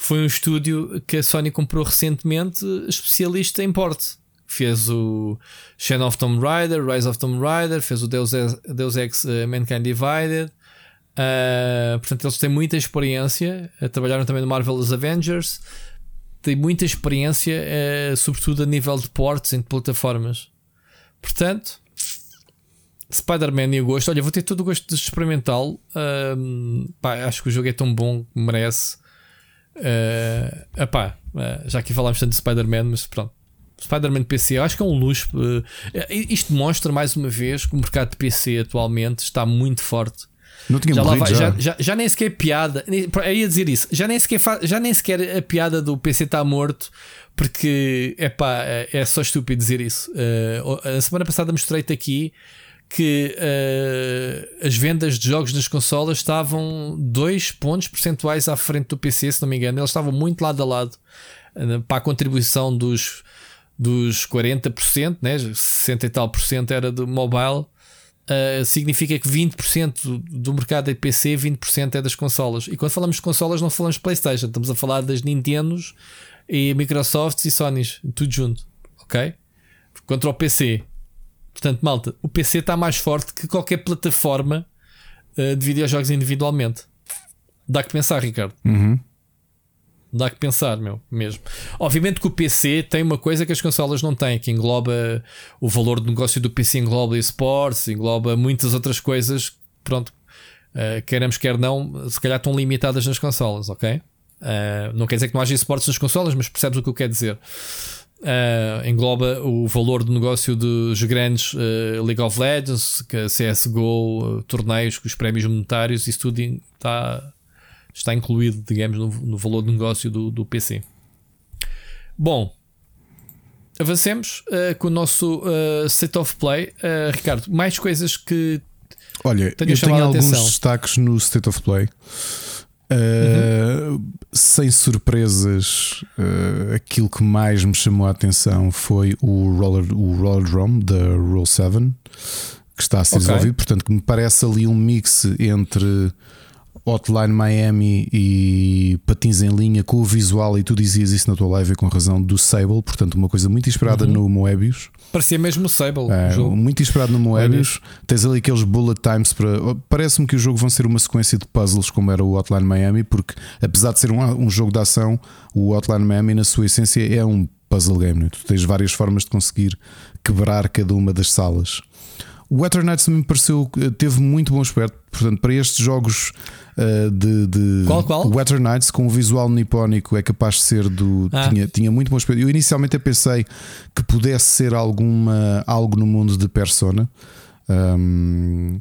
foi um estúdio que a Sony comprou recentemente, especialista em porte fez o Shadow of Tomb Raider, Rise of Tomb Raider, fez o Deus Deus Ex uh, Mankind Divided. Uh, portanto, eles têm muita experiência. Uh, trabalharam também no Marvel's Avengers. Têm muita experiência, sobretudo a nível de ports em plataformas. Portanto, Spider-Man e o gosto. Olha, vou ter todo o gosto de experimentá-lo. acho que o jogo é tão bom que merece. Uh, epá, já aqui falámos tanto de Spider-Man, mas pronto. Spider-Man PC, eu acho que é um luxo. Eh, isto demonstra mais uma vez que o mercado de PC atualmente está muito forte. Não tinha já, morrido, vai, já. Já, já, nem sequer piada. Eu ia dizer isso. Já nem sequer, já nem sequer a piada do PC está morto. Porque epá, é, é só estúpido dizer isso. Uh, a semana passada mostrei-te aqui que uh, as vendas de jogos nas consolas estavam 2 pontos percentuais à frente do PC, se não me engano. Eles estavam muito lado a lado uh, para a contribuição dos dos 40%, né, 60 e tal por cento era do mobile, uh, significa que 20% do mercado é PC, 20% é das consolas. E quando falamos de consolas, não falamos de PlayStation, estamos a falar das Nintendos e Microsofts e Sonys, tudo junto, ok? Contra o PC. Portanto, malta, o PC está mais forte que qualquer plataforma uh, de videojogos individualmente. Dá que pensar, Ricardo. Uhum. Dá que pensar, meu, mesmo. Obviamente que o PC tem uma coisa que as consolas não têm, que engloba o valor do negócio do PC, engloba esportes, engloba muitas outras coisas. Pronto, uh, queremos quer não, se calhar estão limitadas nas consolas, ok? Uh, não quer dizer que não haja esportes nas consolas, mas percebes o que eu quero dizer. Uh, engloba o valor do negócio dos grandes uh, League of Legends, CSGO, uh, torneios com os prémios monetários, isso tudo está, está incluído, digamos, no, no valor do negócio do, do PC. Bom, avancemos com o nosso State of Play. Ricardo, mais coisas que. Olha, eu tenho alguns destaques no State of Play. Uh, uhum. Sem surpresas, uh, aquilo que mais me chamou a atenção foi o Roller, o roller Drum da Roll 7 que está a ser okay. desenvolvido. Portanto, que me parece ali um mix entre Hotline Miami e patins em linha com o visual, e tu dizias isso na tua live com razão do Sable, portanto, uma coisa muito inspirada uhum. no Moebius. Parecia mesmo o Sable. É, muito inspirado no Moebius. Tens ali aqueles bullet times para. Parece-me que o jogo vão ser uma sequência de puzzles, como era o Hotline Miami, porque apesar de ser um, um jogo de ação, o Hotline Miami, na sua essência, é um puzzle game. Né? Tu tens várias formas de conseguir quebrar cada uma das salas. O Weather Nights me pareceu teve muito bom aspecto. Portanto, para estes jogos uh, de, de qual, qual? Weather Nights com o visual nipónico é capaz de ser do. Ah. Tinha, tinha muito bom aspecto. Eu inicialmente pensei que pudesse ser alguma, algo no mundo de Persona. Um,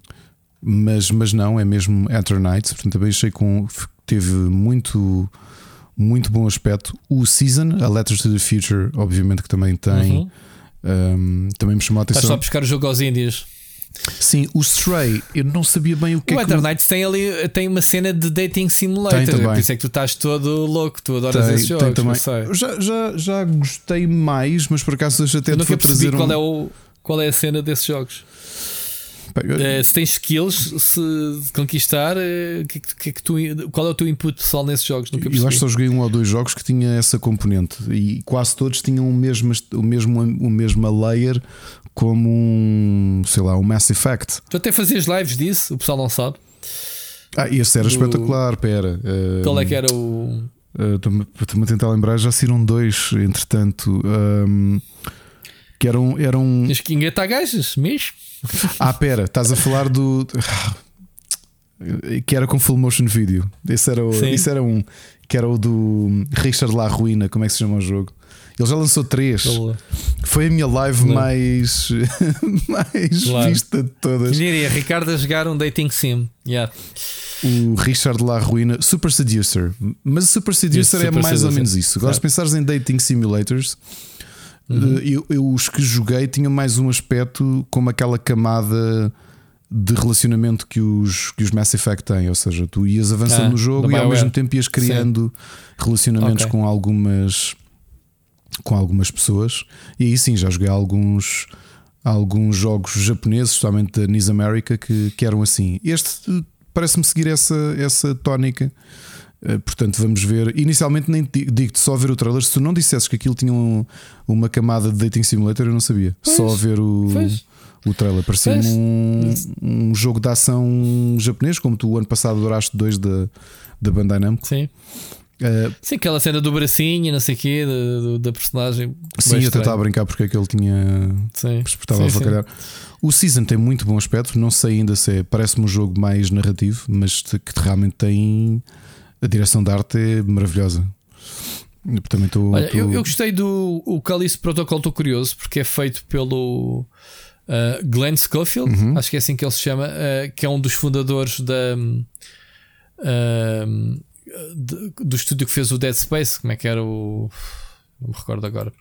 mas, mas não, é mesmo Weather Nights. Portanto, também achei que teve muito muito bom aspecto. O Season, a Letters to the Future, obviamente que também tem. Uhum. Um, também me chamou a atenção. Estás só a buscar o jogo aos índios. Sim, o Stray, eu não sabia bem o que o é que. O Nights tem ali tem uma cena de dating simulator. Tem Por isso é que tu estás todo louco, tu adoras tem, esse jogo. Tem também. Já, já, já gostei mais, mas por acaso até eu nunca qual, um... é o, qual é a cena desses jogos. eu... Eh, se tens skills, se conquistar, uh, que, que, que tu, qual é o teu input pessoal nesses jogos? Nunca eu acho que só joguei um ou dois jogos que tinha essa componente e quase todos tinham o mesmo, o mesmo, o mesmo layer como um, sei lá, um Mass Effect. Tu até fazias lives disso, o pessoal não sabe. Ah, esse era Do... espetacular, pera. Qual é que era o. Estou-me uh, a tentar lembrar, já saíram dois, entretanto. Um, que eram. eram... Tens que engatar gajas, mesmo. Ah, pera, estás a falar do. Que era com full motion video. Esse era, o, esse era um. Que era o do Richard La Ruina, como é que se chama o jogo? Ele já lançou três. Foi a minha live mais, mais claro. vista de todas. Diria, Ricardo a jogar um dating sim. Yeah. O Richard La Ruina, Super Seducer. Mas o Super Seducer é Super mais Seducer. ou menos isso. Agora, se pensares em dating simulators, uhum. Eh, eu, eu, os que joguei tinham mais um aspecto como aquela camada de relacionamento que os, que os Mass Effect têm. Ou seja, tu ias avançando ah, no jogo e ao mesmo tempo ias criando Sim. relacionamentos okay. com algumas com algumas pessoas. E aí sim, já joguei alguns, alguns jogos japoneses, especialmente da Nis America, que, que eram assim. Este parece-me seguir essa, essa tónica. Eh, portanto, vamos ver. Inicialmente, nem digo-te só ver o trailer. Se tu não dissesses que aquilo tinha um, uma camada de Dating Simulator, eu não sabia. Pois, só ver o, o trailer. Parecia um, um jogo de ação japonês, como tu o ano passado adoraste dois da, da Bandai Namco. Sim. Uh, sim, aquela cena do bracinho, não sei o quê, da, da personagem. Sim, eu estava a brincar porque é que ele tinha. Sim, estava sim, a O Season tem muito bom aspecto, não sei ainda se é. Parece-me um jogo mais narrativo, mas que realmente tem. A direção da arte é maravilhosa. Eu também estou. Olha, eu, eu, gostei do o Callisto Protocol, estou curioso, porque é feito pelo. Uh, Glenn Schofield, uhum. acho que é assim que ele se chama, uh, que é um dos fundadores da. Uh, de, do estúdio que fez o Dead Space, como é que era o. Não me recordo agora.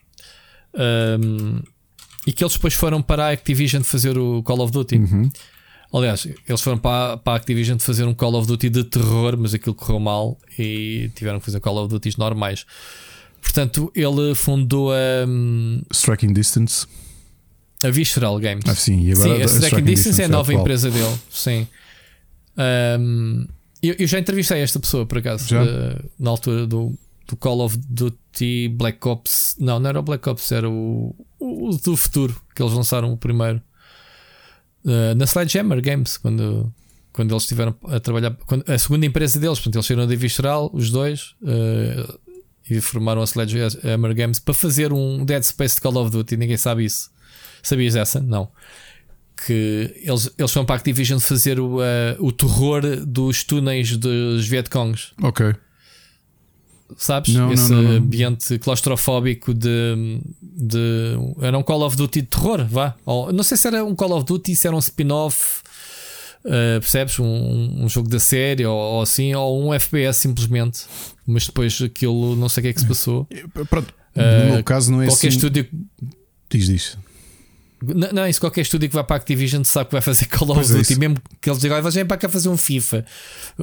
Um, e que eles depois foram para a Activision fazer o Call of Duty. Uhum. Aliás, eles foram para, para a Activision fazer um Call of Duty de terror, mas aquilo correu mal e tiveram que fazer Call of Duty normais. Portanto, ele fundou a. Um, Striking Distance. A Visceral Games. Ah, sim, e agora sim, a Striking, Striking Distance, Distance é a nova empresa dele. Sim. Um, eu, eu, já entrevistei esta pessoa, por acaso, uh, na altura do, do, Call of Duty Black Ops. Não, não era o Black Ops, era o, o, o do futuro, que eles lançaram o primeiro. Uh, na Sledgehammer Games, quando, quando eles estiveram a trabalhar. Quando, a segunda empresa deles, portanto, eles saíram da Visceral, os dois. Uh, e formaram a Sledgehammer Games para fazer um Dead Space de Call of Duty. Ninguém sabe isso. Sabias essa? Não. Que eles, eles foram para a Activision fazer o, uh, o terror dos túneis dos Vietcongs. Ok. Sabes? Não, Esse não, não, ambiente claustrofóbico de, de. Era um Call of Duty de terror, vá. Ou, não sei se era um Call of Duty, se era um spin-off. uh, percebes? Um, um jogo da série ou, ou assim, ou um FPS simplesmente. Mas depois aquilo, não sei o que é que se passou. Pronto. Uh, no meu caso não é qualquer assim. estúdio. Diz, diz. Não, não, isso qualquer estúdio que vai para a Activision sabe que vai fazer Call of é Duty, isso. mesmo que eles digam, "Ah, vem para cá fazer um FIFA.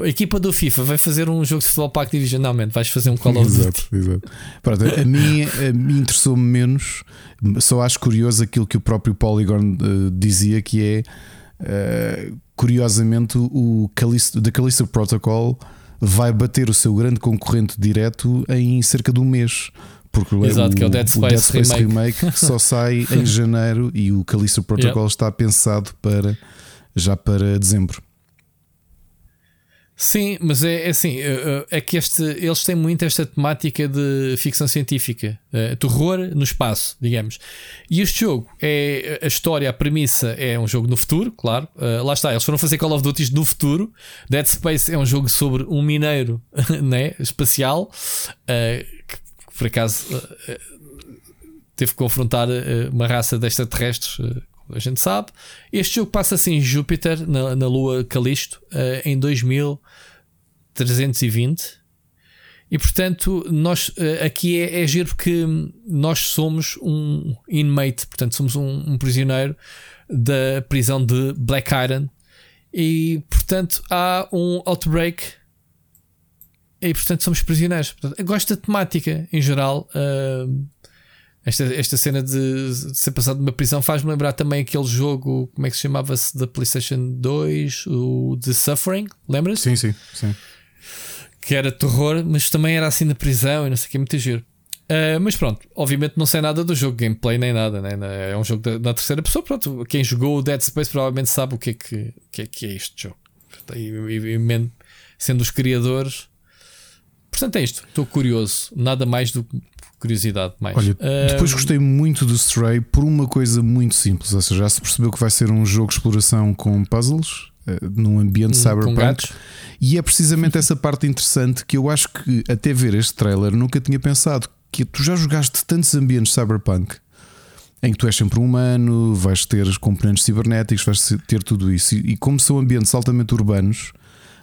A equipa do FIFA vai fazer um jogo de futebol para a Activision. Não, man, vais fazer um Call of Duty. Exato, exato. Pronto, a mim, a mim interessou-me menos, só acho curioso aquilo que o próprio Polygon eh, dizia que é eh, curiosamente o Callisto, The Callisto Protocol vai bater o seu grande concorrente direto em cerca de um mês. Porque Exato, que é o Dead Space Remake que só sai em janeiro e o Callisto Protocol está pensado para já para dezembro. Sim, mas é, é assim, é, é que este, eles têm muito esta temática de ficção científica, eh, terror no espaço, digamos. E este jogo é a história, a premissa é um jogo no futuro, claro. Eh, lá está, eles foram fazer Call of Duty no futuro. Dead Space é um jogo sobre um mineiro né, espacial eh, que por acaso eh, teve que confrontar eh, uma raça de extraterrestres. eh, a gente sabe. Este jogo passa-se em Júpiter, na, na lua Calisto, eh, em 2320. E portanto, nós eh, aqui é, é giro porque nós somos um inmate, portanto, somos um, um prisioneiro da prisão de Black Iron. E portanto, há um outbreak. E portanto, somos prisioneiros. Portanto, eu gosto da temática em geral. eh, esta, esta cena de, de ser passado numa prisão faz-me lembrar também aquele jogo, como é que se chamava-se, da PlayStation 2, o The Suffering, lembras? Sim, sim, sim. Que era terror, mas também era assim na prisão e não sei o que, muito giro. Ah, mas pronto, obviamente não sei nada do jogo, gameplay nem nada, né? é um jogo da, na terceira pessoa. Pronto, quem jogou o Dead Space provavelmente sabe o que é que, que, é, que é este jogo. E, e- e sendo os criadores, portanto é isto. Estou curioso, nada mais do que curiosidade. Mais. Olha, Ah, depois gostei muito do Stray por uma coisa muito simples. Ou seja, já se percebeu que vai ser um jogo de exploração com puzzles eh, num ambiente com cyberpunk. E é precisamente essa parte interessante que eu acho que até ver este trailer nunca tinha pensado. Que tu já jogaste tantos ambientes cyberpunk em que tu és sempre um humano, vais ter os componentes cibernéticos, vais ter tudo isso. E, e como são ambientes altamente urbanos,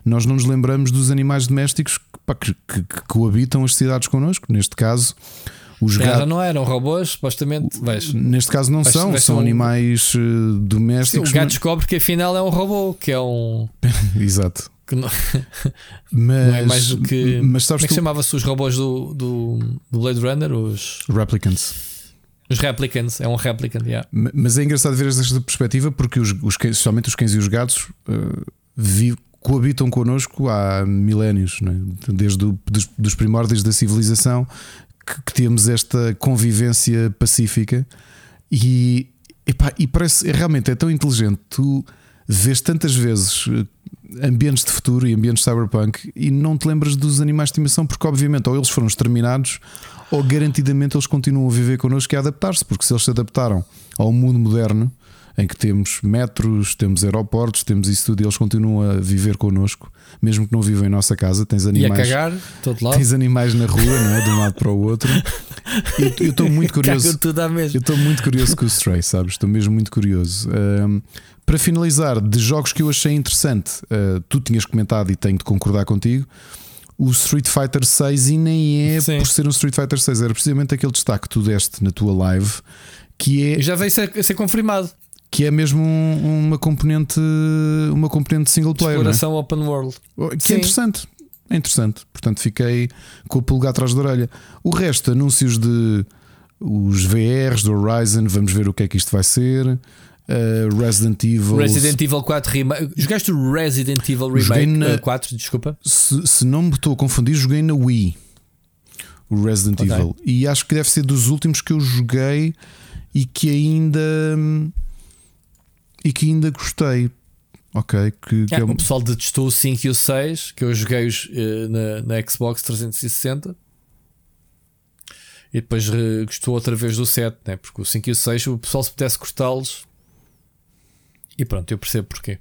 nós não nos lembramos dos animais domésticos que, pá, que- que- que coabitam as cidades connosco. Neste caso, os Já gatos. não eram robôs, supostamente. Vais, Neste caso não Vai- são, vai são um- animais eh, Sim, o domésticos. gato descobre que afinal é um robô, que é um. Exato. que não, Mas, não é mais do que. mas como sabes é que tu, chamava-se os robôs do, do, do Blade Runner? Os, Replicants. os replicants. É um replicant, yeah. Ma- Mas é engraçado ver esta perspectiva porque os, os especialmente os cães e os gatos, eh, vi- coabitam connosco há milénios, é? desde o, dos, dos primórdios da civilização que, que temos esta convivência pacífica e, epá, e parece realmente é tão inteligente. Tu vês tantas vezes eh, ambientes de futuro e ambientes cyberpunk e não te lembras dos animais de estimação porque, obviamente, ou eles foram exterminados ou garantidamente eles continuam a viver connosco e a adaptar-se, porque se eles se adaptaram ao mundo moderno em que temos metros, temos aeroportos, temos isso tudo e eles continuam a viver connosco, mesmo que não vivam em nossa casa, tens E a animais. cagar, todo lado. Tens animais na rua, não é? De um lado para o outro. Eu- estou muito curioso. Eu estou muito curioso com o Stray, sabes? Estou mesmo muito curioso. Ahm, para finalizar, de jogos que eu achei interessante, ah, tu tinhas comentado e tenho de concordar contigo. O Street Fighter 6 e nem é Sim. por ser um Street Fighter 6, era precisamente aquele destaque que tu deste na tua live, que é, E já veio ser, ser confirmado. Que é mesmo um- uma componente uma componente single player, é? Exploração open world. Que Sim. é interessante. É interessante. Portanto, fiquei com o pulgar atrás da orelha. O resto, anúncios de os VRs do Horizon, vamos ver o que é que isto vai ser. Uh, Resident Evil. Resident Evil 4 Remake. Jogaste o Resident Evil Remake na- eh, 4, desculpa. Se, se não me estou a confundir, joguei na Wii o Resident Ok. Evil. E acho que deve ser dos últimos que eu joguei e que ainda e que ainda gostei. Ok, que, que É, é um- O pessoal detestou o 5 e o 6, que eu joguei os, eh, na, na Xbox 360. E depois uh, gostou outra vez do 7, né? porque o 5 e o 6 o pessoal se pudesse cortá-los. E pronto, eu percebo porquê.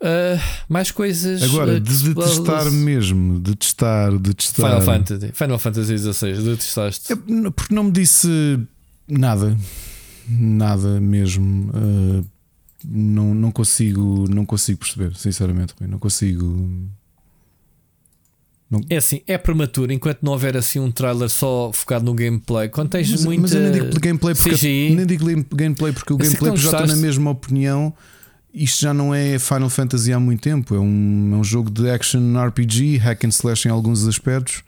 Uh, mais coisas. Agora, uh, de, de testar mesmo, de testar, de testar. Final Fantasy, Final Fantasy XVI, de testaste. É, porque não me disse nada, nada mesmo. Uh, não, não consigo, não consigo perceber, sinceramente, não consigo. Não... É assim, é prematuro enquanto não houver assim um trailer só focado no gameplay. Quando tens mas, muita mas eu nem digo gameplay porque, CGI, nem digo gameplay porque o gameplay já estou na mesma opinião isto já não é Final Fantasy há muito tempo. É um, é um jogo de action RPG, hack and slash em alguns aspectos.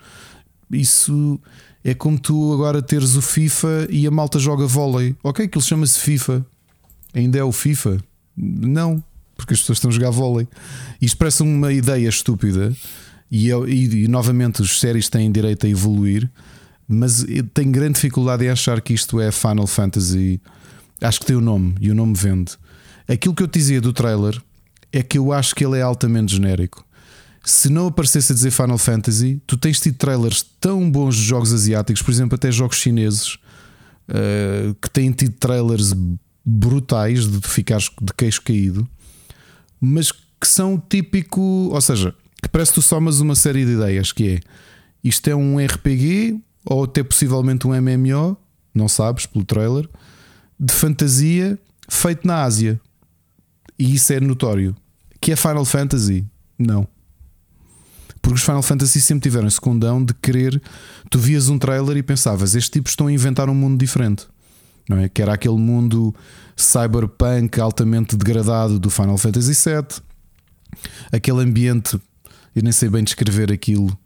Isso é como tu agora teres o FIFA e a malta joga vôlei. Ok, aquilo chama-se FIFA. Ainda é o FIFA? Não, porque as pessoas estão a jogar vôlei. Isto parece uma ideia estúpida. E, e, e novamente, os séries têm direito a evoluir. Mas tenho grande dificuldade em achar que isto é Final Fantasy. Acho que tem o nome e o nome vende. Aquilo que eu te dizia do trailer é que eu acho que ele é altamente genérico. Se não aparecesse a dizer Final Fantasy, tu tens tido trailers tão bons de jogos asiáticos, por exemplo, até jogos chineses, uh, que têm tido trailers brutais de ficares de queixo caído, mas que são típico, ou seja, que parece que tu somas uma série de ideias que é isto é um RPG ou até possivelmente um MMO, não sabes pelo trailer, de fantasia feito na Ásia. E isso é notório. Que é Final Fantasy? Não. Porque os Final Fantasy sempre tiveram esse condão de querer. Tu vias um trailer e pensavas, estes tipos estão a inventar um mundo diferente. Não é? Que era aquele mundo cyberpunk altamente degradado do Final Fantasy VII. Aquele ambiente, eu nem sei bem descrever aquilo,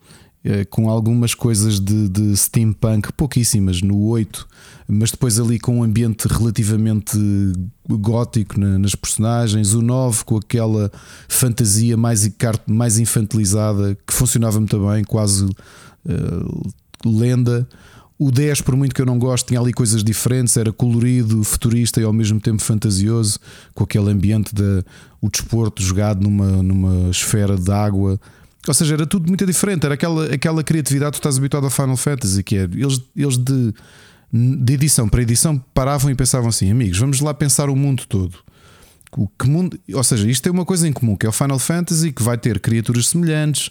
com algumas coisas de, de, steampunk, pouquíssimas no 8, mas depois ali com um ambiente relativamente gótico nas personagens, o 9 com aquela fantasia mais, mais infantilizada que funcionava muito bem, quase uh, lenda. O 10, por muito que eu não goste, tinha ali coisas diferentes, era colorido, futurista e ao mesmo tempo fantasioso, com aquele ambiente de o desporto jogado numa, numa esfera de água ou seja, era tudo muito diferente. Era aquela, aquela criatividade que tu estás habituado a Final Fantasy, que é eles, eles de, de edição para edição paravam e pensavam assim: amigos, vamos lá pensar o mundo todo. O que mundo, ou seja, isto é uma coisa em comum, que é o Final Fantasy, que vai ter criaturas semelhantes.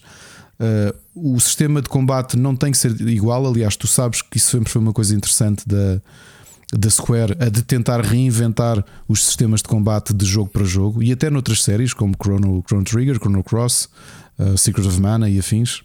Uh, o sistema de combate não tem que ser igual. Aliás, tu sabes que isso sempre foi uma coisa interessante da, da Square, a de tentar reinventar os sistemas de combate de jogo para jogo e até noutras séries como Chrono, Chrono Trigger, Chrono Cross uh, Secret of Mana e afins.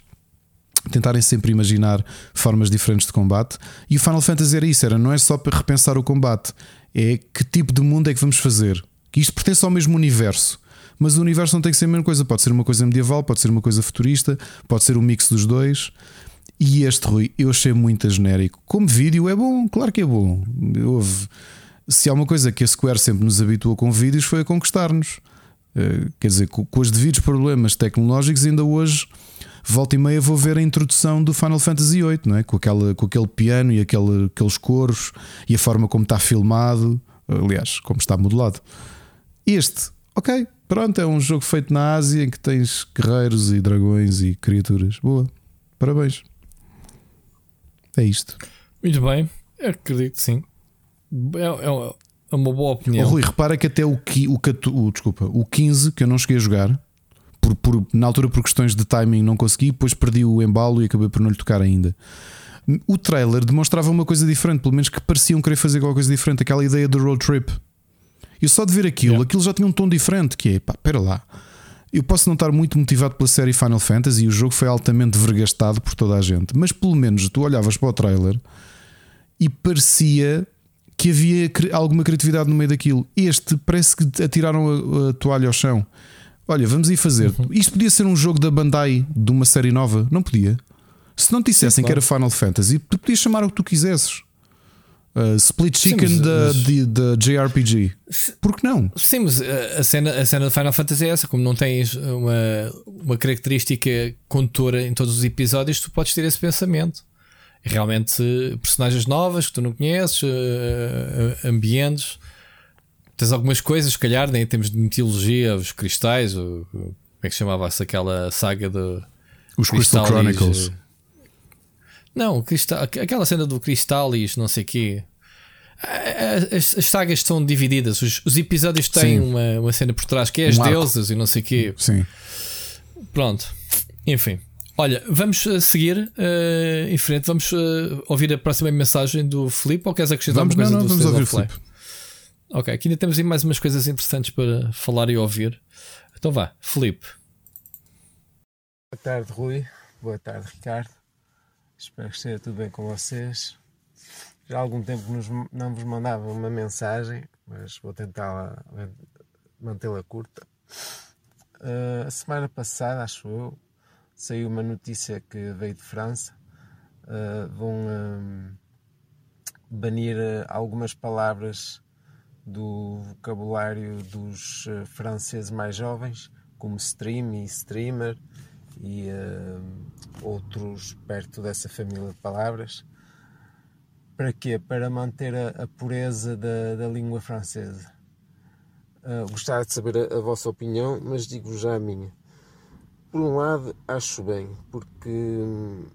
Tentarem sempre imaginar formas diferentes de combate. E o Final Fantasy era isso: era não é só para repensar o combate, é que tipo de mundo é que vamos fazer. Que isto pertence ao mesmo universo. Mas o universo não tem que ser a mesma coisa. Pode ser uma coisa medieval, pode ser uma coisa futurista, pode ser um mix dos dois. E este Rui, eu achei muito genérico. Como vídeo é bom, claro que é bom. Houve. Se há uma coisa que a Square sempre nos habituou com vídeos foi a conquistar-nos. Eh, quer dizer, com, os devidos problemas tecnológicos, ainda hoje, volta e meia, vou ver a introdução do Final Fantasy VIII, não é? com, aquela, com aquele piano e aquele, aqueles coros e a forma como está filmado, aliás, como está modelado. Este, ok, pronto, é um jogo feito na Ásia em que tens guerreiros e dragões e criaturas. Boa, parabéns. É isto. Muito bem, acredito que sim. É, é, é uma boa opinião. Oh, Rui, repara que até o, o, o, desculpa, o 15 que eu não cheguei a jogar, por, por, na altura por questões de timing não consegui, depois perdi o embalo e acabei por não lhe tocar ainda. O trailer demonstrava uma coisa diferente, pelo menos que pareciam querer fazer alguma coisa diferente, aquela ideia do road trip. E só de ver aquilo, yeah. aquilo já tinha um tom diferente, que é, pá, pera lá. Eu posso não estar muito motivado pela série Final Fantasy e o jogo foi altamente vergastado por toda a gente, mas pelo menos tu olhavas para o trailer e parecia que havia alguma criatividade no meio daquilo. Este parece que atiraram a, a toalha ao chão. Olha, vamos ir fazer. Uhum. Isto podia ser um jogo da Bandai de uma série nova? Não podia. Se não te dissessem Sim, claro. que era Final Fantasy, tu podias chamar o que tu quisesses. Uh, Split Chicken Sim, da, mas... da JRPG. Por que não? Sim, mas a cena, a cena de Final Fantasy é essa. Como não tens uma, uma característica condutora em todos os episódios, tu podes ter esse pensamento realmente personagens novas que tu não conheces, uh, ambientes. Tens algumas coisas, se calhar, nem temos de mitologia, os cristais, ou, como é que chamava-se aquela saga de os Crystal Chronicles. Não, cristal, aquela cena do cristal e não sei o quê. As, as, sagas estão divididas. Os, os episódios têm uma, uma, cena por trás que é as um deusas e não sei o quê. Sim. Pronto. Enfim. Olha, vamos uh, seguir uh, em frente. Vamos uh, ouvir a próxima mensagem do Filipe ou queres acrescentar vamos, alguma coisa não, não, vamos ouvir o Filipe. Ok, aqui ainda temos aí mais umas coisas interessantes para falar e ouvir. Então vá, Filipe. Boa tarde, Rui. Boa tarde, Ricardo. Espero que esteja tudo bem com vocês. Já há algum tempo nos, não vos mandava uma mensagem, mas vou tentar mantê-la curta. Uh, a semana passada, acho eu, saiu uma notícia que veio de França. Uh, vão uh, banir algumas palavras do vocabulário dos franceses mais jovens, como stream e streamer e outros perto dessa família de palavras. Para quê? Para manter a, a pureza da, da, língua francesa. Uh, gostava de saber a, a vossa opinião, mas digo-vos já a minha. Por um lado, acho bem, porque hum,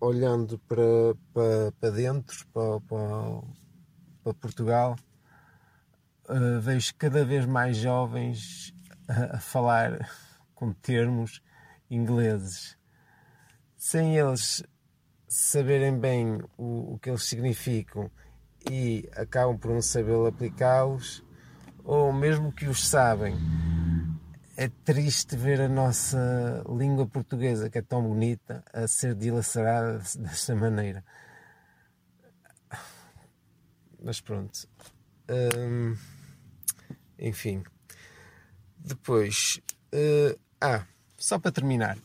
olhando para, para, para dentro, para, para, para Portugal, uh, vejo cada vez mais jovens a, a falar com termos ingleses, sem eles saberem bem o, o que eles significam e acabam por não saber aplicá-los, ou mesmo que os sabem, é triste ver a nossa língua portuguesa, que é tão bonita, a ser dilacerada desta maneira. Mas pronto. Hum, enfim. Depois. Uh, ah, só para terminar.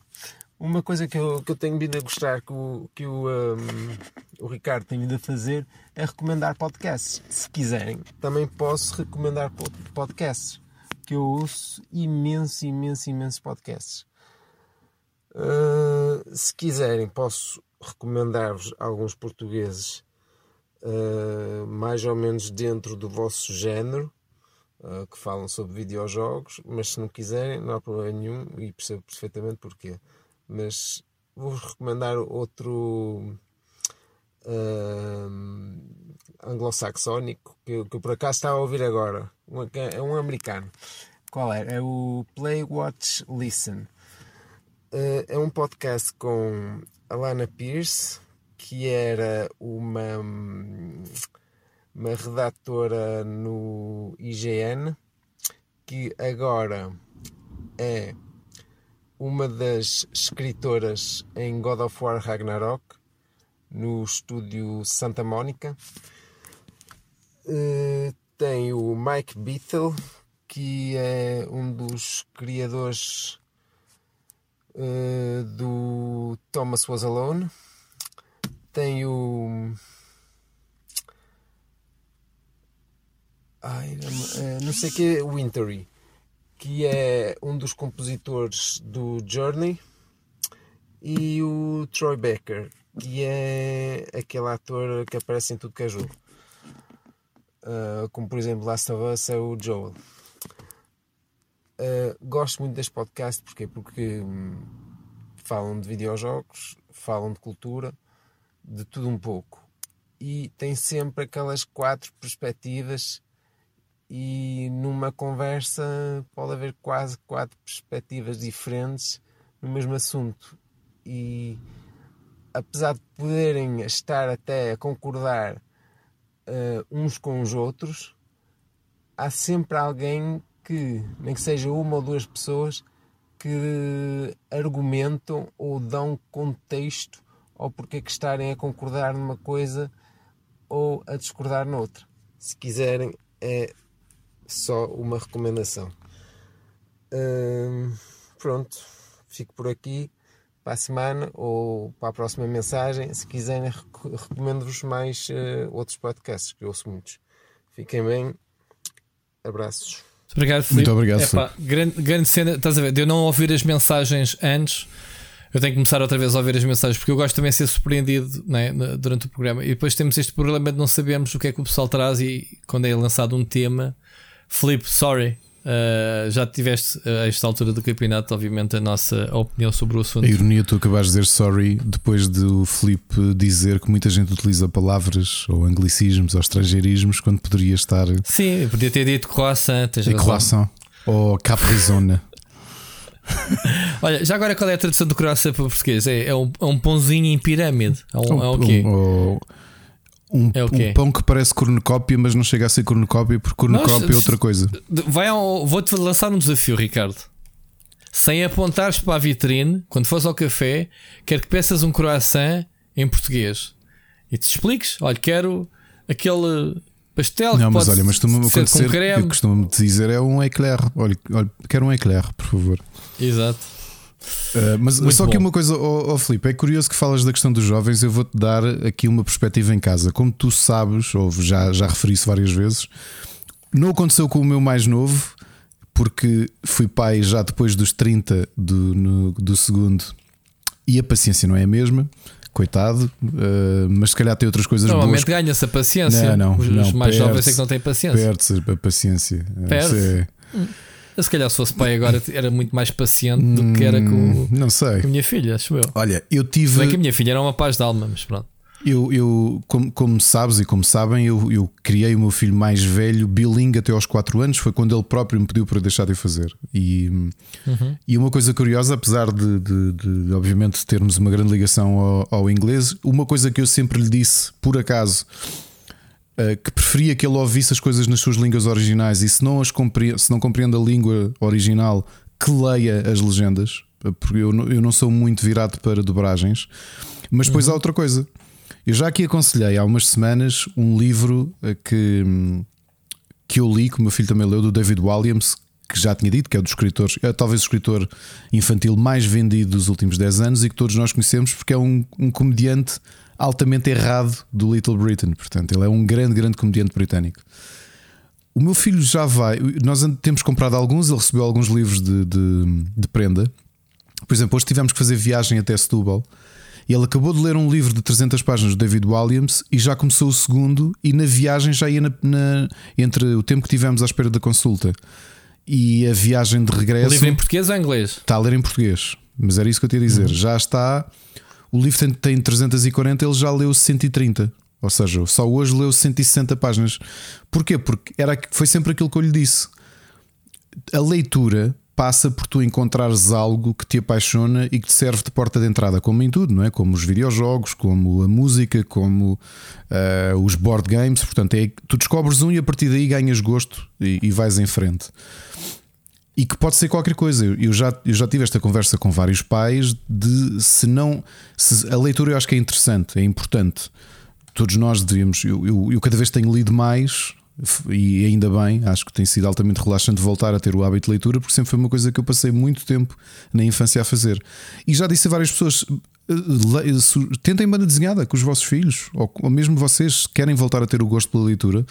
Uma coisa que eu, que eu tenho vindo a gostar que o, que o, um, o Ricardo tem vindo a fazer é recomendar podcasts. Se quiserem, também posso recomendar podcasts. Que eu ouço imenso, imenso, imenso podcasts. Uh, se quiserem, posso recomendar-vos alguns portugueses uh, mais ou menos dentro do vosso género, uh, que falam sobre videojogos, mas se não quiserem, não há problema nenhum e percebo perfeitamente porquê mas vou-vos recomendar outro uh, anglo-saxónico que, que por acaso estava a ouvir agora. Um, é um americano. Qual é? É o Play, Watch, Listen. Uh, é um podcast com Alana Pierce, que era uma, uma redatora no IGN, que agora é uma das escritoras em God of War Ragnarok, no estúdio Santa Mónica. Uh, tem o Mike Beatle, que é um dos criadores uh, do Thomas Was Alone. Tem o. Ai, não, eh, sei que, Wintery que é um dos compositores do Journey, e o Troy Baker, que é aquele ator que aparece em tudo que é jogo. Uh, como por exemplo Last of Us é o Joel. Uh, gosto muito deste podcast porque, porque hum, falam de videojogos, falam de cultura, de tudo um pouco. E tem sempre aquelas quatro perspectivas e numa conversa pode haver quase quatro perspectivas diferentes no mesmo assunto e apesar de poderem estar até a concordar uh, uns com os outros há sempre alguém que nem que seja uma ou duas pessoas que argumentam ou dão contexto ao porquê que estarem a concordar numa coisa ou a discordar noutra. Se quiserem, é só uma recomendação. Hum, pronto, fico por aqui para a semana ou para a próxima mensagem. Se quiserem, recomendo-vos mais uh, outros podcasts, que eu ouço muitos. Fiquem bem, abraços. Obrigado, Filipe. Muito obrigado, Epá, grande, grande cena, estás a ver? De eu não ouvir as mensagens antes, eu tenho que começar outra vez a ouvir as mensagens, porque eu gosto também de ser surpreendido né, durante o programa. E depois temos este problema de não sabermos o que é que o pessoal traz e quando é lançado um tema Felipe, sorry. Uh, já tiveste uh, a esta altura do campeonato, obviamente, a nossa opinião sobre o assunto. A ironia, tu acabaste de dizer sorry depois do Felipe dizer que muita gente utiliza palavras ou anglicismos ou estrangeirismos quando poderia estar. Sim, podia ter dito croissant, tens E razão. croissant ou caprizona. Olha, já agora qual é a tradução do croissant para português? É, é, um, é um pãozinho em pirâmide. É, um, é o quê? Um, um, É um pão que parece cornucópia, mas não chega a ser cornucópia porque cornucópia Nós- é outra coisa. Vai ao- Vou-te lançar um desafio, Ricardo. Sem apontares para a vitrine, quando fores ao café, quero que peças um croissant em português e te expliques. Olha, quero aquele pastel Não, que mas olha, mas costuma-me ser com creme. Eu costumo dizer é um eclair. Olha, olha, quero um eclair, por favor. Exato. Uh, mas Muito só que bom. uma coisa, oh, oh, Filipe, é curioso que falas da questão dos jovens. Eu vou-te dar aqui uma perspectiva em casa. Como tu sabes, ou já, já referi isso várias vezes, não aconteceu com o meu mais novo, porque fui pai já depois dos 30 do, no- do segundo e a paciência não é a mesma. Coitado, uh, mas se calhar tem outras coisas Normalmente boas. ganha-se a paciência. Não, não, os, não, os mais jovens é que não têm paciência. Perde-se a paciência. Perde-se? Se calhar se fosse pai agora era muito mais paciente do que era com, Hum, Não sei. com a minha filha, acho eu. Olha, eu Se tive. bem que a minha filha era uma paz de alma, mas pronto. Eu, eu como, como sabes e como sabem, eu, eu criei o meu filho mais velho bilingue até aos 4 anos. Foi quando ele próprio me pediu para deixar de fazer. E, e uma coisa curiosa, apesar de, de- de, obviamente termos uma grande ligação ao, ao inglês, uma coisa que eu sempre lhe disse, por acaso, que preferia que ele ouvisse as coisas nas suas línguas originais e se não, as compre se não compreende a língua original, que leia as legendas, eh, porque eu não, eu não sou muito virado para dobragens. Mas depois há outra coisa. Eu já aqui aconselhei há umas semanas um livro eh, que, que eu li, que o meu filho também leu, do David Williams, que já tinha dito que é um dos escritores, é talvez o escritor infantil mais vendido dos últimos 10 anos e que todos nós conhecemos porque é um, um comediante altamente errado do Little Britain. Portanto, ele é um grande, grande comediante britânico. O meu filho já vai. Nós temos comprado alguns, ele recebeu alguns livros de, de, de prenda. Por exemplo, hoje tivemos que fazer viagem até Setúbal. E ele acabou de ler um livro de 300 páginas do David Williams e já começou o segundo. E na viagem já ia na, na- entre o tempo que tivemos à espera da consulta e a viagem de regresso. Livro em português ou em inglês? Está a ler em português, mas era isso que eu tinha a dizer. Já está. O livro tem, tem 340, ele já leu 130. Ou seja, só hoje leu 160 páginas. Porquê? Porque era, foi sempre aquilo que eu lhe disse. A leitura passa por tu encontrares algo que te apaixona e que te serve de porta de entrada, como em tudo, não é? Como os videojogos, como a música, como ah, os board games. Portanto, é, tu descobres um e a partir daí ganhas gosto e, e vais em frente e que pode ser qualquer coisa. Eu já, eu já tive esta conversa com vários pais de se não. Se, a leitura eu acho que é interessante, é importante. Todos nós devíamos. Eu, eu, eu cada vez tenho lido mais e ainda bem, acho que tem sido altamente relaxante voltar a ter o hábito de leitura, porque sempre foi uma coisa que eu passei muito tempo na infância a fazer. E já disse a várias pessoas. eh, su- Tentem banda desenhada com os vossos filhos, ou, ou mesmo vocês querem voltar a ter o gosto pela leitura,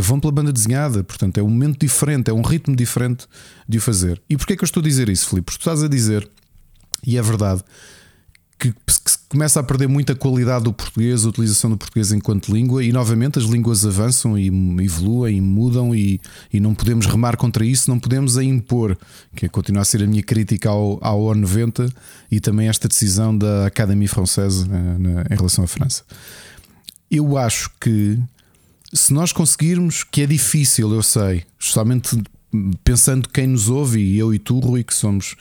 vão pela banda desenhada, portanto é um momento diferente, é um ritmo diferente de o fazer. E porquê é que eu estou a dizer isso, Filipe? Porque tu estás a dizer, e é verdade, que se começa a perder muita qualidade do português, a utilização do português enquanto língua, e novamente as línguas avançam e evoluem, e mudam, e, e não podemos remar contra isso, não podemos a impor, que é continuar a ser a minha crítica ao, ao O90 e também esta decisão da Académie Française eh, na- em relação à França. Eu acho que se nós conseguirmos, que é difícil, eu sei, justamente pensando quem nos ouve, e eu e tu, Rui, que somos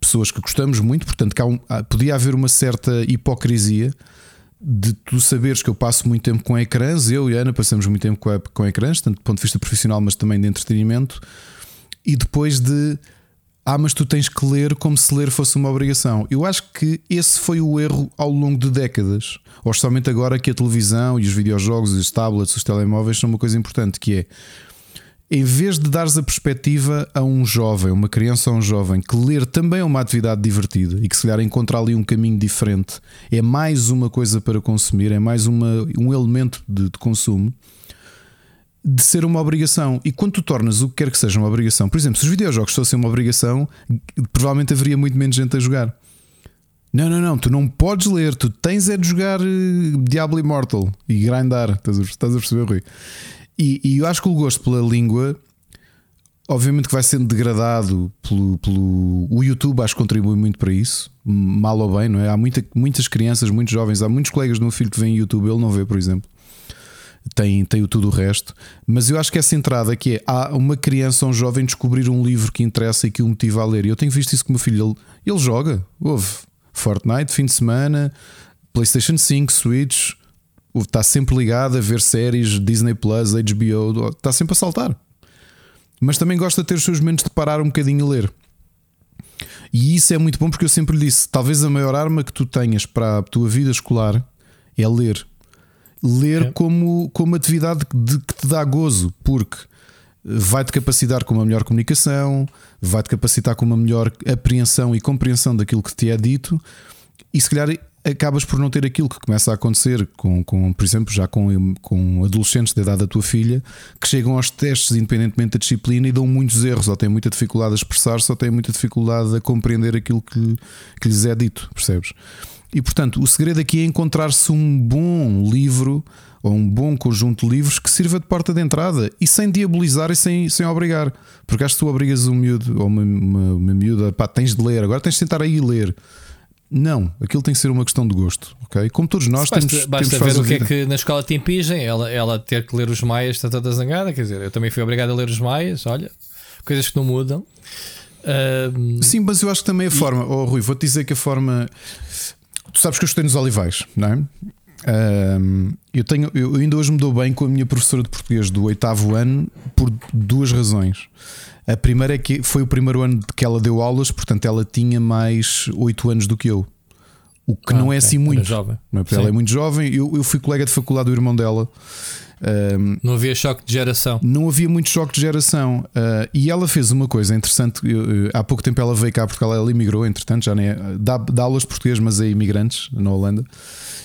pessoas que gostamos muito, portanto, um- podia haver uma certa hipocrisia de tu saberes que eu passo muito tempo com ecrãs, eu e a Ana passamos muito tempo com, com ecrãs, tanto do ponto de vista profissional, mas também de entretenimento, e depois de ah, mas tu tens que ler como se ler fosse uma obrigação. Eu acho que esse foi o erro ao longo de décadas, ou somente agora que a televisão e os videojogos, os tablets, os telemóveis são uma coisa importante, que é em vez de dares a perspectiva a um jovem, uma criança ou um jovem, que ler também é uma atividade divertida e que se calhar encontrar ali um caminho diferente é mais uma coisa para consumir, é mais uma, um elemento de, de consumo, de ser uma obrigação. E quando tu tornas o que quer que seja uma obrigação, por exemplo, se os videojogos fossem uma obrigação, provavelmente haveria muito menos gente a jogar. Não, não, não, tu não podes ler, tu tens é de jogar eh, Diablo Immortal e grindar, estás a, estás a perceber, Rui? E, e eu acho que o gosto pela língua obviamente que vai sendo degradado pelo, pelo. O YouTube acho que contribui muito para isso, mal ou bem, não é? Há muita, muitas crianças, muitos jovens, há muitos colegas do meu filho que vêm YouTube, ele não vê, por exemplo. Tem, tem o tudo o resto, mas eu acho que essa entrada que é há uma criança ou um jovem descobrir um livro que interessa e que o motiva a ler. Eu tenho visto isso com o meu filho, ele, ele joga, houve Fortnite, fim de semana, PlayStation 5, Switch, está sempre ligado a ver séries, Disney Plus, HBO, está sempre a saltar mas também gosta de ter os seus momentos de parar um bocadinho a ler. E isso é muito bom porque eu sempre lhe disse: talvez a maior arma que tu tenhas para a tua vida escolar é ler. Ler é. como, como atividade de, que te dá gozo, porque vai-te capacitar com uma melhor comunicação, vai-te capacitar com uma melhor apreensão e compreensão daquilo que te é dito, e se calhar acabas por não ter aquilo que começa a acontecer com, com por exemplo, já com, com adolescentes da idade da tua filha que chegam aos testes independentemente da disciplina e dão muitos erros, ou têm muita dificuldade a expressar-se, ou têm muita dificuldade a compreender aquilo que, que lhes é dito, percebes? E portanto, o segredo aqui é encontrar-se um bom livro ou um bom conjunto de livros que sirva de porta de entrada e sem diabolizar e sem, sem obrigar. Porque acho que tu obrigas um miúdo ou uma, uma, uma miúda, pá, tens de ler, agora tens de tentar aí ler. Não, aquilo tem que ser uma questão de gosto, ok? Como todos nós basta, temos, basta temos ver o que é que na escola te impingem, ela, ela ter que ler os Maias está toda zangada, quer dizer, eu também fui obrigado a ler os Maias, olha, coisas que não mudam. Um, Sim, mas eu acho que também a e... forma, oh Rui, vou-te dizer que a forma. Tu sabes que eu estou nos Olivais, não é? Um, eu, tenho, eu ainda hoje me dou bem com a minha professora de português do oitavo ano por duas razões. A primeira é que foi o primeiro ano que ela deu aulas, portanto ela tinha mais 8 anos do que eu. O que ah, não é okay. assim muito. Não é? Ela é muito jovem. Eu, eu fui colega de faculdade do irmão dela. Um, não havia choque de geração. Não havia muito choque de geração. Uh, e ela fez uma coisa interessante. Eu, há pouco tempo ela veio cá porque ela, ela imigrou, entretanto, já nem é, dá, dá aulas português, mas é imigrantes na Holanda.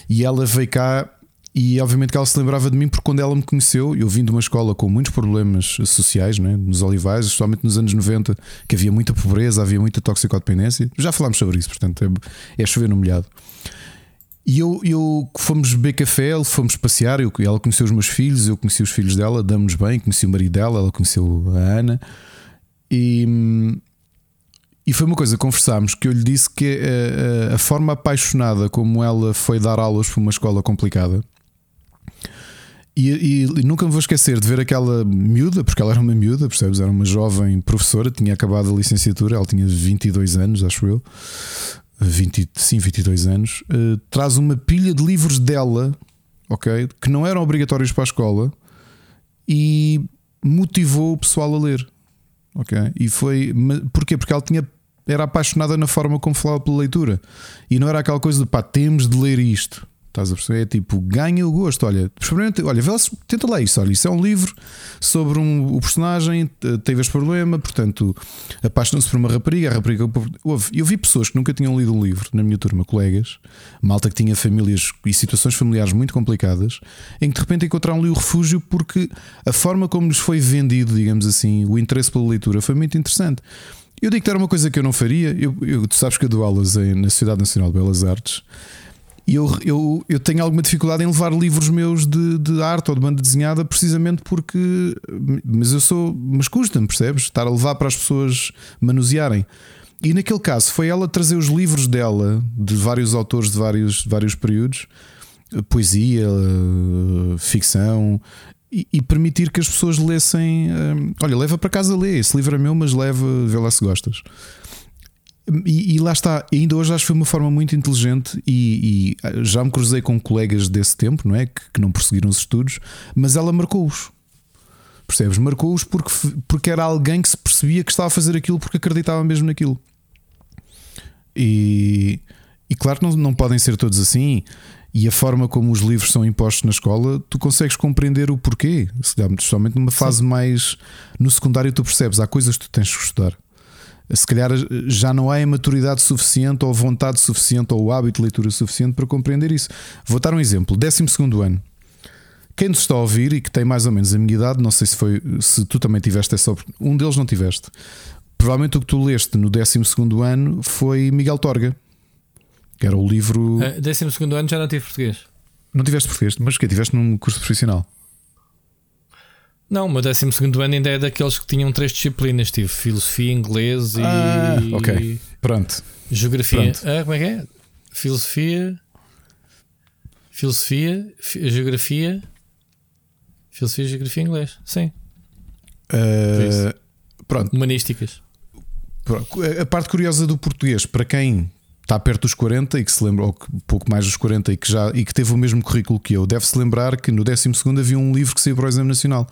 E ela veio cá e obviamente que ela se lembrava de mim porque quando ela me conheceu, eu vim de uma escola com muitos problemas sociais, né? nos Olivais, especialmente nos anos 90, que havia muita pobreza, havia muita toxicodependência. Já falámos sobre isso, portanto é, é chover no molhado. E eu, eu fomos beber café, fomos passear. Eu, ela conheceu os meus filhos, eu conheci os filhos dela, damos bem, conheci o marido dela, ela conheceu a Ana. E, e foi uma coisa, conversámos, que eu lhe disse que a, a, a forma apaixonada como ela foi dar aulas para uma escola complicada e, e, e, nunca me vou esquecer de ver aquela miúda, porque ela era uma miúda, percebes? Era uma jovem professora, tinha acabado a licenciatura, ela tinha 22 anos, acho eu. 20, sim, 22 anos. Uh, traz uma pilha de livros dela, ok? Que não eram obrigatórios para a escola e motivou o pessoal a ler, ok? E foi. Porquê? Porque ela tinha. Era apaixonada na forma como falava pela leitura e não era aquela coisa de pá, temos de ler isto. Estás a perceber? É tipo, ganha o gosto. Olha, experimenta, olha, tenta lá isso. Olha, isso é um livro sobre um, o personagem, teve este problema, portanto, apaixonou-se por uma rapariga. A rapariga. Eu vi pessoas que nunca tinham lido um livro na minha turma, colegas, malta que tinha famílias e situações familiares muito complicadas, em que de repente encontraram ali o refúgio porque a forma como lhes foi vendido, digamos assim, o interesse pela leitura foi muito interessante. Eu digo que era uma coisa que eu não faria. Eu, eu, tu sabes que eu dou aulas em, na Sociedade Nacional de Belas Artes. E eu, eu, eu tenho alguma dificuldade em levar livros meus de, de arte ou de banda desenhada, precisamente porque. Mas eu sou. Mas custa-me, percebes? Estar a levar para as pessoas manusearem. E naquele caso foi ela trazer os livros dela, de vários autores de vários, de vários períodos, poesia, ficção, e, e permitir que as pessoas lessem. Hum, olha, leva para casa ler. Esse livro é meu, mas leva, vê lá se gostas. E, e, lá está, ainda hoje acho que foi uma forma muito inteligente e, e já me cruzei com colegas desse tempo, não é? Que, que não prosseguiram os estudos, mas ela marcou-os. Percebes? Marcou-os porque, porque era alguém que se percebia que estava a fazer aquilo porque acreditava mesmo naquilo. E, e claro que não, não podem ser todos assim. E a forma como os livros são impostos na escola, tu consegues compreender o porquê. Somente numa fase Sim. mais no secundário, tu percebes, há coisas que tu tens que estudar se calhar já não há a maturidade suficiente ou vontade suficiente ou o hábito de leitura suficiente para compreender isso. Vou dar um exemplo: 12 ano. Quem nos está a ouvir e que tem mais ou menos a minha idade, não sei se foi se tu também tiveste essa um deles não tiveste. Provavelmente o que tu leste no 12 ano foi Miguel Torga, que era o livro. Uh, 12 ano já não tive português. Não tiveste português, mas o que tiveste num curso profissional? Não, o meu 12 ano ainda é daqueles que tinham três disciplinas: tive filosofia, inglês e. Ah, ok. Pronto. Geografia. Pronto. Ah, como é que é? Filosofia. Filosofia, fi- geografia. Filosofia, geografia e inglês. Sim. Uh, pronto. Humanísticas. A parte curiosa do português, para quem está perto dos 40 e que se lembra, ou que- pouco mais dos 40 e que, já, e que teve o mesmo currículo que eu, deve-se lembrar que no 12 havia um livro que saía para o Exame Nacional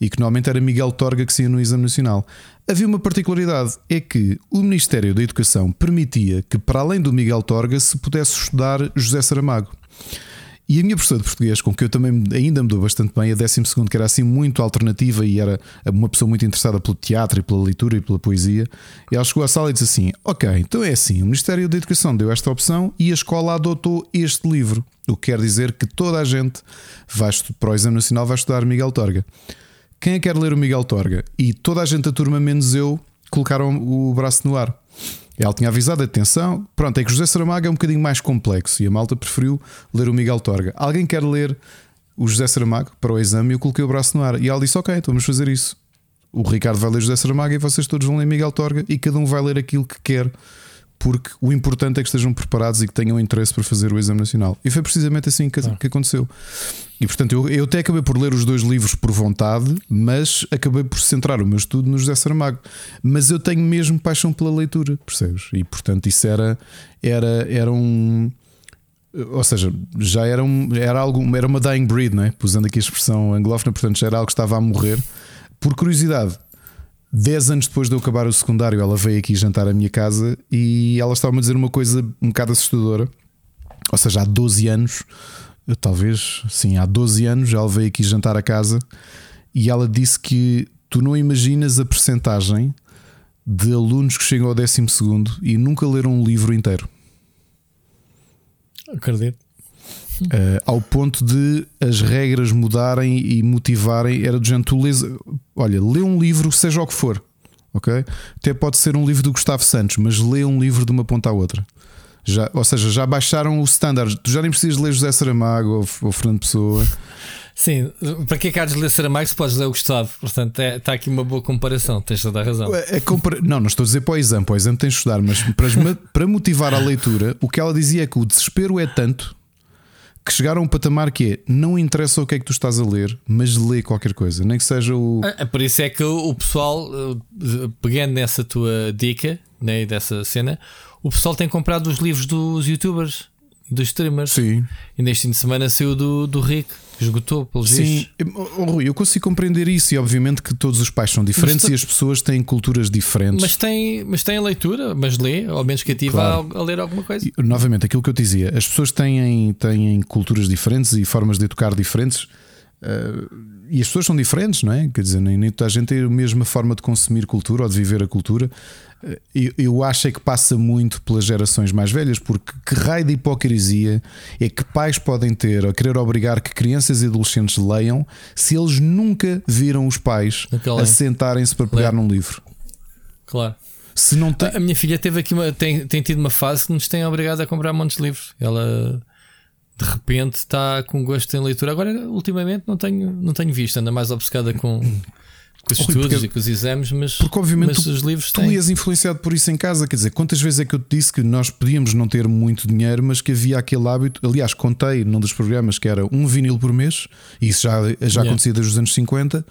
e que normalmente era Miguel Torga que saía no Exame Nacional. Havia uma particularidade, é que o Ministério da Educação permitia que, para além do Miguel Torga, se pudesse estudar José Saramago. E a minha professora de português, com que eu também ainda me dou bastante bem, a 12, que era assim muito alternativa e era uma pessoa muito interessada pelo teatro e pela leitura e pela poesia, e ela chegou à sala e disse assim: Ok, então é assim, o Ministério da Educação deu esta opção e a escola adotou este livro. O que quer dizer que toda a gente vai para o Exame Nacional vai estudar Miguel Torga. Quem é que quer ler o Miguel Torga? E toda a gente da turma, menos eu, colocaram o braço no ar. Ela tinha avisado, atenção, pronto, é que José Saramago é um bocadinho mais complexo e a malta preferiu ler o Miguel Torga. Alguém quer ler o José Saramago para o exame eu coloquei o braço no ar. E ela disse: Ok, então vamos fazer isso. O Ricardo vai ler José Saramago e vocês todos vão ler Miguel Torga e cada um vai ler aquilo que quer, porque o importante é que estejam preparados e que tenham interesse para fazer o exame nacional. E foi precisamente assim que, que aconteceu. E portanto, eu, eu até acabei por ler os dois livros por vontade, mas acabei por centrar o meu estudo no José Saramago. Mas eu tenho mesmo paixão pela leitura, percebes? E portanto, isso era, era, era um. Ou seja, já era, um, era algo, era uma dying breed, não é? Usando aqui a expressão anglófona, portanto, já era algo que estava a morrer. Por curiosidade, 10 anos depois de eu acabar o secundário, ela veio aqui jantar à minha casa e ela estava-me a dizer uma coisa um bocado assustadora. Ou seja, há 12 anos, talvez, sim, há 12 anos, ela veio aqui jantar a casa e ela disse que tu não imaginas a percentagem de alunos que chegam ao 12 e nunca leram um livro inteiro. Acredito. Uh, ao ponto de as regras mudarem e motivarem. Era do género, tu lês, olha, lê um livro, seja o que for, ok? Até pode ser um livro do Gustavo Santos, mas lê um livro de uma ponta à outra. Já, ou seja, já baixaram o standard. Tu já nem precisas ler José Saramago ou, ou Fernando Pessoa. Sim, para que é que há de ler Saramago se podes ler o Gustavo? Portanto, é, está aqui uma boa comparação, tens toda a razão. A- a compara- Não, não estou a dizer para o exame, para o exame tens de estudar, mas para, para motivar a leitura, o que ela dizia é que o desespero é tanto que chegaram a um patamar que é não interessa o que é que tu estás a ler, mas lê qualquer coisa, nem que seja o. Ah, Por isso é que o pessoal, eh, pegando nessa tua dica, né, dessa cena, o pessoal tem comprado os livros dos youtubers, dos streamers. Sim. E neste fim de semana saiu do, do Rick, esgotou pelos Sim, vistos. oh, Rui, eu consigo compreender isso e obviamente que todos os pais são diferentes tu- e as pessoas têm culturas diferentes. Mas tem, mas tem a leitura, mas lê, ao menos que ativa Claro. a, a ler alguma coisa. E, novamente, aquilo que eu te dizia, as pessoas têm, têm culturas diferentes e formas de educar diferentes. Eh, e as pessoas são diferentes, não é? Quer dizer, nem, nem toda a gente tem a mesma forma de consumir cultura ou de viver a cultura. Eh, Eu, eu acho é que passa muito pelas gerações mais velhas, porque que raio de hipocrisia é que pais podem ter a querer obrigar que crianças e adolescentes leiam se eles nunca viram os pais a sentarem-se para pegar num livro. Claro. Se não tem. A minha filha teve aqui uma, tem, tem tido uma fase que nos tem obrigado a comprar montes de livros. Ela de repente está com gosto em leitura. Agora, ultimamente, não tenho, não tenho visto, anda mais obcecada com, com os Rui, estudos porque- e com os exames, mas, Porque obviamente mas tu- os livros Tu têm. ias influenciado por isso em casa, quer dizer, quantas vezes é que eu te disse que nós podíamos não ter muito dinheiro, mas que havia aquele hábito. Aliás, contei num dos programas que era um vinil por mês, e isso já, já Yeah. acontecia desde os anos 50,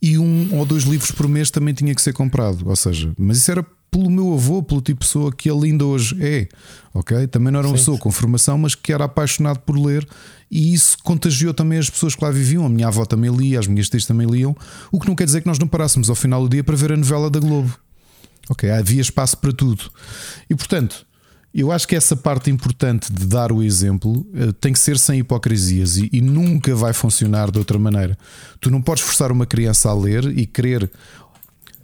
e um ou dois livros por mês também tinha que ser comprado. Ou seja, mas isso era pelo meu avô, pelo tipo de pessoa que ele ainda hoje é, ok? Também não era uma Sim. pessoa com formação, mas que era apaixonado por ler, e isso contagiou também as pessoas que lá viviam. A minha avó também lia, as minhas tias também liam, o que não quer dizer que nós não parássemos ao final do dia para ver a novela da Globo. Ok, havia espaço para tudo. E portanto, eu acho que essa parte importante de dar o exemplo eh, tem que ser sem hipocrisias e, e nunca vai funcionar de outra maneira. Tu não podes forçar uma criança a ler e querer.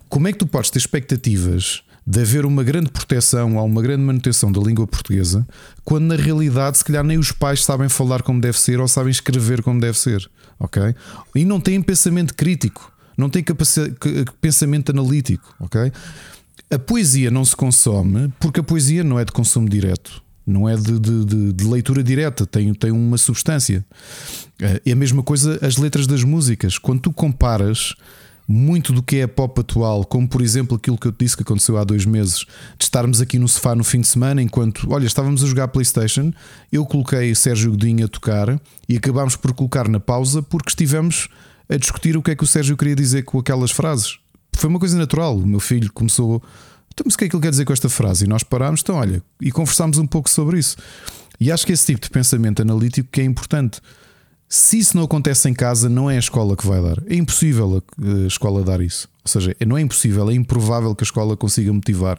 Como é que tu podes ter expectativas de haver uma grande proteção ou uma grande manutenção da língua portuguesa quando na realidade, se calhar, nem os pais sabem falar como deve ser ou sabem escrever como deve ser? Ok? E não têm pensamento crítico, não têm pensamento analítico. Ok? A poesia não se consome porque a poesia não é de consumo direto. não é de, de, de, de leitura direta, tem, tem uma substância. É a mesma coisa as letras das músicas. Quando tu comparas muito do que é a pop atual, como por exemplo aquilo que eu te disse que aconteceu há dois meses, de estarmos aqui no sofá no fim de semana, enquanto, olha, estávamos a jogar PlayStation, eu coloquei Sérgio Godinho a tocar e acabámos por colocar na pausa porque estivemos a discutir o que é que o Sérgio queria dizer com aquelas frases. Foi uma coisa natural. O meu filho começou. Então, mas o que é que ele quer dizer com esta frase? E nós parámos, então, olha, e conversámos um pouco sobre isso. E acho que esse tipo de pensamento analítico que é importante. Se isso não acontece em casa, não é a escola que vai dar. É impossível a escola dar isso. Ou seja, não é impossível, é improvável que a escola consiga motivar.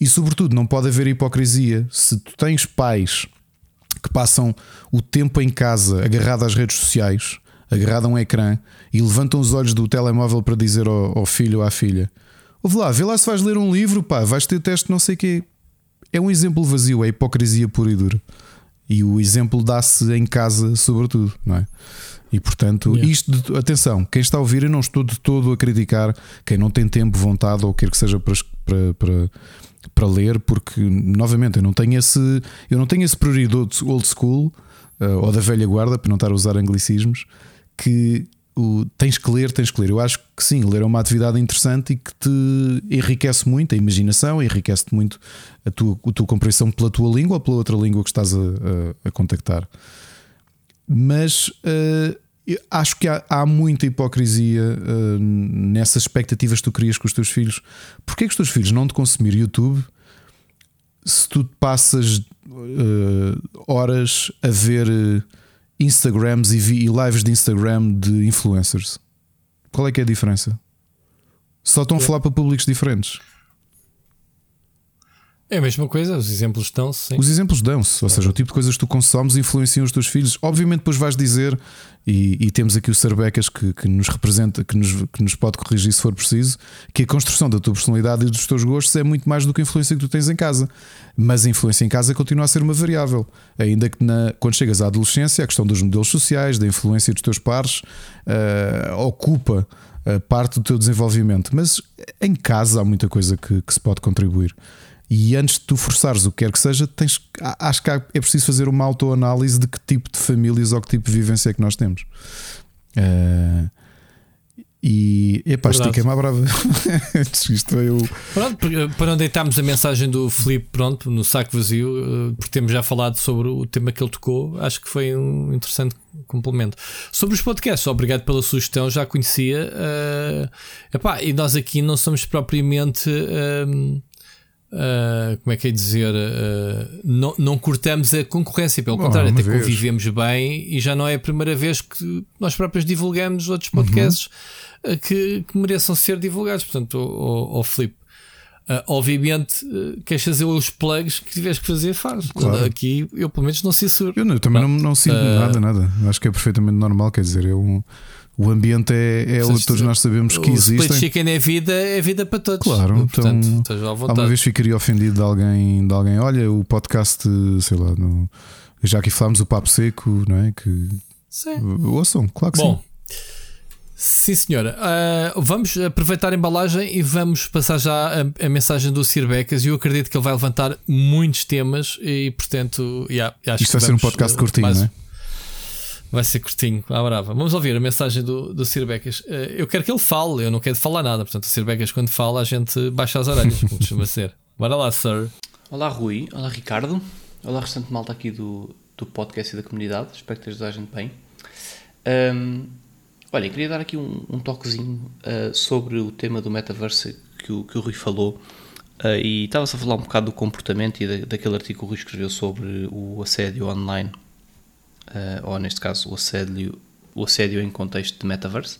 E, sobretudo, não pode haver hipocrisia. Se tu tens pais que passam o tempo em casa agarrado às redes sociais, agarrado a um ecrã, e levantam os olhos do telemóvel para dizer ao, ao filho ou à filha: Ouve lá, vê lá se vais ler um livro, pá, vais ter teste, não sei o quê. É um exemplo vazio, é hipocrisia pura e dura. E o exemplo dá-se em casa, sobretudo, não é? E portanto, yeah. isto, de, atenção, quem está a ouvir, eu não estou de todo a criticar quem não tem tempo, vontade ou quer que seja para, para, para, para ler, porque novamente eu não tenho esse, eu não tenho esse prioridade old school uh, ou da velha guarda, para não estar a usar anglicismos, que o, tens que ler, tens que ler. Eu acho que sim, ler é uma atividade interessante e que te enriquece muito a imaginação, enriquece-te muito a tua, a tua compreensão pela tua língua ou pela outra língua que estás a, a, a contactar. Mas uh, acho que há, há muita hipocrisia uh, nessas expectativas que tu crias com os teus filhos. Porquê que os teus filhos não te consumir YouTube se tu passas uh, horas a ver Instagrams e, e lives de Instagram de influencers. Qual é que é a diferença? Só estão a falar para públicos diferentes. É a mesma coisa, os exemplos dão-se. Os exemplos dão-se, ou seja, o tipo de coisas que tu consomes influenciam os teus filhos. Obviamente, depois vais dizer, e, e temos aqui o Sarbecas que, que, nos representa, que nos, que nos pode corrigir se for preciso, que a construção da tua personalidade e dos teus gostos é muito mais do que a influência que tu tens em casa. Mas a influência em casa continua a ser uma variável, ainda que na, quando chegas à adolescência, a questão dos modelos sociais, da influência dos teus pares, uh, ocupa uh, parte do teu desenvolvimento. Mas em casa há muita coisa que, que se pode contribuir. E antes de tu forçares o que quer que seja, tens, acho que é preciso fazer uma autoanálise de que tipo de famílias ou que tipo de vivência é que nós temos. Uh, e epá, estiquei-me à brava. Isto eu... Pronto, para não deitarmos a mensagem do Felipe pronto, no saco vazio, eh, porque temos já falado sobre o tema que ele tocou, acho que foi um interessante complemento. Sobre os podcasts, obrigado pela sugestão, já conhecia. Uh, epá, e nós aqui não somos propriamente. Uh, como é que é dizer? Uh, não, não cortamos a concorrência, pelo Bom, contrário, até vez. convivemos bem e já não é a primeira vez que nós próprios divulgamos outros podcasts uhum. uh, que, que, mereçam ser divulgados. Portanto, o, o Filipe, obviamente, queres fazer os plugs que tiveres que fazer, faz. Claro. Aqui eu, pelo menos, não sei se. Eu, não, eu também não, não sinto nada, nada. Acho que é perfeitamente normal. Quer dizer, eu. Um o ambiente é, é o que todos nós sabemos que existe. O split chicken é vida, é vida para todos. Claro, Portanto, então alguma vez ficaria ofendido de alguém, de alguém, olha, o podcast, sei lá, no, já aqui falámos o papo seco, não é? Que sim. ouçam, claro que Bom, sim. Sim, senhora. Uh, vamos aproveitar a embalagem e vamos passar já a, a mensagem do Sir Becas. E eu acredito que ele vai levantar muitos temas e, portanto, yeah, acho Isto vai ser um podcast uh, curtinho, mais, não é? Vai ser curtinho, à brava. Vamos ouvir a mensagem do, do Sir Becas. Eh, eu quero que ele fale, eu não quero falar nada. Portanto, o Sir Becas, quando fala, a gente baixa as orelhas, como costuma ser. Bora lá, Sir. Olá, Rui. Olá, Ricardo. Olá, restante malta aqui do, do podcast e da comunidade. Espero que esteja a gente bem. Um, olha, queria dar aqui um, um toquezinho uh, sobre o tema do metaverse que o, que o Rui falou. Uh, e estava-se a falar um bocado do comportamento e da, daquele artigo que o Rui escreveu sobre o assédio online ou neste caso o assédio, o assédio em contexto de metaverse.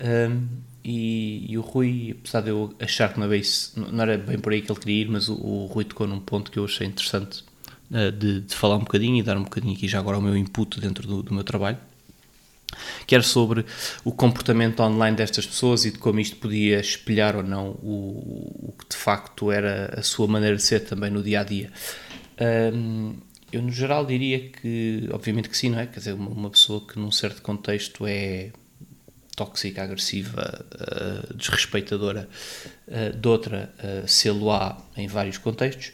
Um, e, e, o Rui, apesar de eu achar que não era, não era bem por aí que ele queria ir, mas o, o Rui tocou num ponto que eu achei interessante uh, de, de, falar um bocadinho e dar um bocadinho aqui já agora o meu input dentro do, do meu trabalho, que era sobre o comportamento online destas pessoas e de como isto podia espelhar ou não o, o que de facto era a sua maneira de ser também no dia a dia. Um, eu, no geral, diria que, obviamente que sim, não é? Quer dizer, uma, uma pessoa que num certo contexto é tóxica, agressiva, uh, desrespeitadora uh, de outra, uh, sê-lo-á em vários contextos.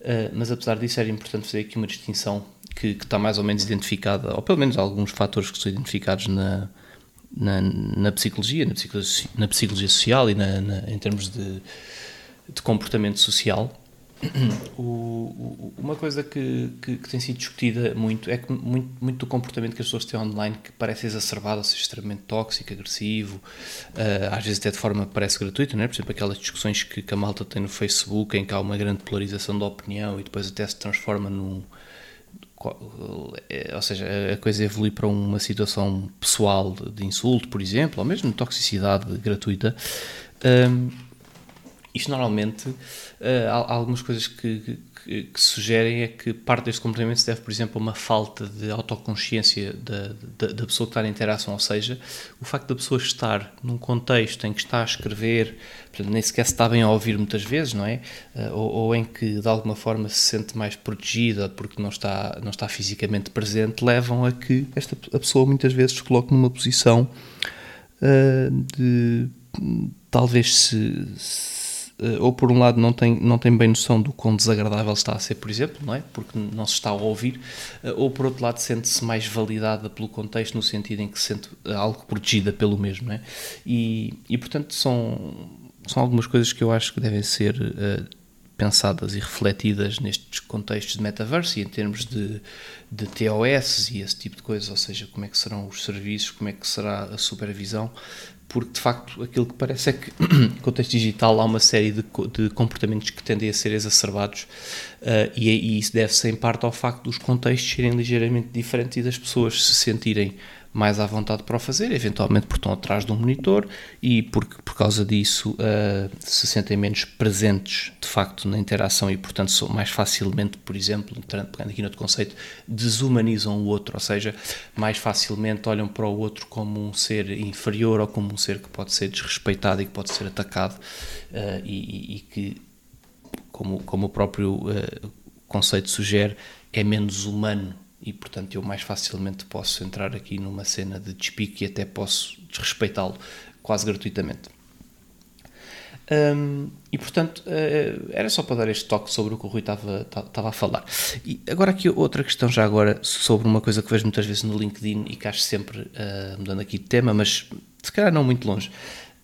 Uh, mas apesar disso era importante fazer aqui uma distinção que, que, está mais ou menos identificada, ou pelo menos alguns fatores que são identificados na, na, na psicologia, na psicologia, na psicologia social e na, na, em termos de, de comportamento social. O, o, uma coisa que, que, que, tem sido discutida muito é que muito, muito do comportamento que as pessoas têm online que parece exacerbado, ou seja, extremamente tóxico, agressivo, uh, às vezes até de forma parece gratuita, não é? por exemplo, aquelas discussões que, que a malta tem no Facebook em que há uma grande polarização da opinião e depois até se transforma num. Eh, ou seja, a coisa evolui para uma situação pessoal de insulto, por exemplo, ou mesmo toxicidade gratuita. Um, isto normalmente, uh, há, algumas coisas que, que, que, sugerem é que parte deste comportamento se deve, por exemplo, a uma falta de autoconsciência da, da, da, pessoa que está na interação, ou seja, o facto da pessoa estar num contexto em que está a escrever, portanto, nem sequer se está bem a ouvir muitas vezes, não é? Uh, ou, ou, em que de alguma forma se sente mais protegida porque não está, não está fisicamente presente, levam a que esta, a pessoa muitas vezes se coloque numa posição uh, de talvez se, se ou por um lado não tem, não tem bem noção do quão desagradável está a ser, por exemplo, não é? Porque não se está a ouvir, eh, ou por outro lado sente-se mais validada pelo contexto, no sentido em que se sente algo protegida pelo mesmo, não é? E, e portanto são, são algumas coisas que eu acho que devem ser uh, pensadas e refletidas nestes contextos de metaverso e em termos de, de TOS e esse tipo de coisas, ou seja, como é que serão os serviços, como é que será a supervisão, porque de facto aquilo que parece é que no contexto digital há uma série de, de comportamentos que tendem a ser exacerbados uh, e, e, isso deve-se em parte ao facto dos contextos serem ligeiramente diferentes e das pessoas se sentirem mais à vontade para o fazer, eventualmente porque estão atrás de um monitor e porque por causa disso uh, se sentem menos presentes de facto na interação e portanto são mais facilmente, por exemplo, pegando aqui no outro conceito, desumanizam o outro, ou seja, mais facilmente olham para o outro como um ser inferior ou como um ser que pode ser desrespeitado e que pode ser atacado uh, e, e, que, como, como o próprio uh, conceito sugere, é menos humano e portanto eu mais facilmente posso entrar aqui numa cena de despique e até posso desrespeitá-lo quase gratuitamente. Um, e portanto uh, era só para dar este toque sobre o que o Rui estava, a falar. E agora aqui outra questão já agora sobre uma coisa que vejo muitas vezes no LinkedIn e que acho sempre uh, mudando aqui de tema, mas se calhar não muito longe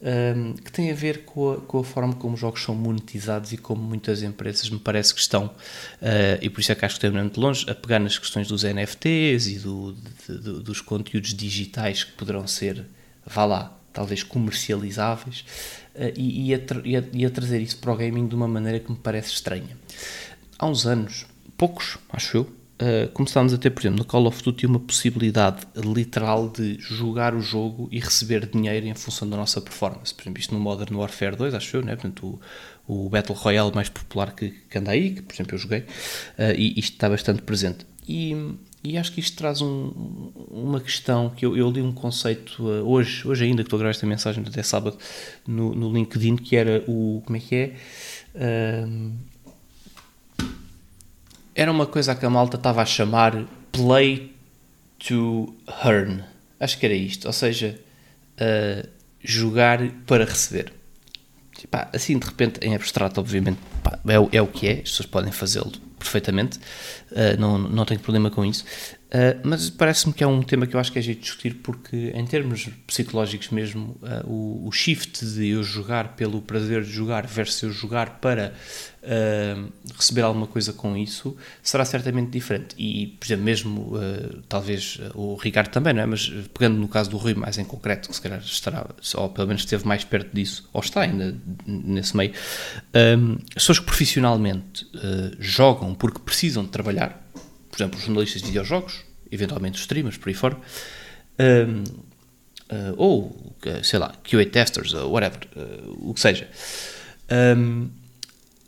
um, que tem a ver com a, com a, forma como os jogos são monetizados e como muitas empresas me parece que estão, uh, e por isso é que acho que estou muito longe, a pegar nas questões dos NFTs e do, de, de, dos conteúdos digitais que poderão ser, vá lá, talvez comercializáveis, uh, e, e, a, e, a, e a trazer isso para o gaming de uma maneira que me parece estranha. Há uns anos, poucos, acho eu, uh, começámos a ter, por exemplo, no Call of Duty uma possibilidade literal de jogar o jogo e receber dinheiro em função da nossa performance. Por exemplo, isto no Modern Warfare 2, acho eu, né? Portanto, o, o Battle Royale mais popular que, que anda aí, que por exemplo eu joguei, uh, e isto está bastante presente. E, e acho que isto traz um, uma questão que eu, eu, li um conceito uh, hoje, hoje ainda que estou a gravar esta mensagem, até sábado, no, no LinkedIn, que era o. Como é que é? Uh, era uma coisa que a malta estava a chamar play to earn. Acho que era isto, ou seja, uh, jogar para receber. Assim de repente, em abstrato, obviamente, é, é, o que é, as pessoas podem fazê-lo perfeitamente, uh, não, não tenho problema com isso. Uh, mas parece-me que é um tema que eu acho que é jeito de discutir porque, em termos psicológicos mesmo, uh, o, o, shift de eu jogar pelo prazer de jogar versus eu jogar para uh, receber alguma coisa com isso será certamente diferente. E, por exemplo, mesmo, talvez o Ricardo também, não é? Mas pegando no caso do Rui mais em concreto, que se calhar estará, ou pelo menos esteve mais perto disso, ou está ainda nesse meio, as pessoas que profissionalmente jogam porque precisam de trabalhar por exemplo, os jornalistas de videojogos, eventualmente os streamers, por aí fora, um, uh, ou, sei lá, QA testers, ou whatever, uh, o que seja. Um,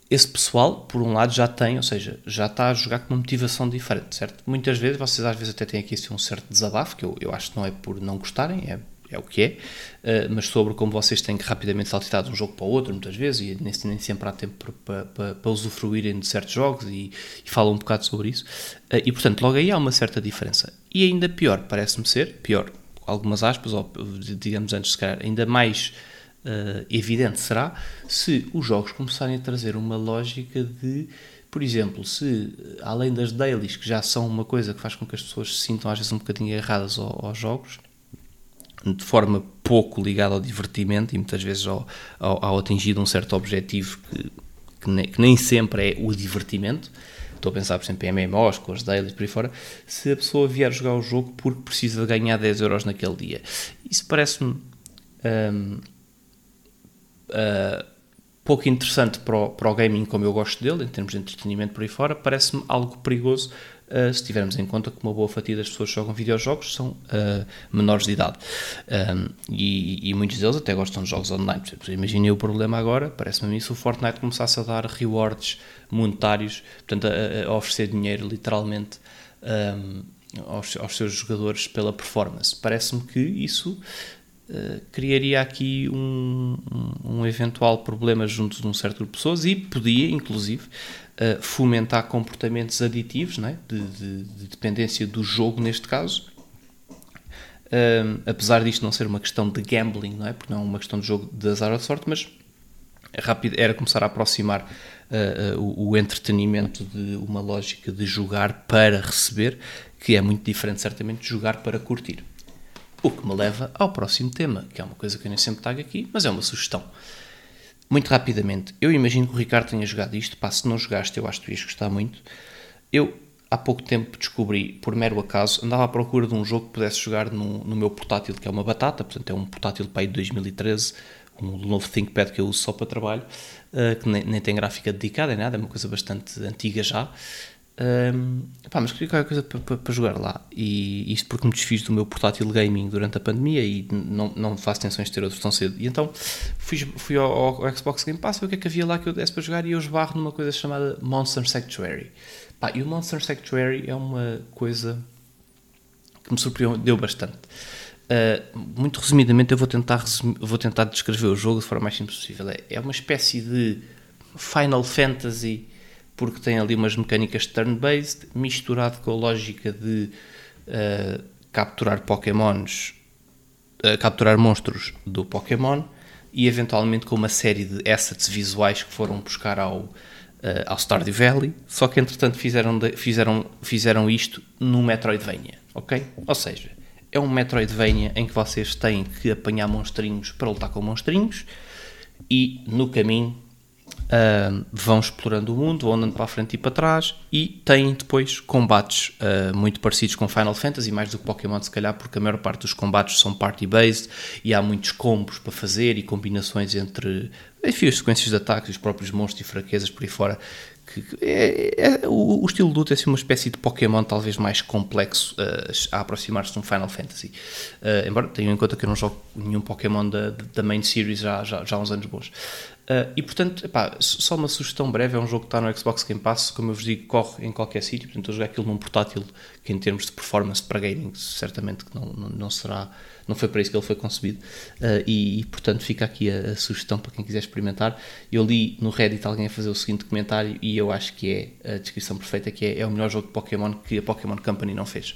esse pessoal, por um lado, já tem, ou seja, já está a jogar com uma motivação diferente, certo? Muitas vezes, vocês às vezes até têm aqui assim, um certo desabafo, que eu, eu acho que não é por não gostarem, é é o que é, uh, mas sobre como vocês têm que rapidamente saltitar de um jogo para o outro, muitas vezes, e nem, nem sempre há tempo para, para, para usufruírem de certos jogos, e, e falam um bocado sobre isso. Uh, e portanto, logo aí há uma certa diferença. E ainda pior, parece-me ser, pior, algumas aspas, ou digamos antes, se calhar, ainda mais uh, evidente será se os jogos começarem a trazer uma lógica de por exemplo, se além das dailies, que já são uma coisa que faz com que as pessoas se sintam às vezes um bocadinho erradas aos jogos, de forma pouco ligada ao divertimento e muitas vezes ao, ao, ao atingir um certo objetivo que, que, nem, que, nem, sempre é o divertimento. Estou a pensar, por exemplo, em MMOs, com as dailies por aí fora. Se a pessoa vier jogar o jogo porque precisa de ganhar 10 euros naquele dia, isso parece-me. Um, uh, pouco interessante para o, para o gaming como eu gosto dele, em termos de entretenimento por aí fora, parece-me algo perigoso uh, se tivermos em conta que uma boa fatia das pessoas que jogam videojogos são uh, menores de idade. Um, e, e, muitos deles até gostam de jogos online. Imaginei o problema agora, parece-me a mim, se o Fortnite começasse a dar rewards monetários, portanto, a, a oferecer dinheiro literalmente. Um, aos, aos, seus jogadores pela performance. Parece-me que isso uh, criaria aqui um, um, um, eventual problema junto de um certo grupo de pessoas e podia, inclusive, fomentar comportamentos aditivos, é? de, de, de, dependência do jogo, neste caso. Um, apesar disto não ser uma questão de gambling, não é? porque não é uma questão de jogo de azar ou de sorte, mas é rápido, era começar a aproximar uh, uh, o, o, entretenimento de uma lógica de jogar para receber, que é muito diferente, certamente, de jogar para curtir. O que me leva ao próximo tema, que é uma coisa que eu nem sempre tago aqui, mas é uma sugestão. Muito rapidamente, eu imagino que o Ricardo tenha jogado isto. Pá, se não jogaste, eu acho que tu ias gostar muito. Eu, há pouco tempo, descobri, por mero acaso, andava à procura de um jogo que pudesse jogar no, no meu portátil, que é uma batata, portanto, é um portátil pai de 2013, um novo ThinkPad que eu uso só para trabalho, uh, que nem, nem, tem gráfica dedicada, é nada, é uma coisa bastante antiga já. Um, pá, mas queria qualquer coisa para, para, jogar lá. E isto porque me desfiz do meu portátil gaming durante a pandemia e não, não faço tensões de ter outro tão cedo. E então fui, fui ao, ao, Xbox Game Pass, ver o que é que havia lá que eu desse para jogar e eu esbarro numa coisa chamada Monster Sanctuary. Pá, e o Monster Sanctuary é uma coisa que me surpreendeu bastante. Uh, muito resumidamente, eu vou tentar, vou tentar descrever o jogo de forma mais simples possível. É, é uma espécie de Final Fantasy porque tem ali umas mecânicas turn-based misturado com a lógica de uh, capturar pokémons, uh, capturar monstros do Pokémon e eventualmente com uma série de assets visuais que foram buscar ao, uh, ao Stardew Valley, só que entretanto fizeram, de, fizeram, fizeram isto no Metroidvania, ok? Ou seja, é um Metroidvania em que vocês têm que apanhar monstrinhos para lutar com monstrinhos e no caminho Uh, vão explorando o mundo, vão andando para a frente e para trás e têm depois combates uh, muito parecidos com Final Fantasy, mais do que Pokémon se calhar, porque a maior parte dos combates são party-based e há muitos combos para fazer e combinações entre enfim, as sequências de ataques, os próprios monstros e fraquezas por aí fora. Que, é, é, o, o, estilo de luta é assim, uma espécie de Pokémon talvez mais complexo uh, a aproximar-se de um Final Fantasy. embora tenham em conta que eu não jogo nenhum Pokémon da, da main series já, já, já há uns anos bons. Uh, e portanto, epá, só uma sugestão breve: é um jogo que está no Xbox Game Pass, como eu vos digo, corre em qualquer sítio. Portanto, eu jogar aquilo num portátil que, em termos de performance para gaming, certamente que não, não, não será, não foi para isso que ele foi concebido. Uh, e, e, portanto, fica aqui a, a, sugestão para quem quiser experimentar. Eu li no Reddit alguém a fazer o seguinte comentário e eu acho que é a descrição perfeita: que é, é o melhor jogo de Pokémon que a Pokémon Company não fez.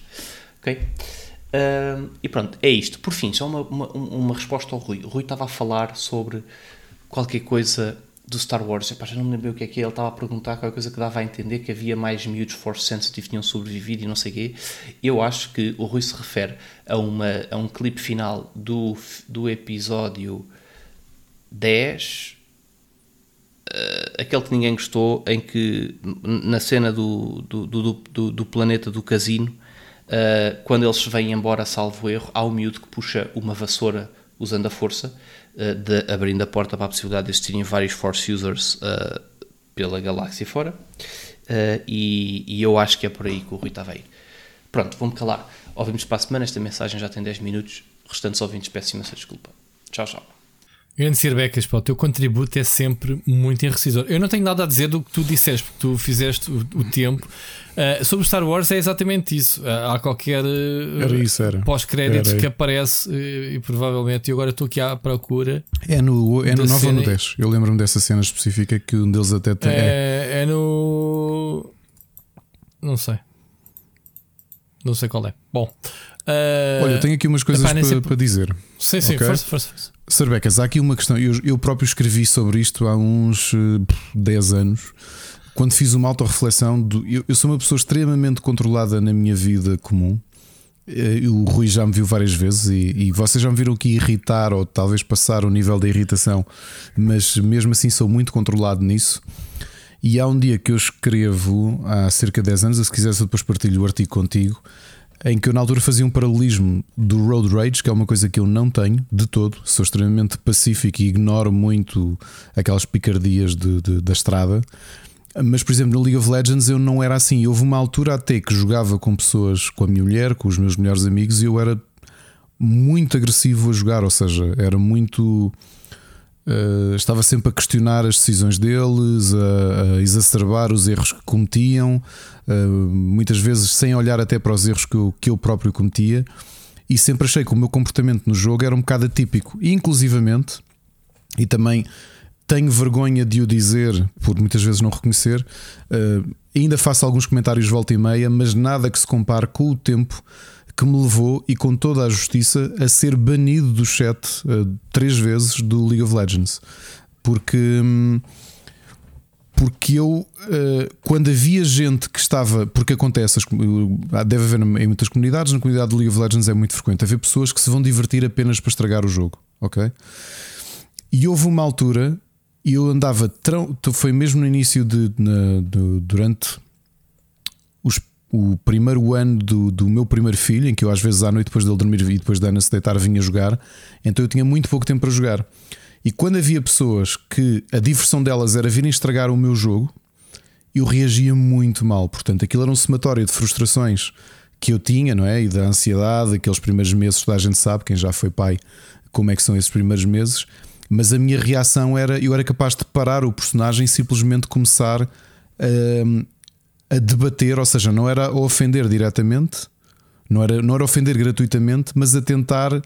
Ok? Uh, e pronto, é isto. Por fim, só uma, uma, uma resposta ao Rui. O Rui estava a falar sobre qualquer coisa do Star Wars, Epá, já não me lembro o que é que é, ele estava a perguntar qualquer coisa que dava a entender que havia mais miúdos Force Sensitive tinham sobrevivido e não sei o quê. Eu acho que o Rui se refere a, uma, a um clipe final do, do episódio 10, uh, eh, aquele que ninguém gostou, em que na cena do, do, do, do, do planeta do casino, uh, quando eles vêm embora, salvo erro, há um miúdo que puxa uma vassoura usando a força de, abrindo a porta para a possibilidade de existirem vários Force Users uh, pela galáxia fora. Uh, e, e, eu acho que é por aí que o Rui estava a ir. Pronto, vou-me calar. Ouvimos para a semana. Esta mensagem já tem 10 minutos. Restantes ouvintes, peço imensa desculpa. Tchau, tchau. Grande Sir Becas, pá, o teu contributo é sempre muito enriquecedor. Eu não tenho nada a dizer do que tu disseste, porque tu fizeste o, o tempo. Uh, sobre Star Wars é exatamente isso. Uh, há qualquer uh, pós-créditos que aparece e provavelmente, e agora estou aqui à procura. É no, é no 9 ou no 10? Eu lembro-me dessa cena específica que um deles até tem. É, é no. Não sei. Não sei qual é. Bom. Olha, eu tenho aqui umas coisas para, para dizer. Sim, sim, okay? força, força, força. Sarbecas, há aqui uma questão. Eu, eu próprio escrevi sobre isto há uns uh, 10 anos quando fiz uma autorreflexão, do, eu, eu sou uma pessoa extremamente controlada na minha vida comum. Eh, O Rui já me viu várias vezes e, e vocês já me viram aqui irritar ou talvez passar o nível da irritação, mas mesmo assim sou muito controlado nisso. E há um dia que eu escrevo, há cerca de 10 anos, se quiseres eu depois partilho o artigo contigo, em que eu na altura fazia um paralelismo do road rage, que é uma coisa que eu não tenho de todo, sou extremamente pacífico e ignoro muito aquelas picardias de- de- da estrada. Mas, por exemplo, no League of Legends eu não era assim. Houve uma altura até que jogava com pessoas, com a minha mulher, com os meus melhores amigos, e eu era muito agressivo a jogar, ou seja, era muito. eh, estava sempre a questionar as decisões deles, a, a exacerbar os erros que cometiam, muitas vezes sem olhar até para os erros que eu, que eu próprio cometia, e sempre achei que o meu comportamento no jogo era um bocado atípico, e inclusivamente, e também tenho vergonha de o dizer, por muitas vezes não reconhecer. eh, ainda faço alguns comentários volta e meia, mas nada que se compare com o tempo que me levou e com toda a justiça a ser banido do chat eh, três vezes do League of Legends. Porque. hum, porque eu, eh, quando havia gente que estava. Porque acontece, há- deve haver em muitas comunidades, na comunidade do League of Legends é muito frequente haver pessoas que se vão divertir apenas para estragar o jogo, ok? E houve uma altura, e eu andava. Foi mesmo no início de. do- durante os- o primeiro ano do, do meu primeiro filho, em que eu às vezes à noite depois dele dormir e depois da Ana se deitar vinha jogar, então eu tinha muito pouco tempo para jogar. E quando havia pessoas que a diversão delas era virem estragar o meu jogo, eu reagia muito mal. Portanto, aquilo era um somatório de frustrações que eu tinha, não é? E da ansiedade, aqueles primeiros meses, toda a gente sabe, quem já foi pai, como é que são esses primeiros meses. Mas a minha reação era, eu era capaz de parar o personagem e simplesmente começar hum, a debater, ou seja, não era a ofender diretamente, não era, não era ofender gratuitamente, mas a tentar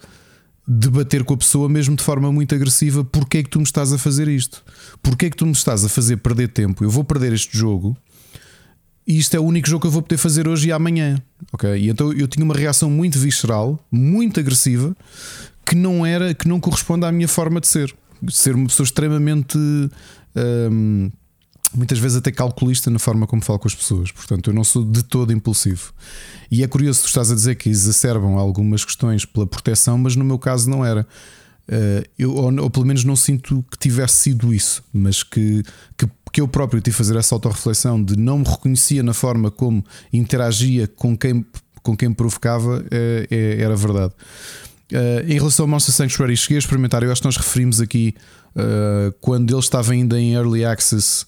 debater com a pessoa mesmo de forma muito agressiva. Porquê é que tu me estás a fazer isto? Porquê é que tu me estás a fazer perder tempo? Eu vou perder este jogo e isto é o único jogo que eu vou poder fazer hoje e amanhã. Ok? E então eu tinha uma reação muito visceral, muito agressiva, que não era, que não corresponde à minha forma de ser. Ser uma pessoa extremamente. hum, muitas vezes até calculista na forma como falo com as pessoas. Portanto, eu não sou de todo impulsivo. E é curioso, tu estás a dizer que exacerbam algumas questões pela proteção, mas no meu caso não era. Eh, eu, ou, ou pelo menos não sinto que tivesse sido isso, mas que, que, que eu próprio tive de fazer essa autorreflexão de não me reconhecia na forma como interagia com quem, com quem me provocava, eh, eh, era verdade. Eh, em relação ao Monster Sanctuary, cheguei a experimentar. Eu acho que nós referimos aqui eh, quando ele estava ainda em Early Access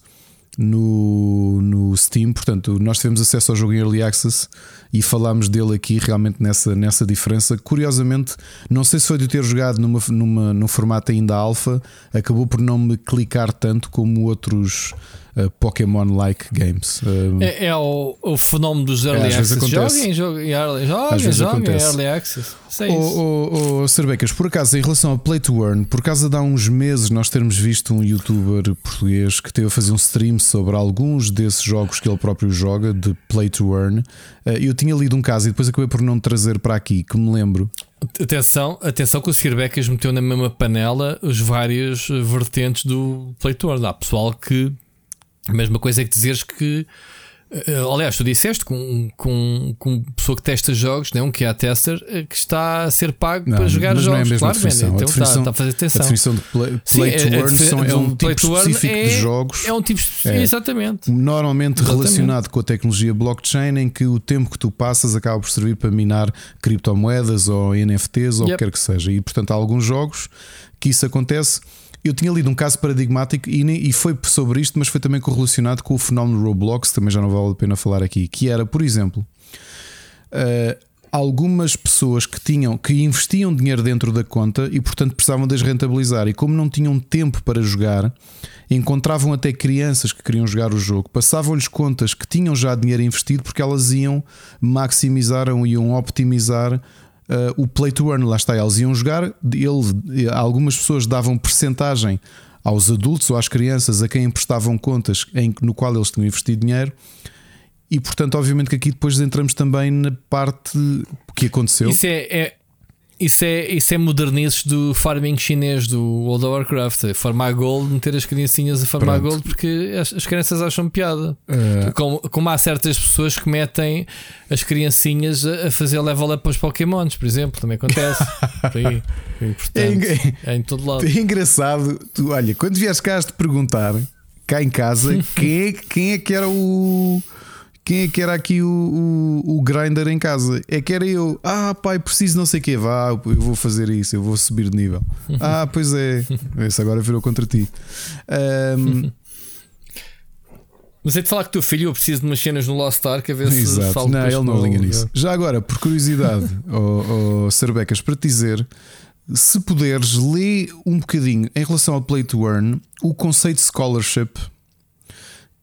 no, no Steam. Portanto, nós tivemos acesso ao jogo em Early Access e falámos dele aqui realmente nessa, nessa diferença. Curiosamente, não sei se foi de ter jogado numa, numa, num formato ainda alfa, acabou por não me clicar tanto como outros uh, Pokémon-like games. Uh, É, é o, o fenómeno dos early às vezes access. Joguem, joguem, early, joguem, joguem early access. É isso. Oh, oh, oh, Cerbecas, por acaso, em relação ao Play to Earn, por causa de há uns meses nós termos visto um youtuber português que teve a fazer um stream sobre alguns desses jogos que ele próprio joga, de Play to Earn. Eh, Eu tinha lido um caso e depois acabei por não trazer para aqui, que me lembro. Atenção, atenção que o Sirbecas meteu na mesma panela os vários eh, vertentes do Play to Earn. Há pessoal que. A mesma coisa é que dizeres que. eh, Aliás, tu disseste com, com, com pessoa que testa jogos, né, um que é a tester, eh, que está a ser pago Não, para jogar é a jogos. mesma claro, man, definição. A então está, definição- está a fazer A atenção. definição de Play, Sim, play to a- a Earn são- é um tipo específico é- de jogos. É um tipo. É. Exatamente. Normalmente Exatamente. relacionado com a tecnologia blockchain, em que o tempo que tu passas acaba por servir para minar criptomoedas ou NFTs ou o que Yep. quer que seja. E portanto, há alguns jogos que isso acontece. Eu tinha lido um caso paradigmático e, e foi sobre isto, mas foi também correlacionado com o fenómeno Roblox, também já não vale a pena falar aqui. Que era, por exemplo, eh, algumas pessoas que tinham que investiam dinheiro dentro da conta e portanto precisavam de as rentabilizar e como não tinham tempo para jogar encontravam até crianças que queriam jogar o jogo passavam-lhes contas que tinham já dinheiro investido porque elas iam maximizar ou iam optimizar eh, o play to earn lá está elas iam jogar ele, algumas pessoas davam percentagem aos adultos ou às crianças a quem emprestavam contas em, no qual eles tinham investido dinheiro e portanto, obviamente que aqui depois entramos também na parte que aconteceu. Isso é, é, isso é, isso é modernices do farming chinês do World of Warcraft. É farmar gold, meter as criancinhas a farmar Pronto. gold porque as, as crianças acham piada. Eh, Como, como há certas pessoas que metem as criancinhas a, a fazer level up aos Pokémons, por exemplo, também acontece. Aí. É enga- é em todo lado. É engraçado, tu, olha, quando vieres cá te perguntar cá em casa quem é, quem é que era o. Quem é que era aqui o, o, o grinder em casa? É que era eu. Ah, pai, preciso não sei o quê. Vá, eu vou fazer isso, eu vou subir de nível. Ah, pois é. Esse agora virou contra ti. Ahm, Mas é de falar que teu filho eu preciso de umas cenas no Lost Ark a ver se Exato. falo Não, ele não o- nisso. Já agora, por curiosidade, oh, oh, para te dizer, se puderes, lê um bocadinho em relação ao Play to Earn o conceito de scholarship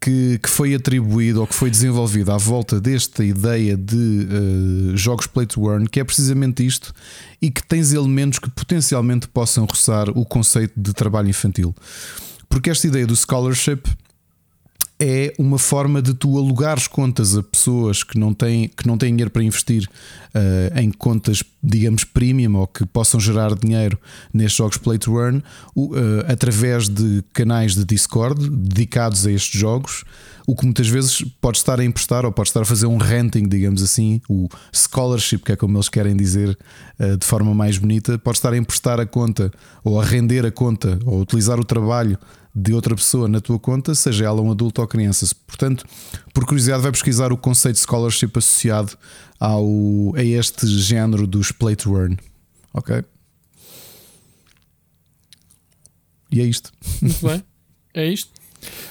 que, que foi atribuído ou que foi desenvolvido à volta desta ideia de eh, jogos Play to Earn, que é precisamente isto, e que tens elementos que potencialmente possam roçar o conceito de trabalho infantil. Porque esta ideia do scholarship é uma forma de tu alugares contas a pessoas que não têm, que não têm dinheiro para investir eh, em contas, digamos, premium ou que possam gerar dinheiro nestes jogos Play to Earn eh, através de canais de Discord dedicados a estes jogos. O que muitas vezes pode estar a emprestar ou pode estar a fazer um renting, digamos assim, o scholarship, que é como eles querem dizer eh, de forma mais bonita, pode estar a emprestar a conta ou a render a conta ou utilizar o trabalho de outra pessoa na tua conta, seja ela um adulto ou criança. Portanto, por curiosidade, vai pesquisar o conceito de scholarship associado ao, a este género dos play to earn. Ok? E é isto. Muito bem. É isto.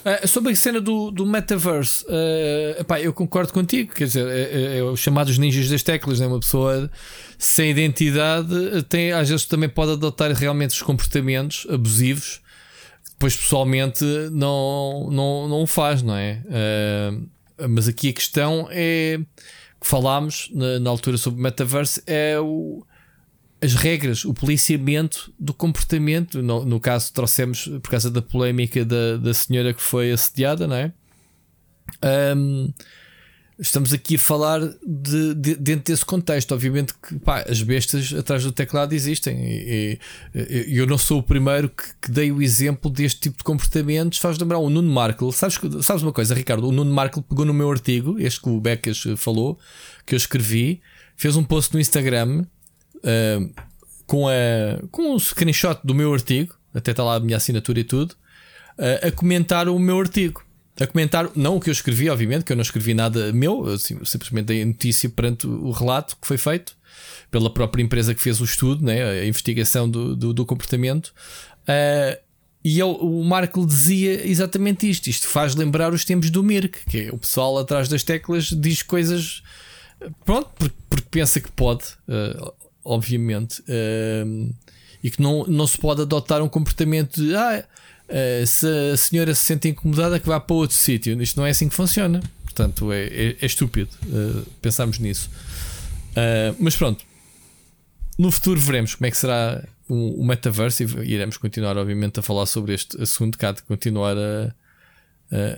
Ah, sobre a cena do, do metaverse, ah, epá, eu concordo contigo. Quer dizer, é, é- é os chamados ninjas das teclas, né? uma pessoa sem identidade tem, às vezes também pode adotar realmente os comportamentos abusivos depois pessoalmente não, não, não o faz, não é? Ah, mas aqui a questão é que falámos na, na altura sobre o metaverse é o as regras, o policiamento do comportamento. No, no caso, trouxemos por causa da polémica da, da senhora que foi assediada, não é? Ahm, estamos aqui a falar de, de- dentro desse contexto. Obviamente que pá, as bestas atrás do teclado existem e, e- eu não sou o primeiro que, que dei o exemplo deste tipo de comportamentos. Faz lembrar o Nuno Markle. Sabes, sabes uma coisa, Ricardo? O Nuno Markle pegou no meu artigo, este que o Becas falou, que eu escrevi, fez um post no Instagram uh, com, a, com um screenshot do meu artigo, até está lá a minha assinatura e tudo, uh, a comentar o meu artigo. A comentar, não o que eu escrevi, obviamente, que eu não escrevi nada meu, eu sim- simplesmente dei notícia perante o relato que foi feito pela própria empresa que fez o estudo, né, a investigação do, do, do comportamento. Uh, e eu, o Marco dizia exatamente isto. Isto faz lembrar os tempos do Mirk, que é o pessoal atrás das teclas diz coisas pronto, porque, porque pensa que pode, eh, obviamente, eh, e que não, não se pode adotar um comportamento de ah, eh, se a senhora se sente incomodada, que vá para outro sítio. Isto não é assim que funciona. Portanto, é, é, é estúpido eh, pensarmos nisso. Eh, mas pronto, no futuro veremos como é que será o, o metaverso e iremos continuar, obviamente, a falar sobre este assunto há de continuar a,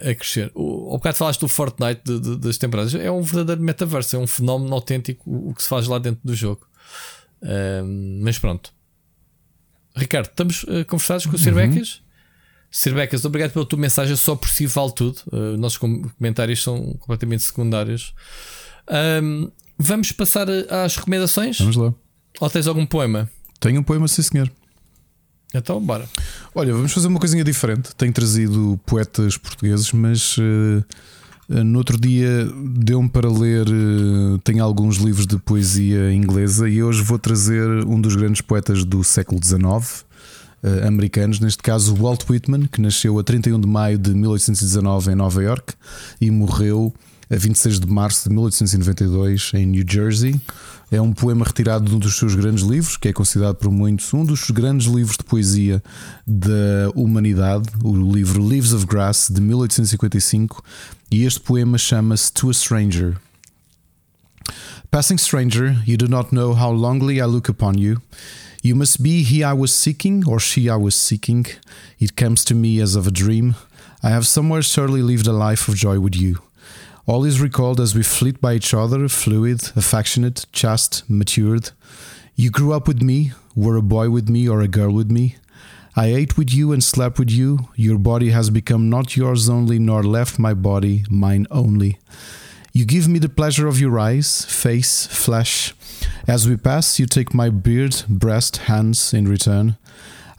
a, a crescer. O, ao bocado falaste do Fortnite de- de- das temporadas, é um verdadeiro metaverso, é um fenómeno autêntico o, o que se faz lá dentro do jogo. Mas pronto, Ricardo, estamos conversados com o Sir Becas? Sir Becas, obrigado pela tua mensagem. Só por si vale tudo. Uh, nossos com- comentários são completamente secundários. Ahm, vamos passar às recomendações? Vamos lá. Ou tens algum poema? Tenho um poema, sim senhor. Então, bora. Olha, vamos fazer uma coisinha diferente. Tenho trazido poetas portugueses, mas eh, no outro dia deu-me para ler. eh, tenho alguns livros de poesia inglesa e hoje vou trazer um dos grandes poetas do século XIX, eh, americanos, neste caso Walt Whitman, que nasceu a 31 de maio de 1819 em Nova York e morreu a 26 de março de 1892 em New Jersey. É um poema retirado de um dos seus grandes livros, que é considerado por muitos um dos grandes livros de poesia da humanidade, o livro Leaves of Grass de 1855, e este poema chama-se To a Stranger. Passing stranger, you do not know how longly I look upon you. You must be he I was seeking, or she I was seeking. It comes to me as of a dream. I have somewhere surely lived a life of joy with you. All is recalled as we flit by each other, fluid, affectionate, chaste, matured. You grew up with me, were a boy with me or a girl with me. I ate with you and slept with you. Your body has become not yours only, nor left my body, mine only. You give me the pleasure of your eyes, face, flesh. As we pass, you take my beard, breast, hands in return.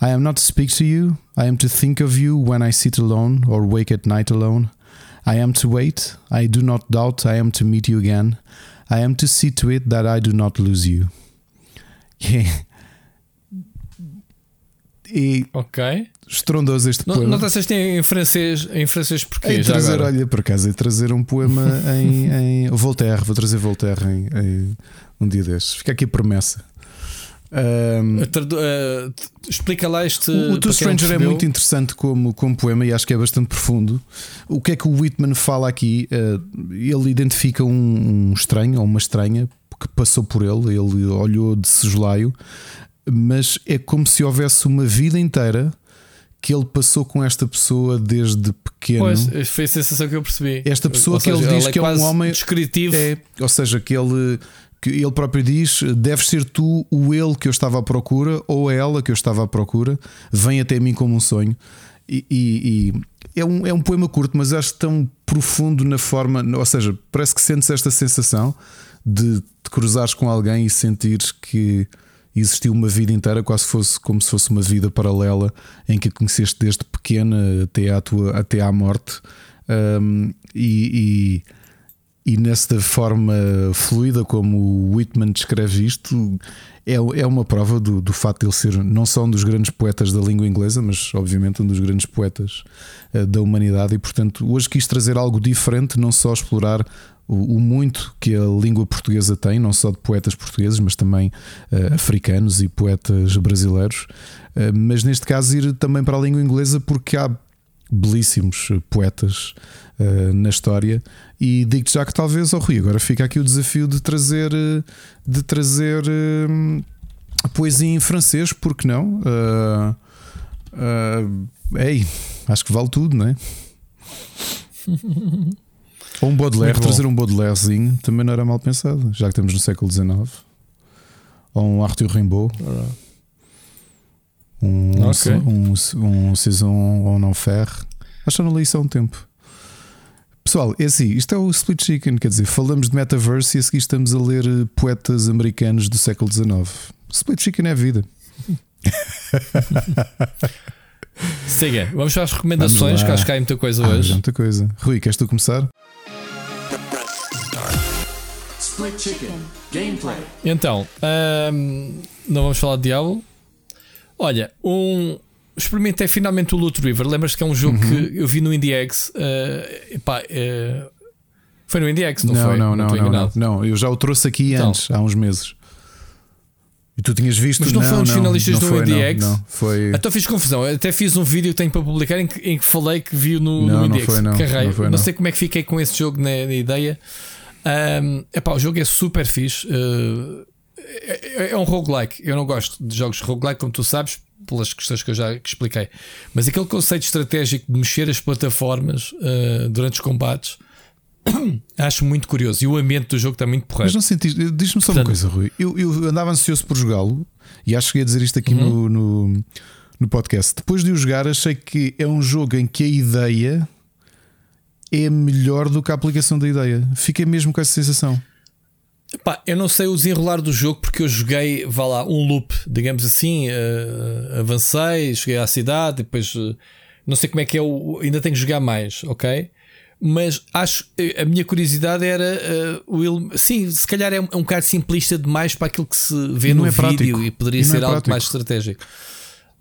I am not to speak to you, I am to think of you when I sit alone or wake at night alone. I am to wait, I do not doubt I am to meet you again. I am to see to it that I do not lose you. e Ok. estrondoso este Não, poema. não se tem em francês, em francês porquê? Em trazer, agora? olha, por acaso, em trazer um poema em, em Voltaire. Vou trazer Voltaire em, em um dia destes. Fica aqui a promessa. Eh, t- explica lá este. o o para Two quem não Stranger é muito interessante como, como poema e acho que é bastante profundo. O que é que o Whitman fala aqui? Ah, ele identifica um, um estranho ou uma estranha que passou por ele, ele olhou de soslaio, mas é como se houvesse uma vida inteira que ele passou com esta pessoa desde pequeno. Pois, foi a sensação que eu percebi. Esta pessoa Ou que ele seja, diz que é um homem- descritivo. É, ou seja, que ele, que ele próprio diz: deves ser tu o ele que eu estava à procura, ou ela que eu estava à procura, vem até mim como um sonho. E, e- e é, um, é um poema curto, mas acho tão profundo na forma, ou seja, parece que sentes esta sensação de te cruzares com alguém e sentires que existiu uma vida inteira, quase fosse como se fosse uma vida paralela em que a conheceste desde pequena até à, tua, até à morte. Um, e- e e nessa forma fluida como o Whitman descreve isto, é, é uma prova do, do facto de ele ser não só um dos grandes poetas da língua inglesa, mas obviamente um dos grandes poetas eh, da humanidade. E portanto, hoje quis trazer algo diferente, não só explorar o, o muito que a língua portuguesa tem, não só de poetas portugueses, mas também eh, africanos e poetas brasileiros, Eh, mas neste caso ir também para a língua inglesa, porque há belíssimos poetas eh, na história e digo-te já que talvez ao Rui agora fica aqui o desafio de trazer eh, de trazer eh, poesia em francês porque não Ah, ah, ei acho que vale tudo não é ou um Baudelaire trazer um Baudelairezinho também não era mal pensado já que estamos no século XIX ou um Arthur Rimbaud um, Ok. um, um Saison en Enfer. Acho que não li isso há um tempo. Pessoal, é assim, isto é o Split Chicken, quer dizer, falamos de metaverse e a seguir estamos a ler eh, poetas americanos do século XIX. Split Chicken é a vida. Siga, vamos para as recomendações, que acho que há muita coisa Ah, hoje. muita coisa. Rui, queres tu começar? Split Chicken. Gameplay. Então, ahm, não vamos falar de Diablo. Olha, um. Experimentei finalmente o Loot River. Lembras-te que é um jogo Uhum. que eu vi no IndieX? eh, epá, eh, foi no IndieX, não, não, foi? não, não, não, não, não. Eu já o trouxe aqui Então. antes, há uns meses. E tu tinhas visto Mas não foi um dos finalistas não do não, IndieX? Não, foi. Então fiz confusão. Até fiz um vídeo que tenho para publicar em que, em que falei que vi no, Não, no não IndieX. foi, não. Raio. Não foi, não. sei como é que fiquei com esse jogo na, na ideia. Ahm, epá, o jogo é super fixe. eh, é, é um roguelike. Eu não gosto de jogos roguelike, como tu sabes, pelas questões que eu já que expliquei. Mas aquele conceito estratégico de mexer as plataformas eh, durante os combates acho muito curioso. E o ambiente do jogo está muito porreiro. Mas não sentiste. Diz-me só uma Portanto- coisa, Rui. Eu, eu andava ansioso por jogá-lo e acho que ia dizer isto aqui Uhum. no, no, no podcast. Depois de o jogar, achei que é um jogo em que a ideia é melhor do que a aplicação da ideia. Fiquei mesmo com essa sensação. Eu não sei o desenrolar do jogo porque eu joguei, vá lá, um loop, digamos assim. eh, avancei, cheguei à cidade, depois eh, não sei como é que é o. Ainda tenho que jogar mais, ok? Mas acho eh, a minha curiosidade era eh, o sim, se calhar é um, é um bocado simplista demais para aquilo que se vê no é vídeo prático. e poderia E não é ser algo prático. mais estratégico.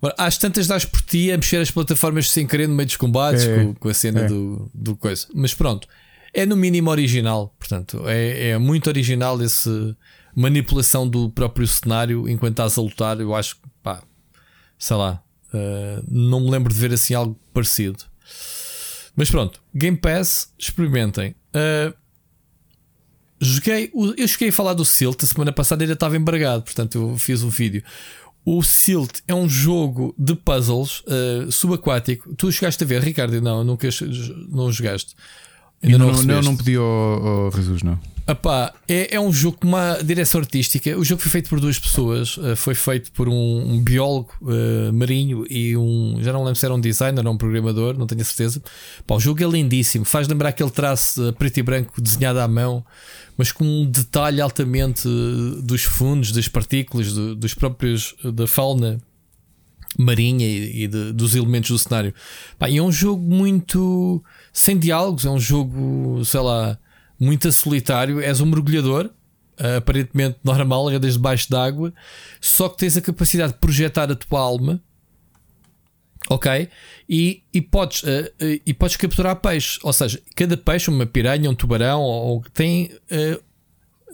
Agora, às tantas das por ti a mexer as plataformas sem querer no meio dos combates É, com, com a cena é. do, do coisa. Mas pronto, é no mínimo original. Portanto, é, é muito original esse manipulação do próprio cenário enquanto estás a lutar. Eu acho que, pá, sei lá, eh, não me lembro de ver assim algo parecido. Mas pronto, Game Pass, experimentem. Eh, joguei, eu cheguei a falar do Silt, a semana passada ainda estava embargado, portanto eu fiz um vídeo. O Silt é um jogo de puzzles eh, subaquático. Tu chegaste a ver, Ricardo? Não, nunca não jogaste. Ainda não, não, não, pedi ao, ao Jesus, não. Epá, é, é um jogo com uma direção artística. O jogo foi feito por duas pessoas. eh, foi feito por um, um biólogo eh, marinho e um. Já não lembro se era um designer ou um programador, não tenho a certeza. Pá, o jogo é lindíssimo. Faz lembrar aquele traço eh, preto e branco desenhado à mão, mas com um detalhe altamente dos fundos, das partículas, do- dos próprios. da fauna marinha e, e de- dos elementos do cenário. Pá, e é um jogo muito sem diálogos, é um jogo, sei lá, muito solitário. És um mergulhador, ah, aparentemente normal, desde debaixo d'água, só que tens a capacidade de projetar a tua alma. Ok? E, e, podes, ah, ah, e podes capturar peixe. Ou seja, cada peixe, uma piranha, um tubarão, ou, ou tem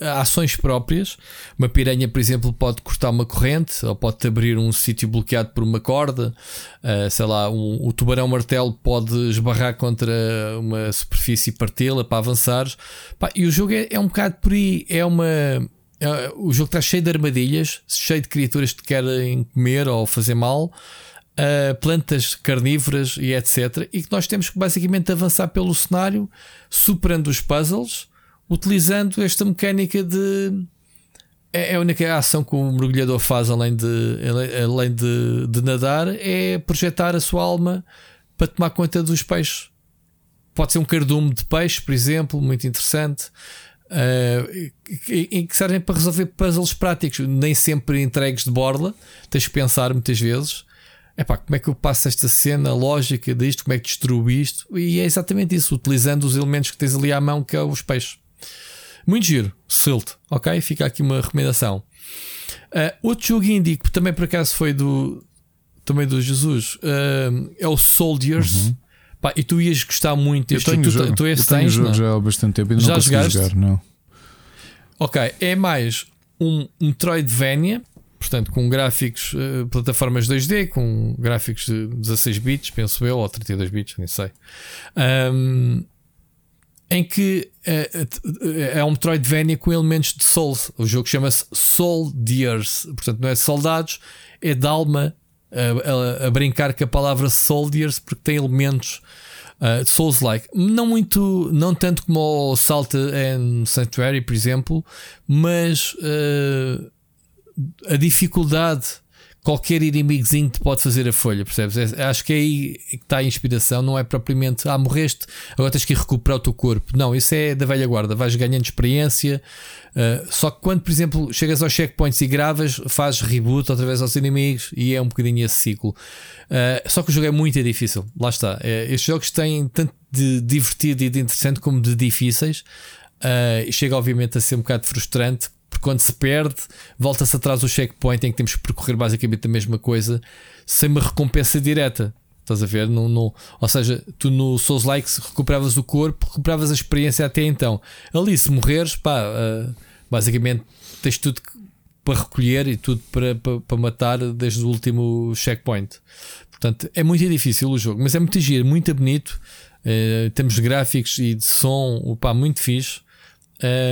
ações próprias. Uma piranha, por exemplo, pode cortar uma corrente ou pode abrir um sítio bloqueado por uma corda. Uh, sei lá, um, o tubarão martelo pode esbarrar contra uma superfície e parti-la para avançares. Pá, e o jogo é, é um bocado por aí. É uma. é- o jogo está cheio de armadilhas, cheio de criaturas que te querem comer ou fazer mal. uh, plantas carnívoras e etc. E que nós temos que basicamente avançar pelo cenário, superando os puzzles, utilizando esta mecânica de. É é a única ação que o mergulhador faz além de, além de, de nadar é projetar a sua alma para tomar conta dos peixes. Pode ser um cardume de peixe, por exemplo, muito interessante. uh, e- e que servem para resolver puzzles práticos, nem sempre entregues de borla. Tens que pensar muitas vezes. Epá, como é que eu passo esta cena, lógica disto, como é que destruo isto? E é exatamente isso, utilizando os elementos que tens ali à mão, que é os peixes. Muito giro, Silt, ok? Fica aqui uma recomendação. Uh, outro jogo indie que também por acaso foi do também do Jesus uh, é o Soldiers. Pá, e tu ias gostar muito Eu deste tenho o jogo. Tu, tu eu tenho tens, jogo não? já há bastante tempo e ainda Já não consegui jogar, não. Ok, é mais um Metroidvania, portanto, com gráficos, eh, plataformas 2D, com gráficos de 16 bits, penso eu, ou 32 bits, nem sei. Ahm, em que eh, eh, é um Metroidvania com elementos de Souls. O jogo chama-se Soldiers, portanto, não é soldados, é de alma a, a- a brincar com a palavra Soldiers, porque tem elementos. Uh, Souls-like, não muito, não tanto como o Salt and Sanctuary, por exemplo, mas uh, a dificuldade, qualquer inimigozinho te pode fazer a folha, percebes? É- acho que é aí que está a inspiração, não é propriamente ah, morreste, agora tens que recuperar o teu corpo. Não, isso é da velha guarda, vais ganhando experiência. uh, só que quando, por exemplo, chegas aos checkpoints e gravas, fazes reboot outra vez aos inimigos e é um bocadinho esse ciclo. Uh, só que o jogo é muito difícil, lá está. É, estes jogos têm tanto de divertido e de interessante como de difíceis. Uh, e chega, obviamente, a ser um bocado frustrante porque quando se perde, volta-se atrás do checkpoint em que temos que percorrer basicamente a mesma coisa sem uma recompensa direta. Estás a ver? Não, ou seja, tu no Souls Like recuperavas o corpo, recuperavas a experiência até então. Ali, se morreres, pá, uh, basicamente tens tudo para recolher e tudo para, para, para matar desde o último checkpoint. Portanto, é muito difícil o jogo, mas é muito giro, muito bonito. Uh, temos gráficos e de som, pá, muito fixe.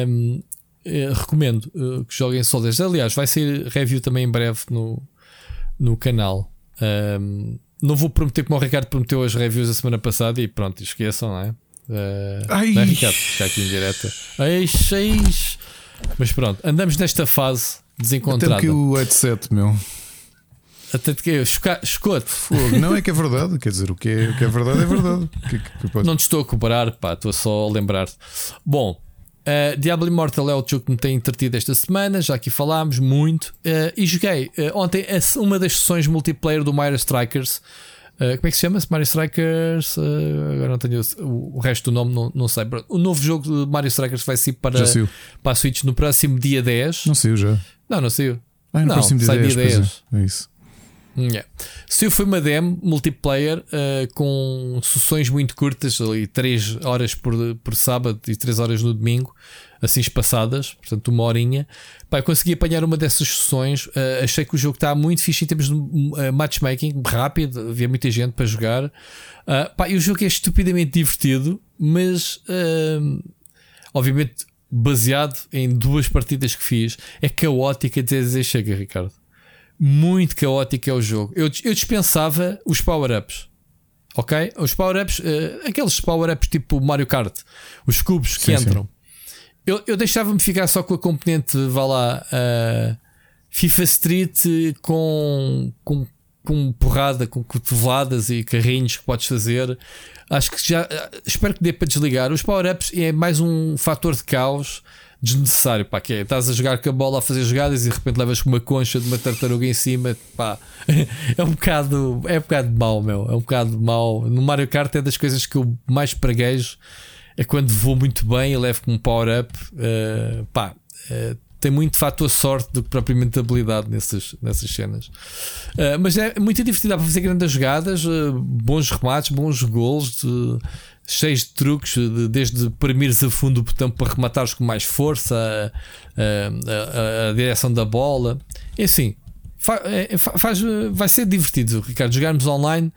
Um, eh, recomendo uh, que joguem Soldiers. Aliás, vai sair review também em breve no, no canal. Um, não vou prometer como o Ricardo prometeu as reviews a semana passada e pronto, esqueçam, não é? Uh, Ai. não é, Ricardo? Já aqui em direta. Eis, eis. Mas pronto, andamos nesta fase Até desencontrada. que o headset, meu. Até que eu. Fogo. Não é que é verdade, quer dizer, o que é, o que é verdade é verdade. Que é que- que pode- Não te estou a cobrar, pá, estou só a lembrar. Bom, uh, Diablo Immortal é o jogo que me tem entretido esta semana, já aqui falámos muito. Uh, e joguei uh, ontem uma das sessões multiplayer do Mario Strikers. Como é que se chama? Mario Strikers. agora não tenho o, o resto do nome, não, não sei. O novo jogo de Mario Strikers vai sair para, para a Switch no próximo dia 10. Não saiu já. Não, não saiu. Ah, no Não, próximo dia sai 10, dia pois é. 10. É isso. Yeah. Se foi uma demo multiplayer uh, com sessões muito curtas, ali 3 horas por, por sábado e 3 horas no domingo, assim espaçadas, portanto uma horinha. Pá, eu consegui apanhar uma dessas sessões. uh, achei que o jogo está muito fixe em termos de uh, matchmaking, rápido, havia muita gente para jogar. Uh, pá, e o jogo é estupidamente divertido, mas obviamente baseado em duas partidas que fiz, é caótica até dizer chega, Ricardo muito caótico é o jogo. Eu, eu dispensava os power-ups. ok? Os power-ups, uh, aqueles power-ups tipo Mario Kart, os cubos que Sim, entram. Eu, eu deixava-me ficar só com a componente, vá lá, uh, FIFA Street com, com, com porrada, com cotoveladas e carrinhos que podes fazer. Acho que já espero que dê para desligar. Os power-ups é mais um fator de caos desnecessário. Pá, que é, estás a jogar com a bola a fazer jogadas e de repente levas com uma concha de uma tartaruga em cima. Pá, é um bocado, é um bocado mau, meu. É um bocado mau. No Mario Kart é das coisas que eu mais praguejo. É quando vou muito bem e levo como power-up. Uh, pá, uh, tem muito fator sorte do que propriamente habilidade nessas, nessas cenas. Uh, mas é muito divertido, dá para fazer grandes jogadas, uh, bons remates, bons gols, de, cheios de truques, de, desde premires a fundo o botão para rematares com mais força, a, a, a direção da bola. E assim, fa, é, faz, vai ser divertido, Ricardo. Jogarmos online.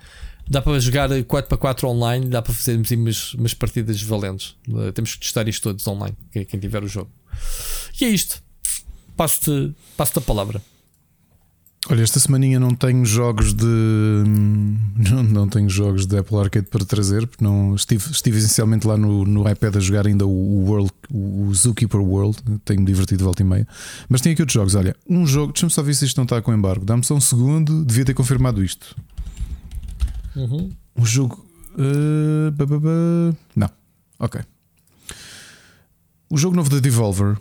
Dá para jogar 4 para 4 online, dá para fazermos umas, umas partidas valentes. Uh, temos que testar isto todos online, quem tiver o jogo. E é isto passo-te passo a palavra. Olha, esta semaninha não tenho jogos de. Não, não tenho jogos de Apple Arcade para trazer, porque não estive, estive essencialmente lá no, no iPad a jogar ainda o, World, o Zookeeper World. Tenho-me divertido volta e meia. Mas tenho aqui outros jogos. Olha, um jogo, deixa-me só ver se isto não está com embargo. Dá-me só um segundo, devia ter confirmado isto. Uhum. Um jogo. Uh, não, ok. O jogo novo da Devolver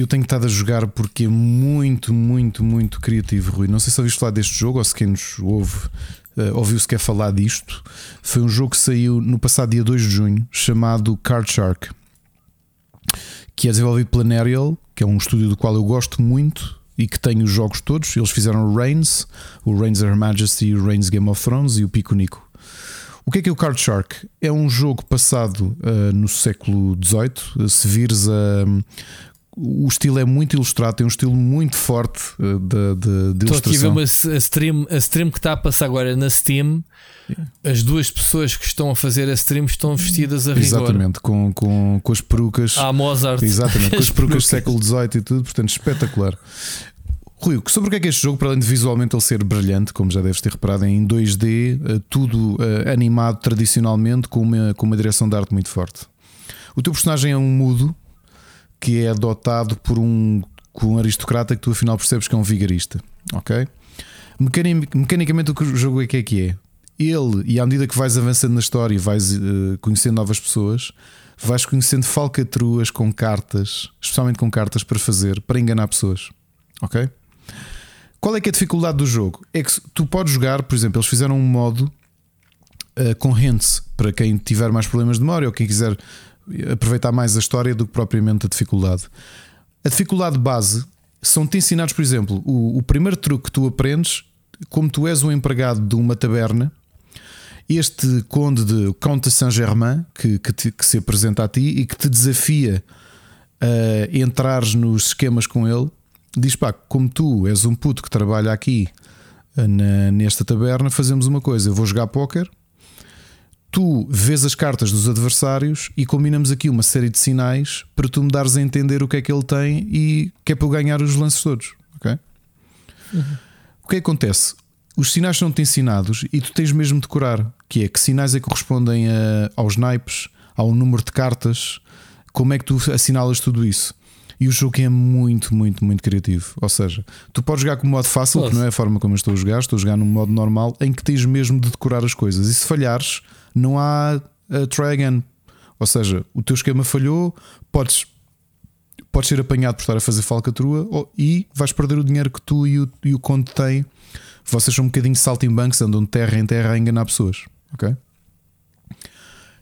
eu tenho estado a jogar porque é muito, muito, muito criativo, Rui. Não sei se ouviste falar deste jogo ou se quem nos ouve uh, ouviu se quer falar disto. Foi um jogo que saiu no passado dia 2 de junho, chamado Card Shark, que é desenvolvido pela Nerial, que é um estúdio do qual eu gosto muito e que tem os jogos todos. Eles fizeram o Reigns, o Reigns Her Majesty, o Reigns Game of Thrones e o Pico Nico. O que é que é o Card Shark? É um jogo passado uh, no século XVIII. Se vires a o estilo é muito ilustrado, tem um estilo muito forte uh, de, de, de Estou aqui a ver uma a stream, a stream que está a passar agora na Steam. As duas pessoas que estão a fazer a stream estão vestidas a rigor. Exatamente, com, com, com as perucas. Ah, Mozart. Exatamente, com as perucas do século XVIII e tudo, portanto, espetacular. Rui, sobre o que é que é este jogo, para além de visualmente ele ser brilhante, como já deves ter reparado, em 2D, eh, tudo uh, animado tradicionalmente, com uma, com uma direção de arte muito forte. O teu personagem é um mudo, que é adotado por um, um aristocrata que tu afinal percebes que é um vigarista. Ok? Mecanicamente, o que o jogo é que é que é? Ele, e à medida que vais avançando na história e vais uh, conhecendo novas pessoas, vais conhecendo falcatruas com cartas, especialmente com cartas para fazer, para enganar pessoas. Ok? Qual é que é a dificuldade do jogo? É que tu podes jogar, por exemplo, eles fizeram um modo uh, com hints para quem tiver mais problemas de memória ou quem quiser aproveitar mais a história do que propriamente a dificuldade. A dificuldade base são-te ensinados, por exemplo, o, o, primeiro truque que tu aprendes, como tu és um empregado de uma taberna, este conde de Comte Saint-Germain, que, que, que, se apresenta a ti e que te desafia a entrares nos esquemas com ele, diz pá, como tu és um puto que trabalha aqui na, nesta taberna, fazemos uma coisa: eu vou jogar póquer tu vês as cartas dos adversários e combinamos aqui uma série de sinais para tu me dares a entender o que é que ele tem e que é para eu ganhar os lances todos. Ok? Uhum. O que, é que acontece? Os sinais são-te ensinados e tu tens mesmo de curar, que é que sinais é que correspondem a, aos naipes, ao número de cartas, como é que tu assinalas tudo isso. E o jogo é muito, muito, muito criativo. Ou seja, tu podes jogar com modo fácil, Nossa. que não é a forma como eu estou a jogar, estou a jogar num modo normal em que tens mesmo de decorar as coisas. E se falhares, não há uh, try again. Ou seja, o teu esquema falhou, podes, podes ser apanhado por estar a fazer falcatrua ou, e vais perder o dinheiro que tu e o, e o conde têm. Vocês são um bocadinho saltimbancos, andam de terra em terra a enganar pessoas. Ok?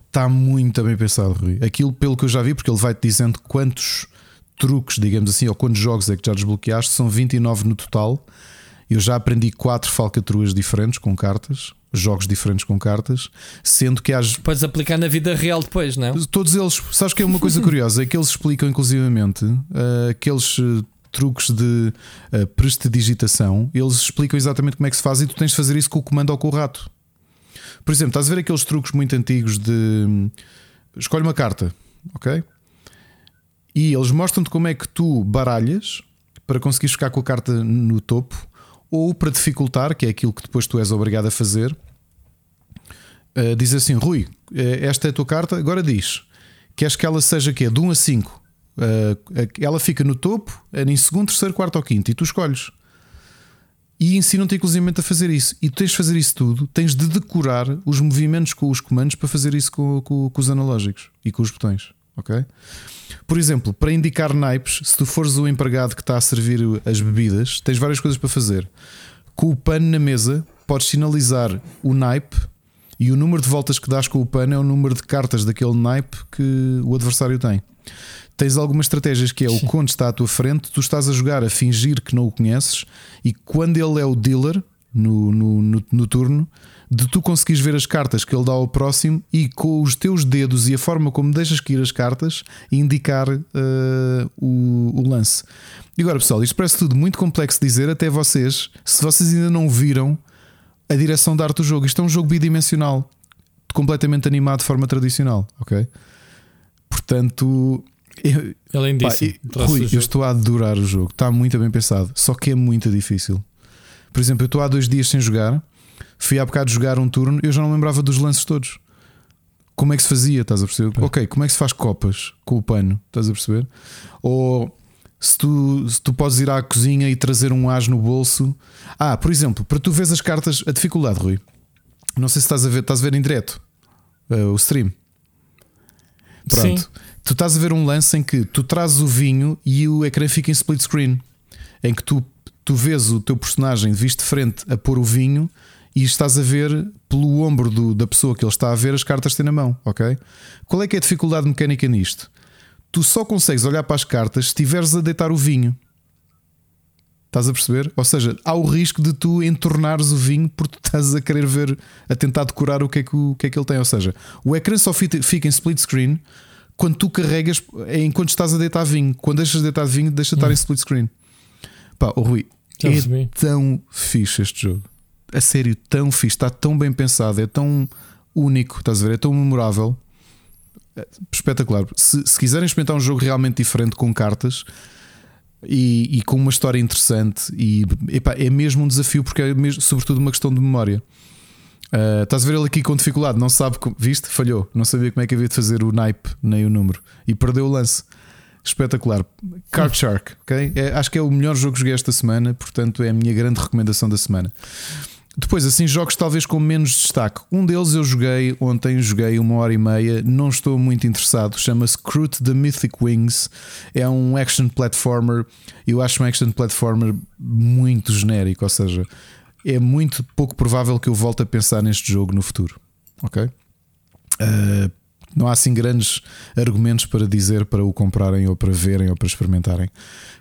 Está muito bem pensado, Rui. Aquilo, pelo que eu já vi, porque ele vai-te dizendo quantos truques, digamos assim, ou quantos jogos é que já desbloqueaste, são 29 no total. Eu já aprendi quatro falcatruas diferentes com cartas jogos diferentes com cartas, sendo que as. Podes aplicar na vida real depois, não é? Todos eles, sabes que é uma coisa curiosa, é que eles explicam inclusivamente uh, aqueles uh, truques de uh, prestidigitação, eles explicam exatamente como é que se faz e tu tens de fazer isso com o comando ou com o rato. Por exemplo, estás a ver aqueles truques muito antigos de hum, escolhe uma carta, ok? E eles mostram-te como é que tu baralhas para conseguires ficar com a carta no topo ou para dificultar, que é aquilo que depois tu és obrigado a fazer, uh, diz assim: Rui, esta é a tua carta, agora diz. Queres que ela seja quê? De 1 a 5. Uh, ela fica no topo, em segundo, terceiro, quarto ou quinto, e tu escolhes. E ensinam-te inclusivamente a fazer isso. E tu tens de fazer isso tudo, tens de decorar os movimentos com os comandos para fazer isso com, com, com os analógicos e com os botões. Ok? Por exemplo, para indicar naipes, se tu fores o empregado que está a servir as bebidas, tens várias coisas para fazer. Com o pano na mesa, podes sinalizar o naipe e o número de voltas que dás com o pano é o número de cartas daquele naipe que o adversário tem. Tens algumas estratégias que é o conde está à tua frente, tu estás a jogar a fingir que não o conheces e quando ele é o dealer no, no, no, no turno, de tu conseguires ver as cartas que ele dá ao próximo e com os teus dedos e a forma como deixas cair as cartas indicar uh, o, o, lance. E agora, pessoal, isto parece tudo muito complexo de dizer, até vocês, se vocês ainda não viram a direção da arte do jogo, isto é um jogo bidimensional, completamente animado de forma tradicional, ok? Portanto, eu, além disso, pá, Rui, eu estou a adorar o jogo, está muito bem pensado, só que é muito difícil. Por exemplo, eu estou há dois dias sem jogar Fui há bocado jogar um turno, eu já não lembrava dos lances todos. Como é que se fazia? Estás a perceber? Ok, como é que se faz copas com o pano? Estás a perceber? Ou se tu, se tu podes ir à cozinha e trazer um as no bolso. Ah, por exemplo, para tu ver as cartas, a dificuldade, Rui. Não sei se estás a ver, estás a ver em direto uh, o stream. Pronto. Sim. Tu estás a ver um lance em que tu trazes o vinho e o ecrã fica em split screen. Em que tu, tu vês o teu personagem de vista de frente a pôr o vinho e estás a ver pelo ombro do, da pessoa que ele está a ver as cartas que tem na mão, ok? Qual é que é a dificuldade mecânica nisto? Tu só consegues olhar para as cartas se estiveres a deitar o vinho. Estás a perceber? Ou seja, há o risco de tu entornares o vinho porque tu estás a querer ver, a tentar decorar o que é que, o, que, é que ele tem. Ou seja, o ecrã só fica em split screen quando tu carregas, é enquanto estás a deitar vinho. Quando deixas de deitar vinho, deixa de estar em split screen. Pá, oh Rui, é tão fixe este jogo a sério tão fixe, está tão bem pensado, é tão único, estás a ver? É tão memorável. É espetacular. Se, se quiserem experimentar um jogo realmente diferente com cartas e, e com uma história interessante, e epá, é mesmo um desafio, porque é mesmo, sobretudo uma questão de memória. Uh, estás a ver ele aqui com dificuldade, não sabe, viste? Falhou, não sabia como é que havia de fazer o naipe nem o número e perdeu o lance. Espetacular. Card Shark, ok? É, acho que é o melhor jogo que joguei esta semana, portanto é a minha grande recomendação da semana. Depois, assim, jogos talvez com menos destaque. Um deles eu joguei ontem, joguei uma hora e meia, não estou muito interessado. Chama-se Crute the Mythic Wings. É um action platformer. Eu acho um action platformer muito genérico, ou seja, é muito pouco provável que eu volte a pensar neste jogo no futuro. Ok? Uh, não há assim grandes argumentos para dizer para o comprarem ou para verem ou para experimentarem.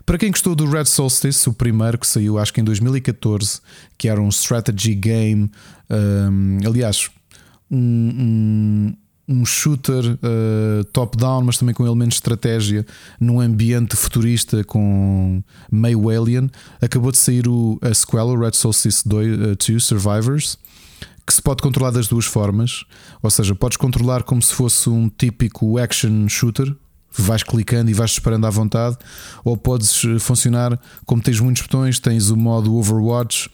Para quem gostou do Red Solstice, o primeiro que saiu acho que em 2014, que era um strategy game, um, aliás, um, um, um shooter uh, top-down, mas também com elementos de estratégia num ambiente futurista com meio alien, acabou de sair o, a sequela, o Red Solstice 2, uh, 2 Survivors que se pode controlar das duas formas, ou seja, podes controlar como se fosse um típico action shooter, vais clicando e vais disparando à vontade, ou podes eh, funcionar como tens muitos botões, tens o modo Overwatch,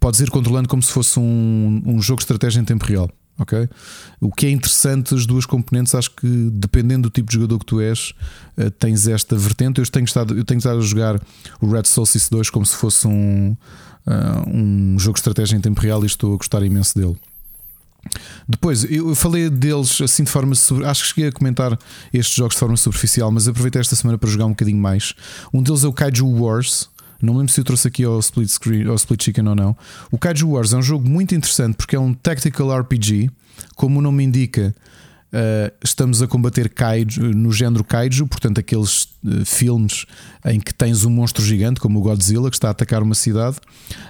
podes ir controlando como se fosse um, um jogo de estratégia em tempo real. ok O que é interessante, as duas componentes, acho que dependendo do tipo de jogador que tu és, eh, tens esta vertente. Eu tenho estado, eu tenho estado a jogar o Red Solstice 2 como se fosse um, uh, um jogo de estratégia em tempo real e estou a gostar imenso dele. Depois, eu falei deles assim de forma. Acho que cheguei a comentar estes jogos de forma superficial, mas aproveitei esta semana para jogar um bocadinho mais. Um deles é o Kaiju Wars. Não lembro se eu trouxe aqui ao Split, Screen, ao Split Chicken ou não. O Kaiju Wars é um jogo muito interessante porque é um tactical RPG. Como o nome indica, Uh, estamos a combater kaiju, no género kaiju, portanto, aqueles uh, filmes em que tens um monstro gigante, como o Godzilla, que está a atacar uma cidade.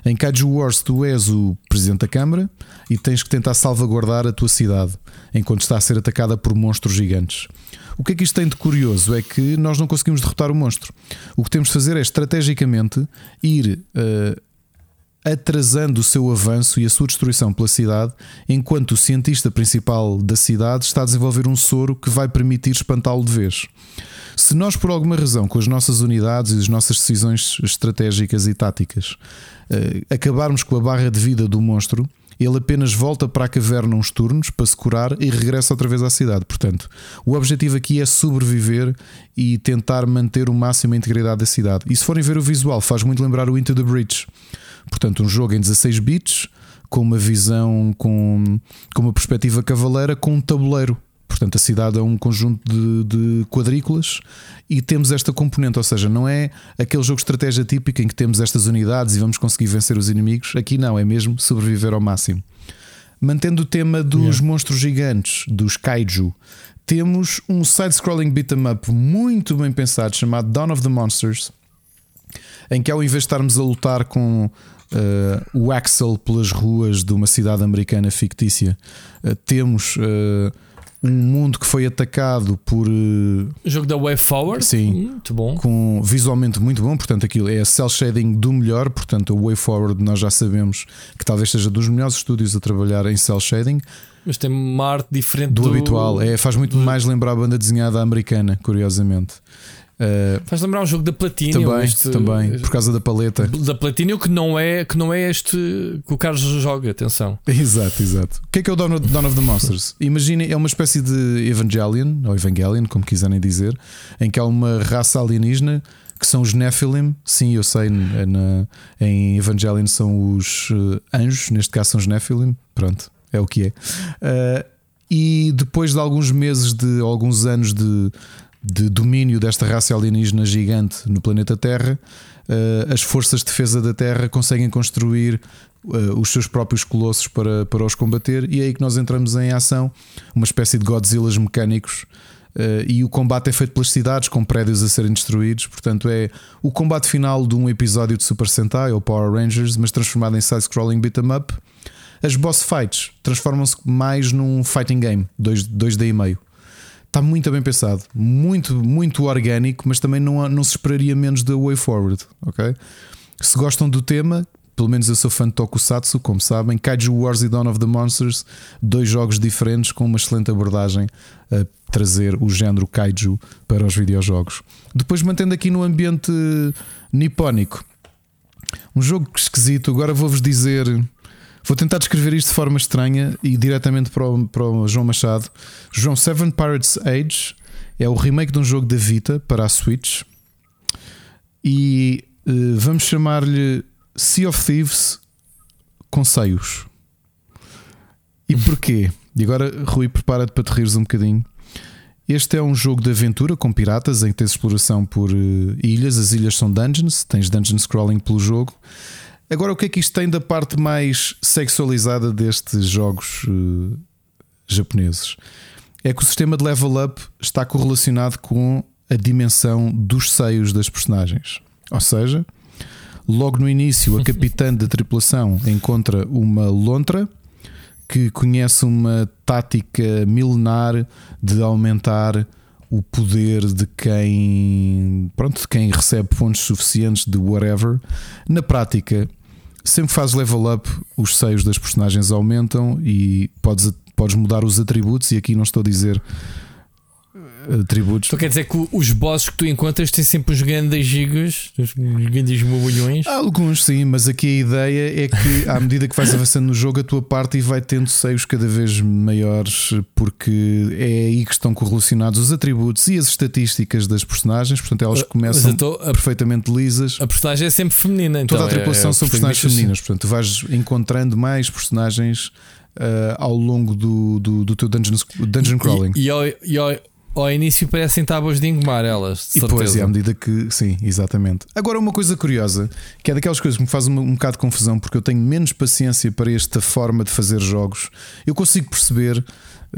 Em Kaiju Wars, tu és o presidente da Câmara e tens que tentar salvaguardar a tua cidade enquanto está a ser atacada por monstros gigantes. O que é que isto tem de curioso? É que nós não conseguimos derrotar o monstro. O que temos de fazer é estrategicamente ir uh, atrasando o seu avanço e a sua destruição pela cidade, enquanto o cientista principal da cidade está a desenvolver um soro que vai permitir espantá-lo de vez. Se nós, por alguma razão, com as nossas unidades e as nossas decisões estratégicas e táticas, eh, acabarmos com a barra de vida do monstro, ele apenas volta para a caverna uns turnos para se curar e regressa outra vez à cidade. Portanto, o objetivo aqui é sobreviver e tentar manter o máximo a integridade da cidade. E se forem ver o visual, faz muito lembrar o Into the Breach. Portanto, um jogo em 16 bits, com uma visão, com, com uma perspectiva cavaleira, com um tabuleiro. Portanto, a cidade é um conjunto de, de, quadrículas e temos esta componente, ou seja, não é aquele jogo de estratégia típico em que temos estas unidades e vamos conseguir vencer os inimigos. Aqui não, é mesmo sobreviver ao máximo. Mantendo o tema dos yeah. monstros gigantes, dos kaiju, temos um side-scrolling beat'em up muito bem pensado chamado Dawn of the Monsters, em que ao invés de estarmos a lutar com uh, o Axel pelas ruas de uma cidade americana fictícia, uh, temos. Uh, um mundo que foi atacado por. Jogo da Way Forward? Sim. Muito bom. Com visualmente muito bom, portanto, aquilo é cel shading do melhor. Portanto, o Way Forward nós já sabemos que talvez seja dos melhores estúdios a trabalhar em cel shading. Mas tem uma arte diferente do, do habitual. É, faz muito do... mais lembrar a banda desenhada americana, curiosamente. Uh, Faz lembrar um jogo da Platinum. Também, este, também, por causa da paleta. Da Platinum, que não é, que não é este que o Carlos joga, atenção. Exato, exato. O que é que é o Dawn of, Dawn of the Monsters? Imaginem, é uma espécie de Evangelion, ou Evangelion, como quiserem dizer, em que há uma raça alienígena que são os Nephilim. Sim, eu sei, na, em Evangelion são os uh, anjos, neste caso são os Nephilim. Pronto, é o que é. Uh, e depois de alguns meses, de alguns anos de de domínio desta raça alienígena gigante no planeta Terra, eh, as forças de defesa da Terra conseguem construir eh, os seus próprios colossos para, para os combater, e é aí que nós entramos em ação, uma espécie de Godzillas mecânicos. Uh, e o combate é feito pelas cidades com prédios a serem destruídos. Portanto, é o combate final de um episódio de Super Sentai ou Power Rangers, mas transformado em side-scrolling beat'em up. As boss fights transformam-se mais num fighting game 2, 2D e meio. Está muito bem pensado, muito, muito orgânico, mas também não, não se esperaria menos da Way Forward, ok? Se gostam do tema, pelo menos eu sou fã de Tokusatsu, como sabem, Kaiju Wars e Dawn of the Monsters, dois jogos diferentes com uma excelente abordagem a trazer o género Kaiju para os videojogos. Depois mantendo aqui no ambiente nipónico. Um jogo esquisito, agora vou-vos dizer Vou tentar descrever isto de forma estranha e diretamente para o, para o João Machado. João, Seven Pirates Age é o remake de um jogo da Vita para a Switch e uh, vamos chamar-lhe Sea of Thieves com seios. E porquê? E agora, Rui, prepara-te para te rires um bocadinho. Este é um jogo de aventura com piratas em que tens exploração por uh, ilhas. As ilhas são dungeons, tens dungeon scrolling pelo jogo. Agora, o que é que isto tem da parte mais sexualizada destes jogos uh, japoneses? É que o sistema de level up está correlacionado com a dimensão dos seios das personagens. Ou seja, logo no início, a capitã da tripulação encontra uma lontra que conhece uma tática milenar de aumentar o poder de quem, pronto, de quem recebe pontos suficientes de whatever. Na prática, sempre que level up, os seios das personagens aumentam e podes, podes mudar os atributos. E aqui não estou a dizer atributos. Então quer dizer que os bosses que tu encontras têm sempre os grandes gigas, os grandes mogolhões? Alguns sim, mas aqui a ideia é que à medida que vais avançando no jogo, a tua parte vai tendo seios cada vez maiores, porque é aí que estão correlacionados os atributos e as estatísticas das personagens, portanto elas começam tô, a, perfeitamente lisas. A personagem é sempre feminina, então toda a é- tripulação é, são personagens femininas, portanto vais encontrando mais personagens. Uh, ao longo do, do, do teu dungeon, dungeon crawling. E, e, e ao, início parecem tábuas de engomar elas. e depois, à medida que. Sim, exatamente. Agora, uma coisa curiosa, que é daquelas coisas que me faz um, um bocado de confusão, porque eu tenho menos paciência para esta forma de fazer jogos. Eu consigo perceber,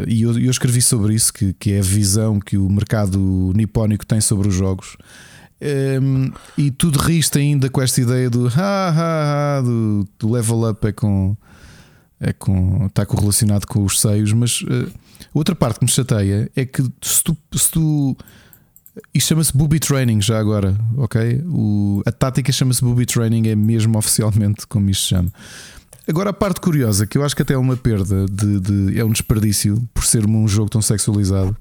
e eu, eu escrevi sobre isso, que, que é a visão que o mercado nipónico tem sobre os jogos. Um, e tudo riste ainda com esta ideia do, ha, ha, ha, do, do level up é com, é com está correlacionado com os seios, mas uh, Outra parte que me chateia é que se tu. Se tu isto chama-se booby training já agora, ok? O, a tática chama-se booby training, é mesmo oficialmente como isto se chama. Agora a parte curiosa, que eu acho que até é uma perda, de, de, é um desperdício por ser um jogo tão sexualizado.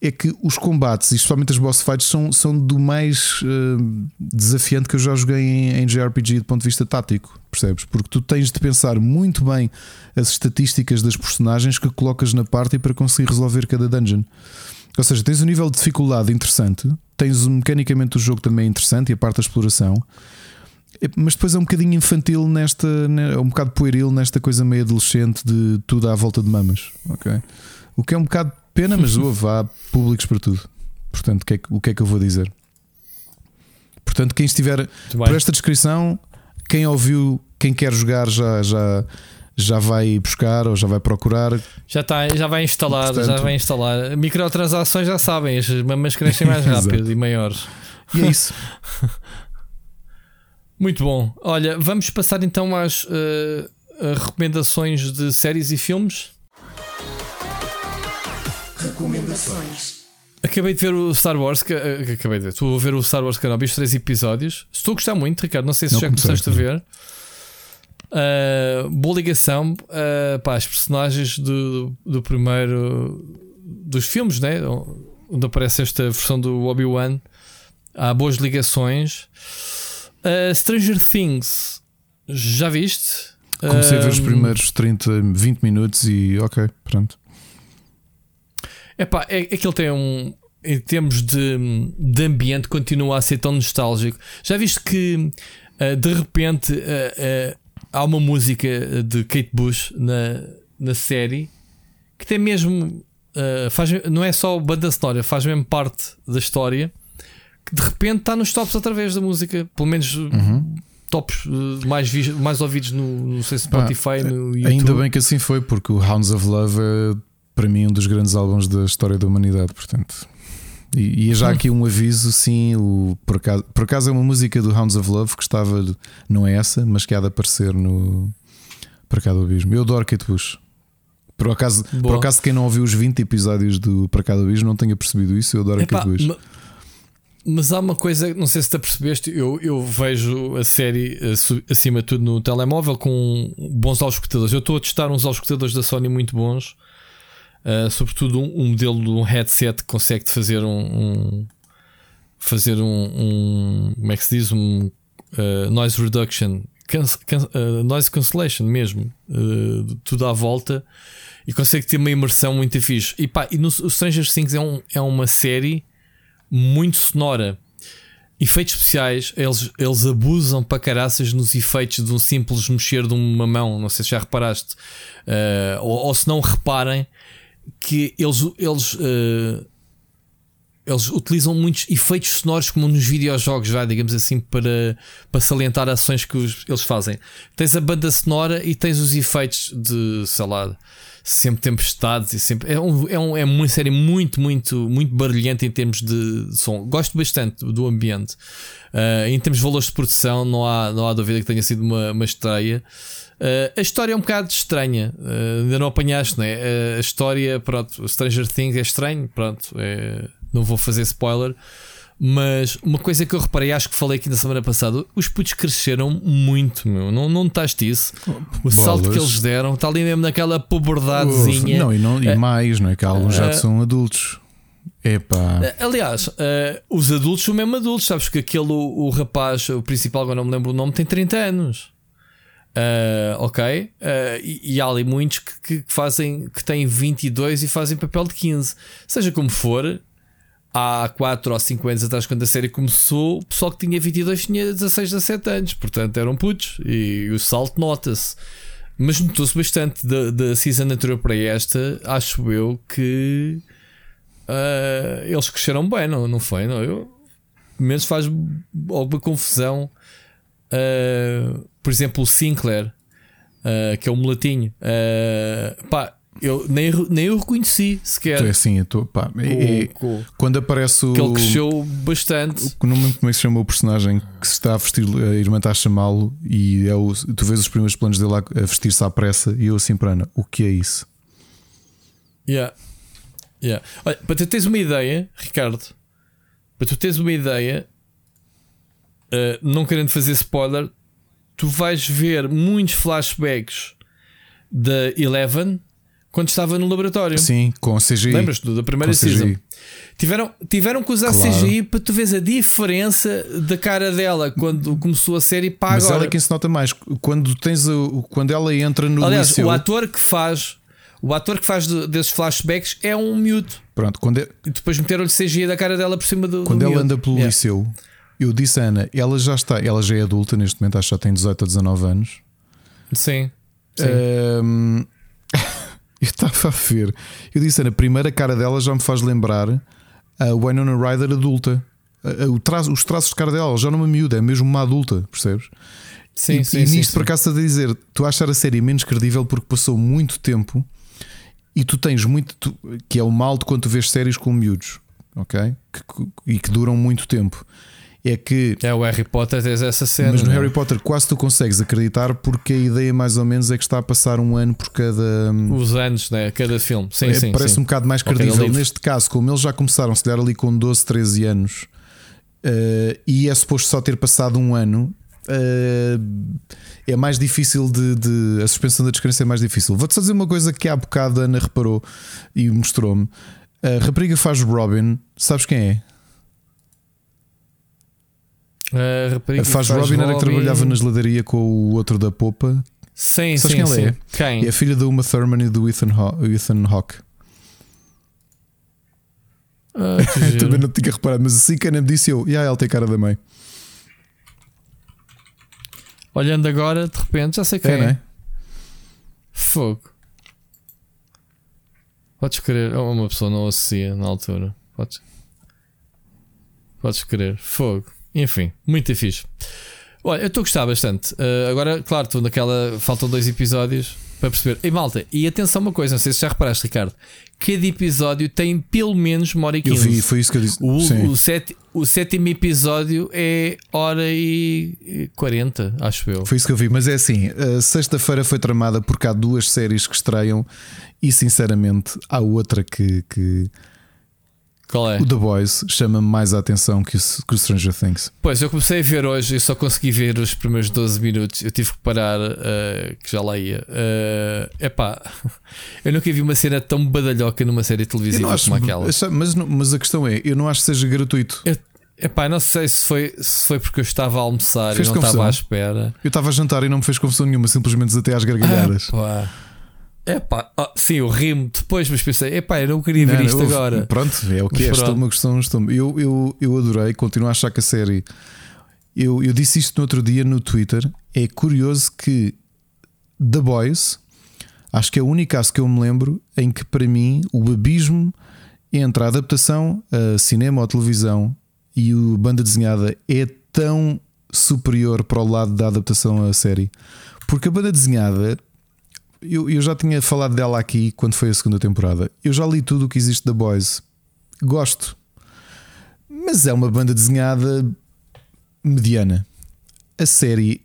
É que os combates, e especialmente as boss fights, são, são do mais uh, desafiante que eu já joguei em, em JRPG do ponto de vista tático, percebes? Porque tu tens de pensar muito bem as estatísticas das personagens que colocas na parte para conseguir resolver cada dungeon. Ou seja, tens um nível de dificuldade interessante, tens mecanicamente o jogo também interessante e a parte da exploração, mas depois é um bocadinho infantil nesta, é um bocado pueril nesta coisa meio adolescente de tudo à volta de mamas, ok? O que é um bocado pena, mas houve, há públicos para tudo. Portanto, o que, é, o que é que eu vou dizer? Portanto, quem estiver por esta descrição, quem ouviu, quem quer jogar já, já, já vai buscar ou já vai procurar. Já, está, já vai instalar, Portanto, já vai instalar. Microtransações já sabem, as mamas crescem mais rápido e maiores. E é isso. Muito bom. Olha, vamos passar então às uh, recomendações de séries e filmes. Recomendações. Acabei de ver o Star Wars. Que, uh, acabei de ver. Estou a ver o Star Wars Kenobi, os três episódios. Estou a gostar muito, Ricardo. Não sei se não já começaste a ver. Uh, boa ligação uh, pá, as personagens do, do primeiro dos filmes, né? onde aparece esta versão do Obi-Wan. Há boas ligações. Uh, Stranger Things, já viste? Comecei a ver os primeiros 30, 20 minutos e ok, pronto. Epá, é, é que ele tem um. Em termos de, de ambiente, continua a ser tão nostálgico. Já viste que uh, de repente uh, uh, há uma música de Kate Bush na, na série que tem mesmo. faz, não é só banda sonora, faz mesmo parte da história que de repente está nos tops através da música, pelo menos uhum. tops mais, mais ouvidos no, no Spotify, ah, no YouTube. Ainda bem que assim foi, porque o Hounds of Love para mim um dos grandes álbuns da história da humanidade, portanto. E, e já aqui um aviso, sim, o, por, acaso, por acaso é uma música do Hounds of Love que estava, não é essa, mas que há de aparecer no Para cá do Abismo. Eu adoro Kate Bush. Por acaso, por acaso, quem não ouviu os 20 episódios do Para cá do Abismo não tenha percebido isso, eu adoro Epá, Kate Bush. Mas há uma coisa, não sei se te percebeste, eu, eu vejo a série acima de tudo no telemóvel com bons auscultadores. Eu estou a testar uns auscultadores da Sony muito bons, uh, sobretudo um, um, modelo de um headset que consegue fazer um, um fazer um, um, como é que se diz um uh, noise reduction, can, can, uh, noise cancellation mesmo, tudo à volta e consegue ter uma imersão muito fixe. E pá, e no Stranger Things é, um, é uma série muito sonora. Efeitos especiais, eles, eles abusam para caraças nos efeitos de um simples mexer de uma mão. Não sei se já reparaste, ou, ou, se não reparem que eles, eles, uh, eles utilizam muitos efeitos sonoros, como nos videojogos, já, digamos assim, para, para salientar ações que os, eles fazem. Tens a banda sonora e tens os efeitos de, sei lá, sempre tempestades e sempre. É, um, é, um, é uma série muito, muito, muito barulhenta em termos de som. Gosto bastante do ambiente. Uh, em termos de valores de produção, não há, não há dúvida que tenha sido uma, uma estreia. Uh, a história é um bocado estranha, uh, ainda não apanhaste, não é? a história, pronto, Stranger Things é estranho, pronto, é, não vou fazer spoiler. Mas uma coisa que eu reparei, acho que falei aqui na semana passada, os putos cresceram muito, meu. Não, não notaste isso? O Bolas. salto que eles deram está ali mesmo naquela pobradadezinha. Não, e, não, e uh, mais, não é? Que alguns uh, já são adultos. Epá. Aliás, uh, os adultos são mesmo adultos, sabes que aquele, o, o, rapaz, o principal, agora não me lembro o nome, tem 30 anos. Uh, ok? Uh, e, e, há ali muitos que, que, fazem que têm 22 e fazem papel de 15. Seja como for, há 4 ou 5 anos atrás, quando a série começou, o pessoal que tinha 22 tinha 16, 17 anos, portanto eram putos e o salto nota-se. Mas notou-se bastante da, da season anterior para esta, acho eu que uh, eles cresceram bem, não, não foi? Não? Eu, menos faz alguma confusão. Uh, por exemplo, o Sinclair, uh, que é o mulatinho, pá, eu nem, nem eu reconheci sequer. É assim, eu tô, pá, é, quando aparece o. Que ele cresceu bastante. O, não me como é que se chama o personagem que se está a vestir, a irmã está a chamá-lo e é o, tu vês os primeiros planos dele a, a vestir-se à pressa e eu assim para Ana, o que é isso? Yeah. Yeah. Olha, para tu teres uma ideia, Ricardo, para tu teres uma ideia, uh, não querendo fazer spoiler, tu vais ver muitos flashbacks da Eleven quando estava no laboratório. Sim, com CGI. Lembras-te da primeira Com CGI. season? Tiveram, tiveram que usar Claro. CGI para tu veres a diferença da cara dela quando começou a série para Mas agora. ela é quem se nota mais. Quando, tens o, quando ela entra no Aliás, liceu. o ator que faz o ator que faz de- desses flashbacks é um miúdo. Pronto, quando, é- E depois meteram-lhe CGI da cara dela por cima do. quando do ela miúdo. anda pelo Yeah. liceu, eu disse a Ana, ela já está, ela já é adulta neste momento, acho que já tem 18 ou 19 anos. Sim. Sim. Ahm, eu estava a ver. Eu disse, Ana, a primeira cara dela já me faz lembrar a Winona Ryder adulta. O traço- os traços de cara dela, ela já não é uma miúda, é mesmo uma adulta, percebes? sim, e, sim, e sim, nisto, sim. por acaso, estás a dizer, tu achar a série menos credível porque passou muito tempo e tu tens muito. tu- que é o mal de quando tu vês séries com miúdos, ok? Que- que- e que duram muito tempo. É que É o Harry Potter, tens essa cena. mas no não é? Harry Potter quase tu consegues acreditar porque a ideia mais ou menos é que está a passar um ano por cada. Os anos, né? Cada filme. Sim, É, sim. parece sim. um bocado mais credível. Neste caso, como eles já começaram, se calhar ali com 12, 13 anos, eh, e é suposto só ter passado um ano, eh, é mais difícil de, de- A suspensão da descrença é mais difícil. Vou-te só dizer uma coisa que há bocado a Ana reparou e mostrou-me. A rapariga faz Robin, sabes quem é? A rapariga que faz, Robin era que trabalhava na geladaria com o outro da Popa. Sim, Sabes sim, quem ela sim. é? Quem? É a filha da Uma Thurman e do Ethan, Ho Ethan Hawke. Ah. Também não tinha reparado, mas assim que a Ana me disse eu, e ela tem cara da mãe. Olhando agora, de repente, já sei quem É, é. é? Fogo. Podes querer. Uma pessoa não associa na altura. Podes. Podes querer. Fogo. Enfim, muito fixe. Olha, eu estou a gostar bastante. Uh, agora, claro, estou naquela. Faltam dois episódios para perceber. E malta, e atenção uma coisa, não sei se já reparaste, Ricardo. Cada episódio tem pelo menos uma hora e Eu quinze. vi, foi isso que eu disse. O, Sim. o, sete- o sétimo episódio é hora e 40, acho eu. Foi isso que eu vi, mas é assim: sexta-feira foi tramada porque há duas séries que estreiam e sinceramente há outra que, que Qual é? o The Boys chama-me mais a atenção que o, que o Stranger Things. Pois, eu comecei a ver hoje e só consegui ver os primeiros 12 minutos. Eu tive que parar, eh, que já lá ia. É epá, eu nunca vi uma cena tão badalhoca numa série televisiva acho, como aquela. mas, mas a questão é: eu não acho que seja gratuito. Eu, epá, não sei se foi, se foi porque eu estava a almoçar e não confusão? estava à espera. Eu estava a jantar e não me fez confusão nenhuma, simplesmente até às gargalhadas. Epá, epá, ah, sim, eu rimo depois, mas pensei, epá, eu não queria ver Não, isto eu- agora. Pronto, é o que é. Estou uma questão. Estou eu, eu, eu adorei, continuo a achar que a série. Eu, eu disse isto no outro dia no Twitter. É curioso que The Boys, acho que é o único caso que eu me lembro em que, para mim, o abismo entre a adaptação a cinema ou televisão e o banda desenhada é tão superior para o lado da adaptação à série. Porque a banda desenhada eu, eu já tinha falado dela aqui quando foi a segunda temporada. Eu já li tudo o que existe da Boys. Gosto. Mas é uma banda desenhada mediana. A série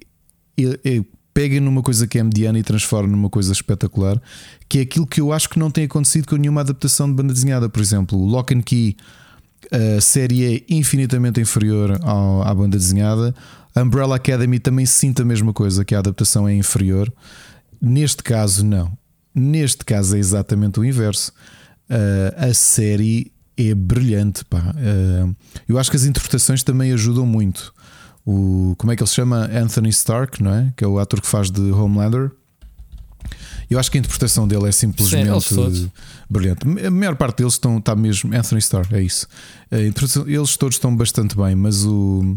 pega numa coisa que é mediana e transforma numa coisa espetacular, que é aquilo que eu acho que não tem acontecido com nenhuma adaptação de banda desenhada. Por exemplo, o Lock and Key, a série é infinitamente inferior ao- à banda desenhada. Umbrella Academy também sinto a mesma coisa, que a adaptação é inferior. Neste caso, não. Neste caso é exatamente o inverso. Uh, a série é brilhante. Pá. Uh, eu acho que as interpretações também ajudam muito. O, como é que ele se chama? Anthony Stark, não é? Que é o ator que faz de Homelander. Eu acho que a interpretação dele é simplesmente todos. brilhante. A maior parte deles estão, está mesmo. Anthony Stark, é isso. Eles todos estão bastante bem, mas o.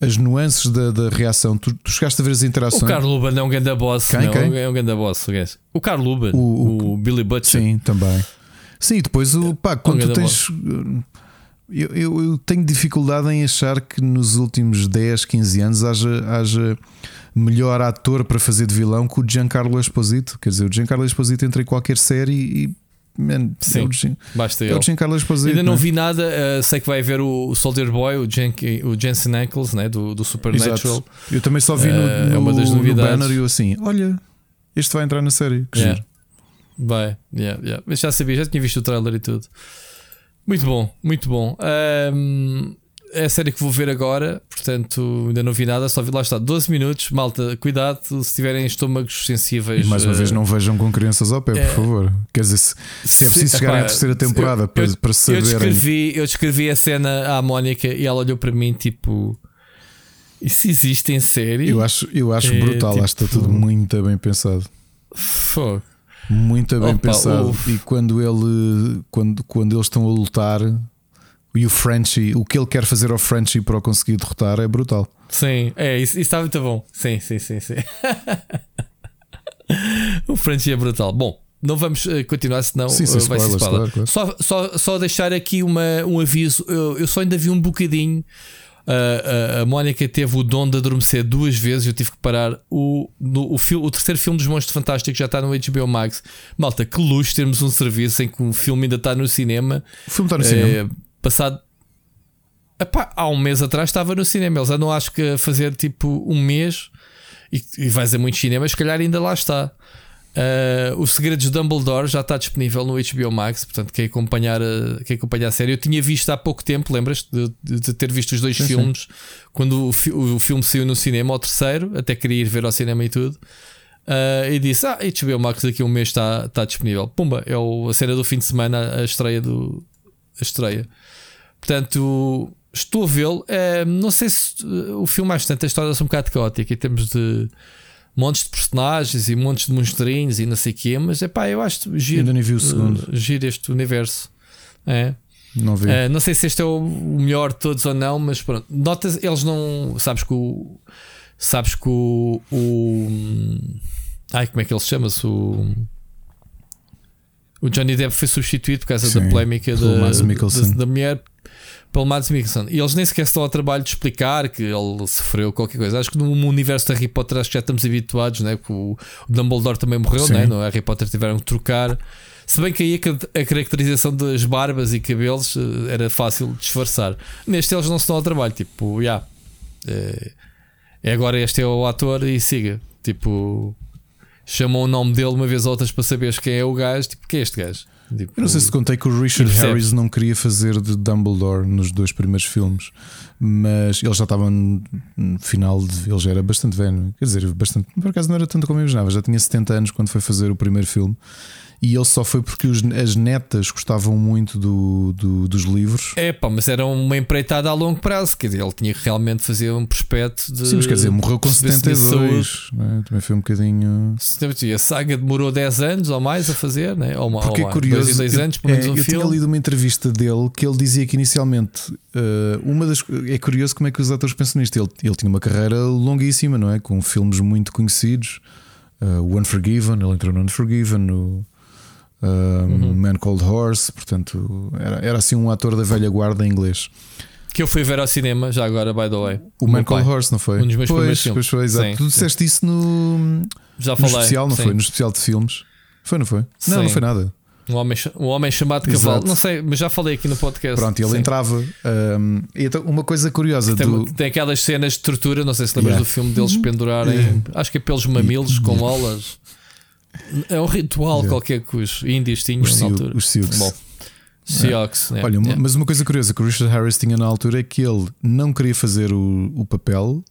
As nuances da, da reação, tu, tu chegaste a ver as interações. O Carl Luban é um ganda boss, Quem, não, quem? é um ganda boss, o Carl Luban, O- o, o- Billy Butcher. Sim, também. Sim, depois o pá, quando tu grande tens. Eu, eu, eu tenho dificuldade em achar que nos últimos 10, 15 anos haja, haja melhor ator para fazer de vilão que o Giancarlo Esposito. Quer dizer, o Giancarlo Esposito entra em qualquer série e. Man, Sim, o, Gian- Basta Giancarlo Esposito. Ainda não é? vi nada, eh, sei que vai haver o, o Soldier Boy, o, Jen, o Jensen Ackles, né, do, do Supernatural. Exato. Eu também só vi no, é no, uma das no banner e eu assim: olha, este vai entrar na série. Que Yeah. giro. Vai, yeah, yeah. Mas já sabia, já tinha visto o trailer e tudo. Muito bom, muito bom. Ahm, é a série que vou ver agora, portanto ainda não vi nada, só vi lá está 12 minutos. Malta, cuidado se tiverem estômagos sensíveis. E mais uma eh, vez, não vejam com crianças ao pé, por é- favor. Quer dizer, se, se é preciso se- chegarem à terceira temporada eu- para, eu- para Eu saberem. descrevi, eu descrevi a cena à Mónica e ela olhou para mim tipo. Isso existe em série? Eu acho, eu acho É, brutal, tipo- acho que está tudo muito bem pensado. Fogo. Muito bem Opa, pensado. uf. E quando ele quando, quando eles estão a lutar e o Frenchie, o que ele quer fazer ao Frenchie para o conseguir derrotar é brutal. Sim, é, isso, isso está muito bom. Sim, sim, sim, sim. o Frenchie é brutal. Bom, não vamos eh, continuar, senão Sim, sim, eh, vai ser spoiler. claro, Só, só, só deixar aqui uma, um aviso. Eu, eu só ainda vi um bocadinho. Uh, a, a Mónica teve o dom de adormecer duas vezes. Eu tive que parar. O, no, o, fil- o terceiro filme dos Monstros Fantásticos já está no HBO Max. Malta, que luxo termos um serviço em que o filme ainda está no cinema. O filme está no Eh, cinema. Passado. Epá, há um mês atrás estava no cinema. Eles andam, acho que, a fazer tipo um mês e, e vais a muitos cinemas. Se calhar ainda lá está. Uh, o Segredos de Dumbledore já está disponível no HBO Max. Portanto, quem acompanhar, a, quem acompanhar a série, eu tinha visto há pouco tempo. Lembras de, de- ter visto os dois Sim, sim. filmes quando o, fi- o filme saiu no cinema, o terceiro. Até queria ir ver ao cinema e tudo. Uh, e disse: Ah, HBO Max daqui a um mês está, está disponível. Pumba, é o- a cena do fim de semana, a estreia do. A estreia. Portanto, estou a vê-lo. Eh, não sei se uh, o filme, às tantas, a história é um bocado caótica em termos de montes de personagens e montes de monstrinhos e não sei o quê, mas é pá, eu acho giro, Ainda nem vi o segundo. uh, giro este universo. É. Não vi. Eh, não sei se este é o melhor de todos ou não, mas pronto. Notas, eles não. Sabes que o. Sabes que o. o ai, como é que ele se chama-se? O. O Johnny Depp foi substituído por causa da Sim, polémica da, Mads Mikkelsen. da, da mulher pelo Mads Mikkelsen. E eles nem sequer estão ao trabalho de explicar que ele sofreu qualquer coisa. Acho que no universo da Harry Potter acho que já estamos habituados, né? que o, Dumbledore também morreu, Sim. né? no Harry Potter tiveram que trocar. Se bem que aí a ca- a caracterização das barbas e cabelos eh, era fácil de disfarçar. Neste eles não se dão ao trabalho, tipo, já. é, é agora este é o ator e siga. Tipo, chamam o nome dele uma vez ou outras para saberes quem é o gajo. Tipo, quem é este gajo? Tipo, Eu não sei se te contei que o Richard? Harris não queria fazer de Dumbledore nos dois primeiros filmes, mas ele já estava no no final de. Ele já era bastante velho, quer dizer, bastante. Por acaso não era tanto como eu imaginava, já tinha 70 anos quando foi fazer o primeiro filme. E ele só foi porque os- as netas gostavam muito do, do- dos livros. É pá, mas era uma empreitada a longo prazo. Quer dizer, ele tinha que realmente fazer um prospecto de. Sim, mas quer dizer, morreu com perceber se tinha saúde. 72. né? Também foi um bocadinho. Se- A saga demorou 10 anos ou mais a fazer, né? ou, Porque ou é curioso. dois e dois eu- anos, pelo menos é, um eu filme. tinha lido uma entrevista dele que ele dizia que inicialmente eh, uma das é curioso como é que os atores pensam nisto. Ele, ele tinha uma carreira longuíssima, não é? Com filmes muito conhecidos. Eh, o Unforgiven, ele entrou no Unforgiven, no Uhum. Man Called Horse, portanto, era, era assim um ator da velha guarda em inglês. Que eu fui ver ao cinema, já agora, by the way. O meu Man Called pai. Horse, não foi? Um dos meus pois, primeiros filmes. pois foi, exato. Sim, tu sim. disseste isso no, Já no falei. especial, não sim. foi? No especial de filmes. Foi, não foi? Não, não Sim. foi nada. Um, homem, um homem chamado Exato. Cavalo. Não sei, mas já falei aqui no podcast. Pronto, ele Sim. entrava. ehm, e então, uma coisa curiosa Tem, do. tem aquelas cenas de tortura, não sei se lembras Yeah. do filme deles pendurarem, acho que é pelos mamilos com molas. É um ritual qualquer que os índios tinham Os, na altura. os Sioux. Bom, Sioux, né? Olha, Yeah. mas uma coisa curiosa que o Richard Harris tinha na altura é que ele não queria fazer o, o papel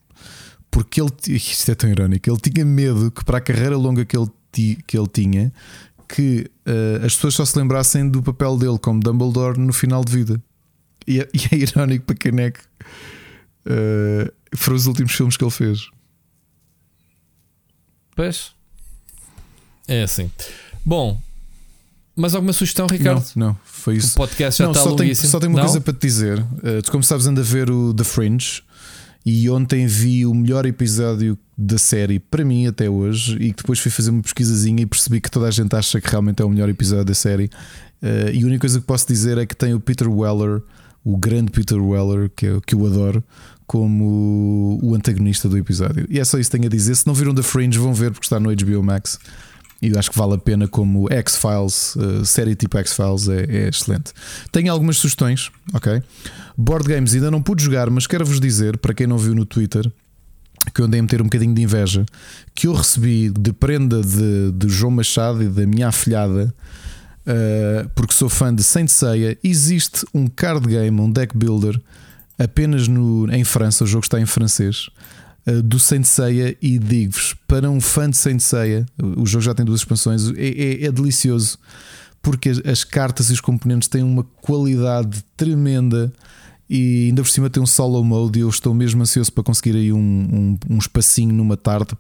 porque ele, isto é tão irónico, ele tinha medo que para a carreira longa que ele, ti- que ele tinha, que eh, as pessoas só se lembrassem do papel dele como Dumbledore no final de vida. E é, e é irónico para quem é que eh, foram os últimos filmes que ele fez. Pois. É assim. Bom, mais alguma sugestão, Ricardo? Não, não, foi O isso. podcast já não, está só tenho, só tenho uma Não? coisa para te dizer. Uh, tu, como sabes, anda a ver o The Fringe e ontem vi o melhor episódio da série para mim até hoje. E que depois fui fazer uma pesquisazinha e percebi que toda a gente acha que realmente é o melhor episódio da série. Uh, e a única coisa que posso dizer é que tem o Peter Weller, o grande Peter Weller, que, eu- que eu adoro, como o antagonista do episódio. E é só isso que tenho a dizer. Se não viram The Fringe, vão ver porque está no HBO Max. E acho que vale a pena como X-Files, uh, série tipo X-Files é, é excelente. Tenho algumas sugestões, ok? Board games ainda não pude jogar, mas quero-vos dizer, para quem não viu no Twitter, que eu andei a meter um bocadinho de inveja, que eu recebi de prenda de, de João Machado e da minha afilhada, uh, porque sou fã de Saint Seiya, existe um card game, um deck builder apenas no, em França, o jogo está em francês, do Saint Seiya e digo-vos, para um fã de Saint Seiya, o jogo já tem duas expansões, é, é, é delicioso porque as, as cartas e os componentes têm uma qualidade tremenda e ainda por cima tem um solo mode e eu estou mesmo ansioso para conseguir aí um, um, um espacinho numa tarde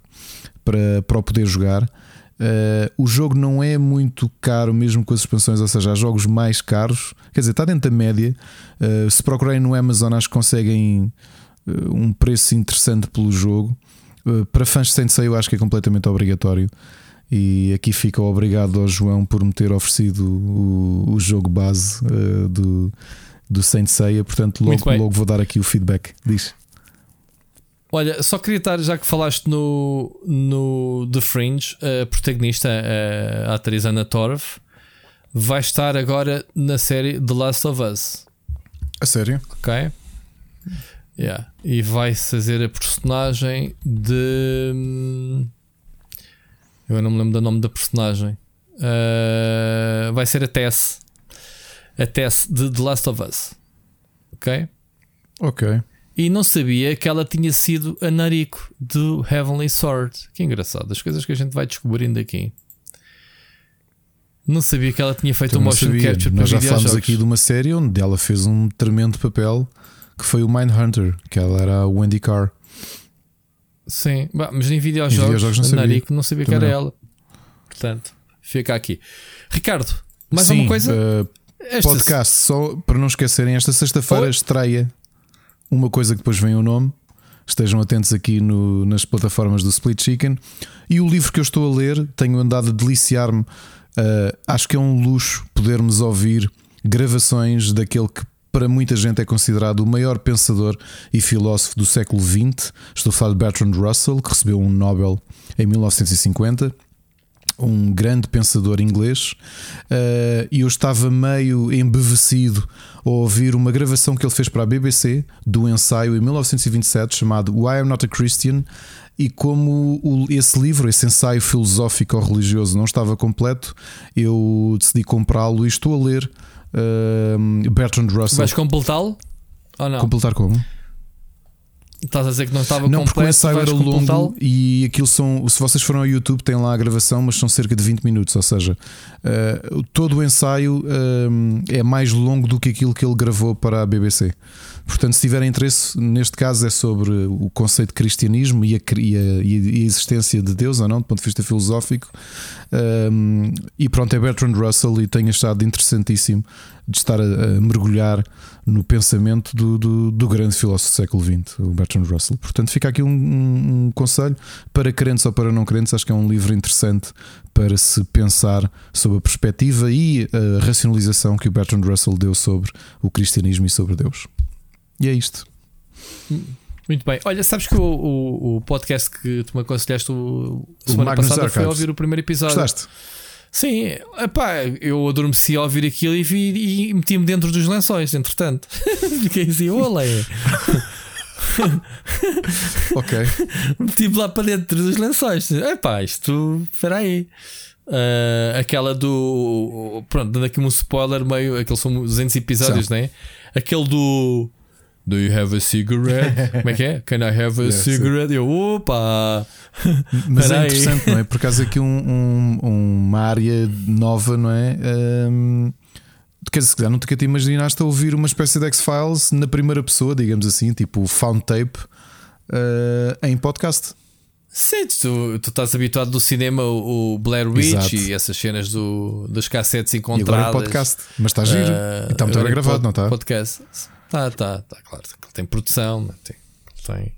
para, para o poder jogar. Uh, o jogo não é muito caro, mesmo com as expansões, ou seja, há jogos mais caros, quer dizer, está dentro da média. Uh, se procurarem no Amazon, acho que conseguem um preço interessante pelo jogo. para fãs de Sensei, eu acho que é completamente obrigatório. E aqui fica obrigado ao João por me ter oferecido o, o jogo base do, do Saint Seiya, portanto, logo, logo vou dar aqui o feedback. Diz. Olha, só queria estar, já que falaste no, no The Fringe, a protagonista, a, a atriz Anna Torv, vai estar agora na série The Last of Us. A sério? Ok. Yeah. E vai fazer a personagem de. Hum, eu não me lembro do nome da personagem. Uh, vai ser a Tess. A Tess de The Last of Us. Ok? Ok e não sabia que ela tinha sido a Nariko do Heavenly Sword. Que engraçado, as coisas que a gente vai descobrindo aqui. Não sabia que ela tinha feito um motion sabia. capture Nós já falámos aqui de uma série onde ela fez um tremendo papel que foi o Mindhunter, que ela era a Wendy Carr. Sim, mas em videojogos, em videojogos não sabia. Nariko não sabia Também que era ela. Portanto, fica aqui. Ricardo, mais Sim, alguma coisa? Uh, podcast, só para não esquecerem, esta sexta-feira estreia uma coisa que depois vem o nome. Estejam atentos aqui no, nas plataformas do Split Chicken. E o livro que eu estou a ler, tenho andado a deliciar-me. Uh, acho que é um luxo podermos ouvir gravações daquele que para muita gente é considerado o maior pensador e filósofo do século XX. Estou a falar de Bertrand Russell, que recebeu um Nobel em 1950 um grande pensador inglês, uh, e eu estava meio embevecido a ouvir uma gravação que ele fez para a BBC do ensaio em 1927 chamado Why I'm Not a Christian. E como esse livro, esse ensaio filosófico religioso não estava completo, eu decidi comprá-lo e estou a ler uh, Bertrand Russell. Vais completá-lo? Ou não? Completar como? Estás a dizer que não estava não, completo? Não, porque o ensaio era longo e aquilo são. Se vocês foram ao YouTube, tem lá a gravação, mas são cerca de 20 minutos. Ou seja, uh, todo o ensaio uh, é mais longo do que aquilo que ele gravou para a BBC. Portanto, se tiverem interesse, neste caso é sobre o conceito de cristianismo e a, e a, e a existência de Deus ou não, do ponto de vista filosófico. Um, e pronto, é Bertrand Russell e tenho achado interessantíssimo de estar a, a mergulhar no pensamento do, do, do, grande filósofo do século XX, o Bertrand Russell. Portanto, fica aqui um, um, um, conselho para crentes ou para não crentes. Acho que é um livro interessante para se pensar sobre a perspectiva e a racionalização que o Bertrand Russell deu sobre o cristianismo e sobre Deus. E é isto. Muito bem. Olha, sabes que o, o, o podcast que tu me aconselhaste o, semana Magnus passada Archives. foi ouvir o primeiro episódio. Gostaste? Sim, epá, eu adormeci a ouvir aquilo e, vi, e meti-me dentro dos lençóis, entretanto. Fiquei assim, olé. ok. Meti-me lá para dentro dos lençóis. Epá, isto. Espera aí. Uh, aquela do. Pronto, dando aqui um spoiler meio. Aqueles são 200 episódios, não é? Aquele do. Do you have a cigarette? Como é que é? Can I have a cigarette? Eu, opa! Mas é interessante, não é? Por causa aqui um, um, uma área nova, não é? Um, quer dizer, se calhar nunca te imaginaste a ouvir uma espécie de X-Files na primeira pessoa, digamos assim, tipo Found Tape uh, em podcast. Sim, tu, tu estás habituado do cinema, o Blair Witch Exato. e essas cenas do, das cassetes encontradas. E agora é podcast, mas está giro. Uh, e está bem gravado, não está? Podcast. Tá, tá, tá, claro. Tem produção, né? tem. tem...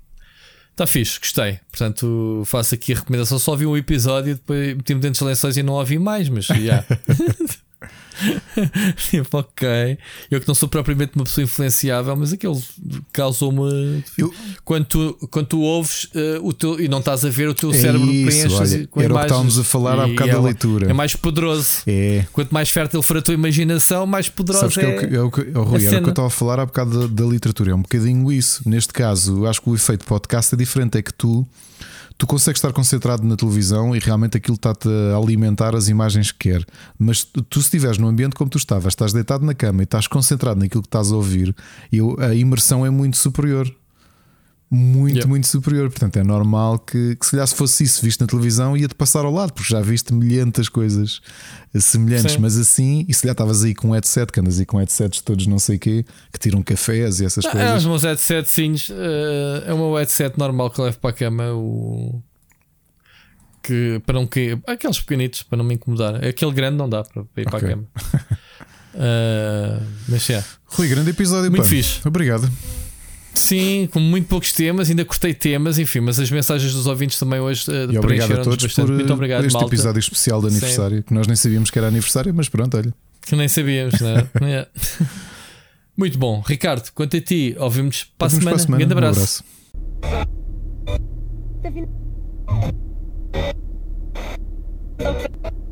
Está fixe, gostei. Portanto, faço aqui a recomendação. Só vi um episódio, depois meti-me dentro das lençóis e não ouvi mais, mas já. Yeah. tipo, ok. Eu que não sou propriamente uma pessoa influenciável, mas aquele causou-me. Eu... Quando, tu, quando tu ouves uh, o teu, e não estás a ver, o teu é cérebro preenche com Era imagens, o que estávamos a falar há bocado da é, leitura. É mais poderoso. É. Quanto mais fértil for a tua imaginação, mais poderoso Sabes é. Que é o que, é o, Rui, era o que eu estava a falar há bocado da, da literatura. É um bocadinho isso. Neste caso, acho que o efeito podcast é diferente. É que tu tu consegues estar concentrado na televisão e realmente aquilo está-te a alimentar as imagens que quer. Mas tu, se estiveres num ambiente como tu estavas, estás deitado na cama e estás concentrado naquilo que estás a ouvir, eu, a imersão é muito superior muito, yeah. muito superior. Portanto, é normal que, que se calhar se fosse isso visto na televisão ia-te passar ao lado, porque já viste milhentas coisas semelhantes, Sim. mas assim, e se calhar estavas aí com um headset, que andas aí com headsets todos não sei quê, que tiram cafés e essas não, coisas. É os meus headsets, uh, é o meu headset normal que levo para a cama, o que para não que aqueles pequenitos para não me incomodar. Aquele grande não dá para, para ir okay. para a cama. uh, mas é. Rui, grande episódio. Muito pá. fixe. Obrigado. Sim, com muito poucos temas, ainda cortei temas, enfim, mas as mensagens dos ouvintes também hoje uh, e obrigado a todos bastante. por, muito obrigado, por este malta. episódio especial de aniversário, Sim. que nós nem sabíamos que era aniversário, mas pronto, olha. Que nem sabíamos, não é? muito bom. Ricardo, quanto a ti, ouvimos para a semana. semana. Um grande abraço. Um abraço.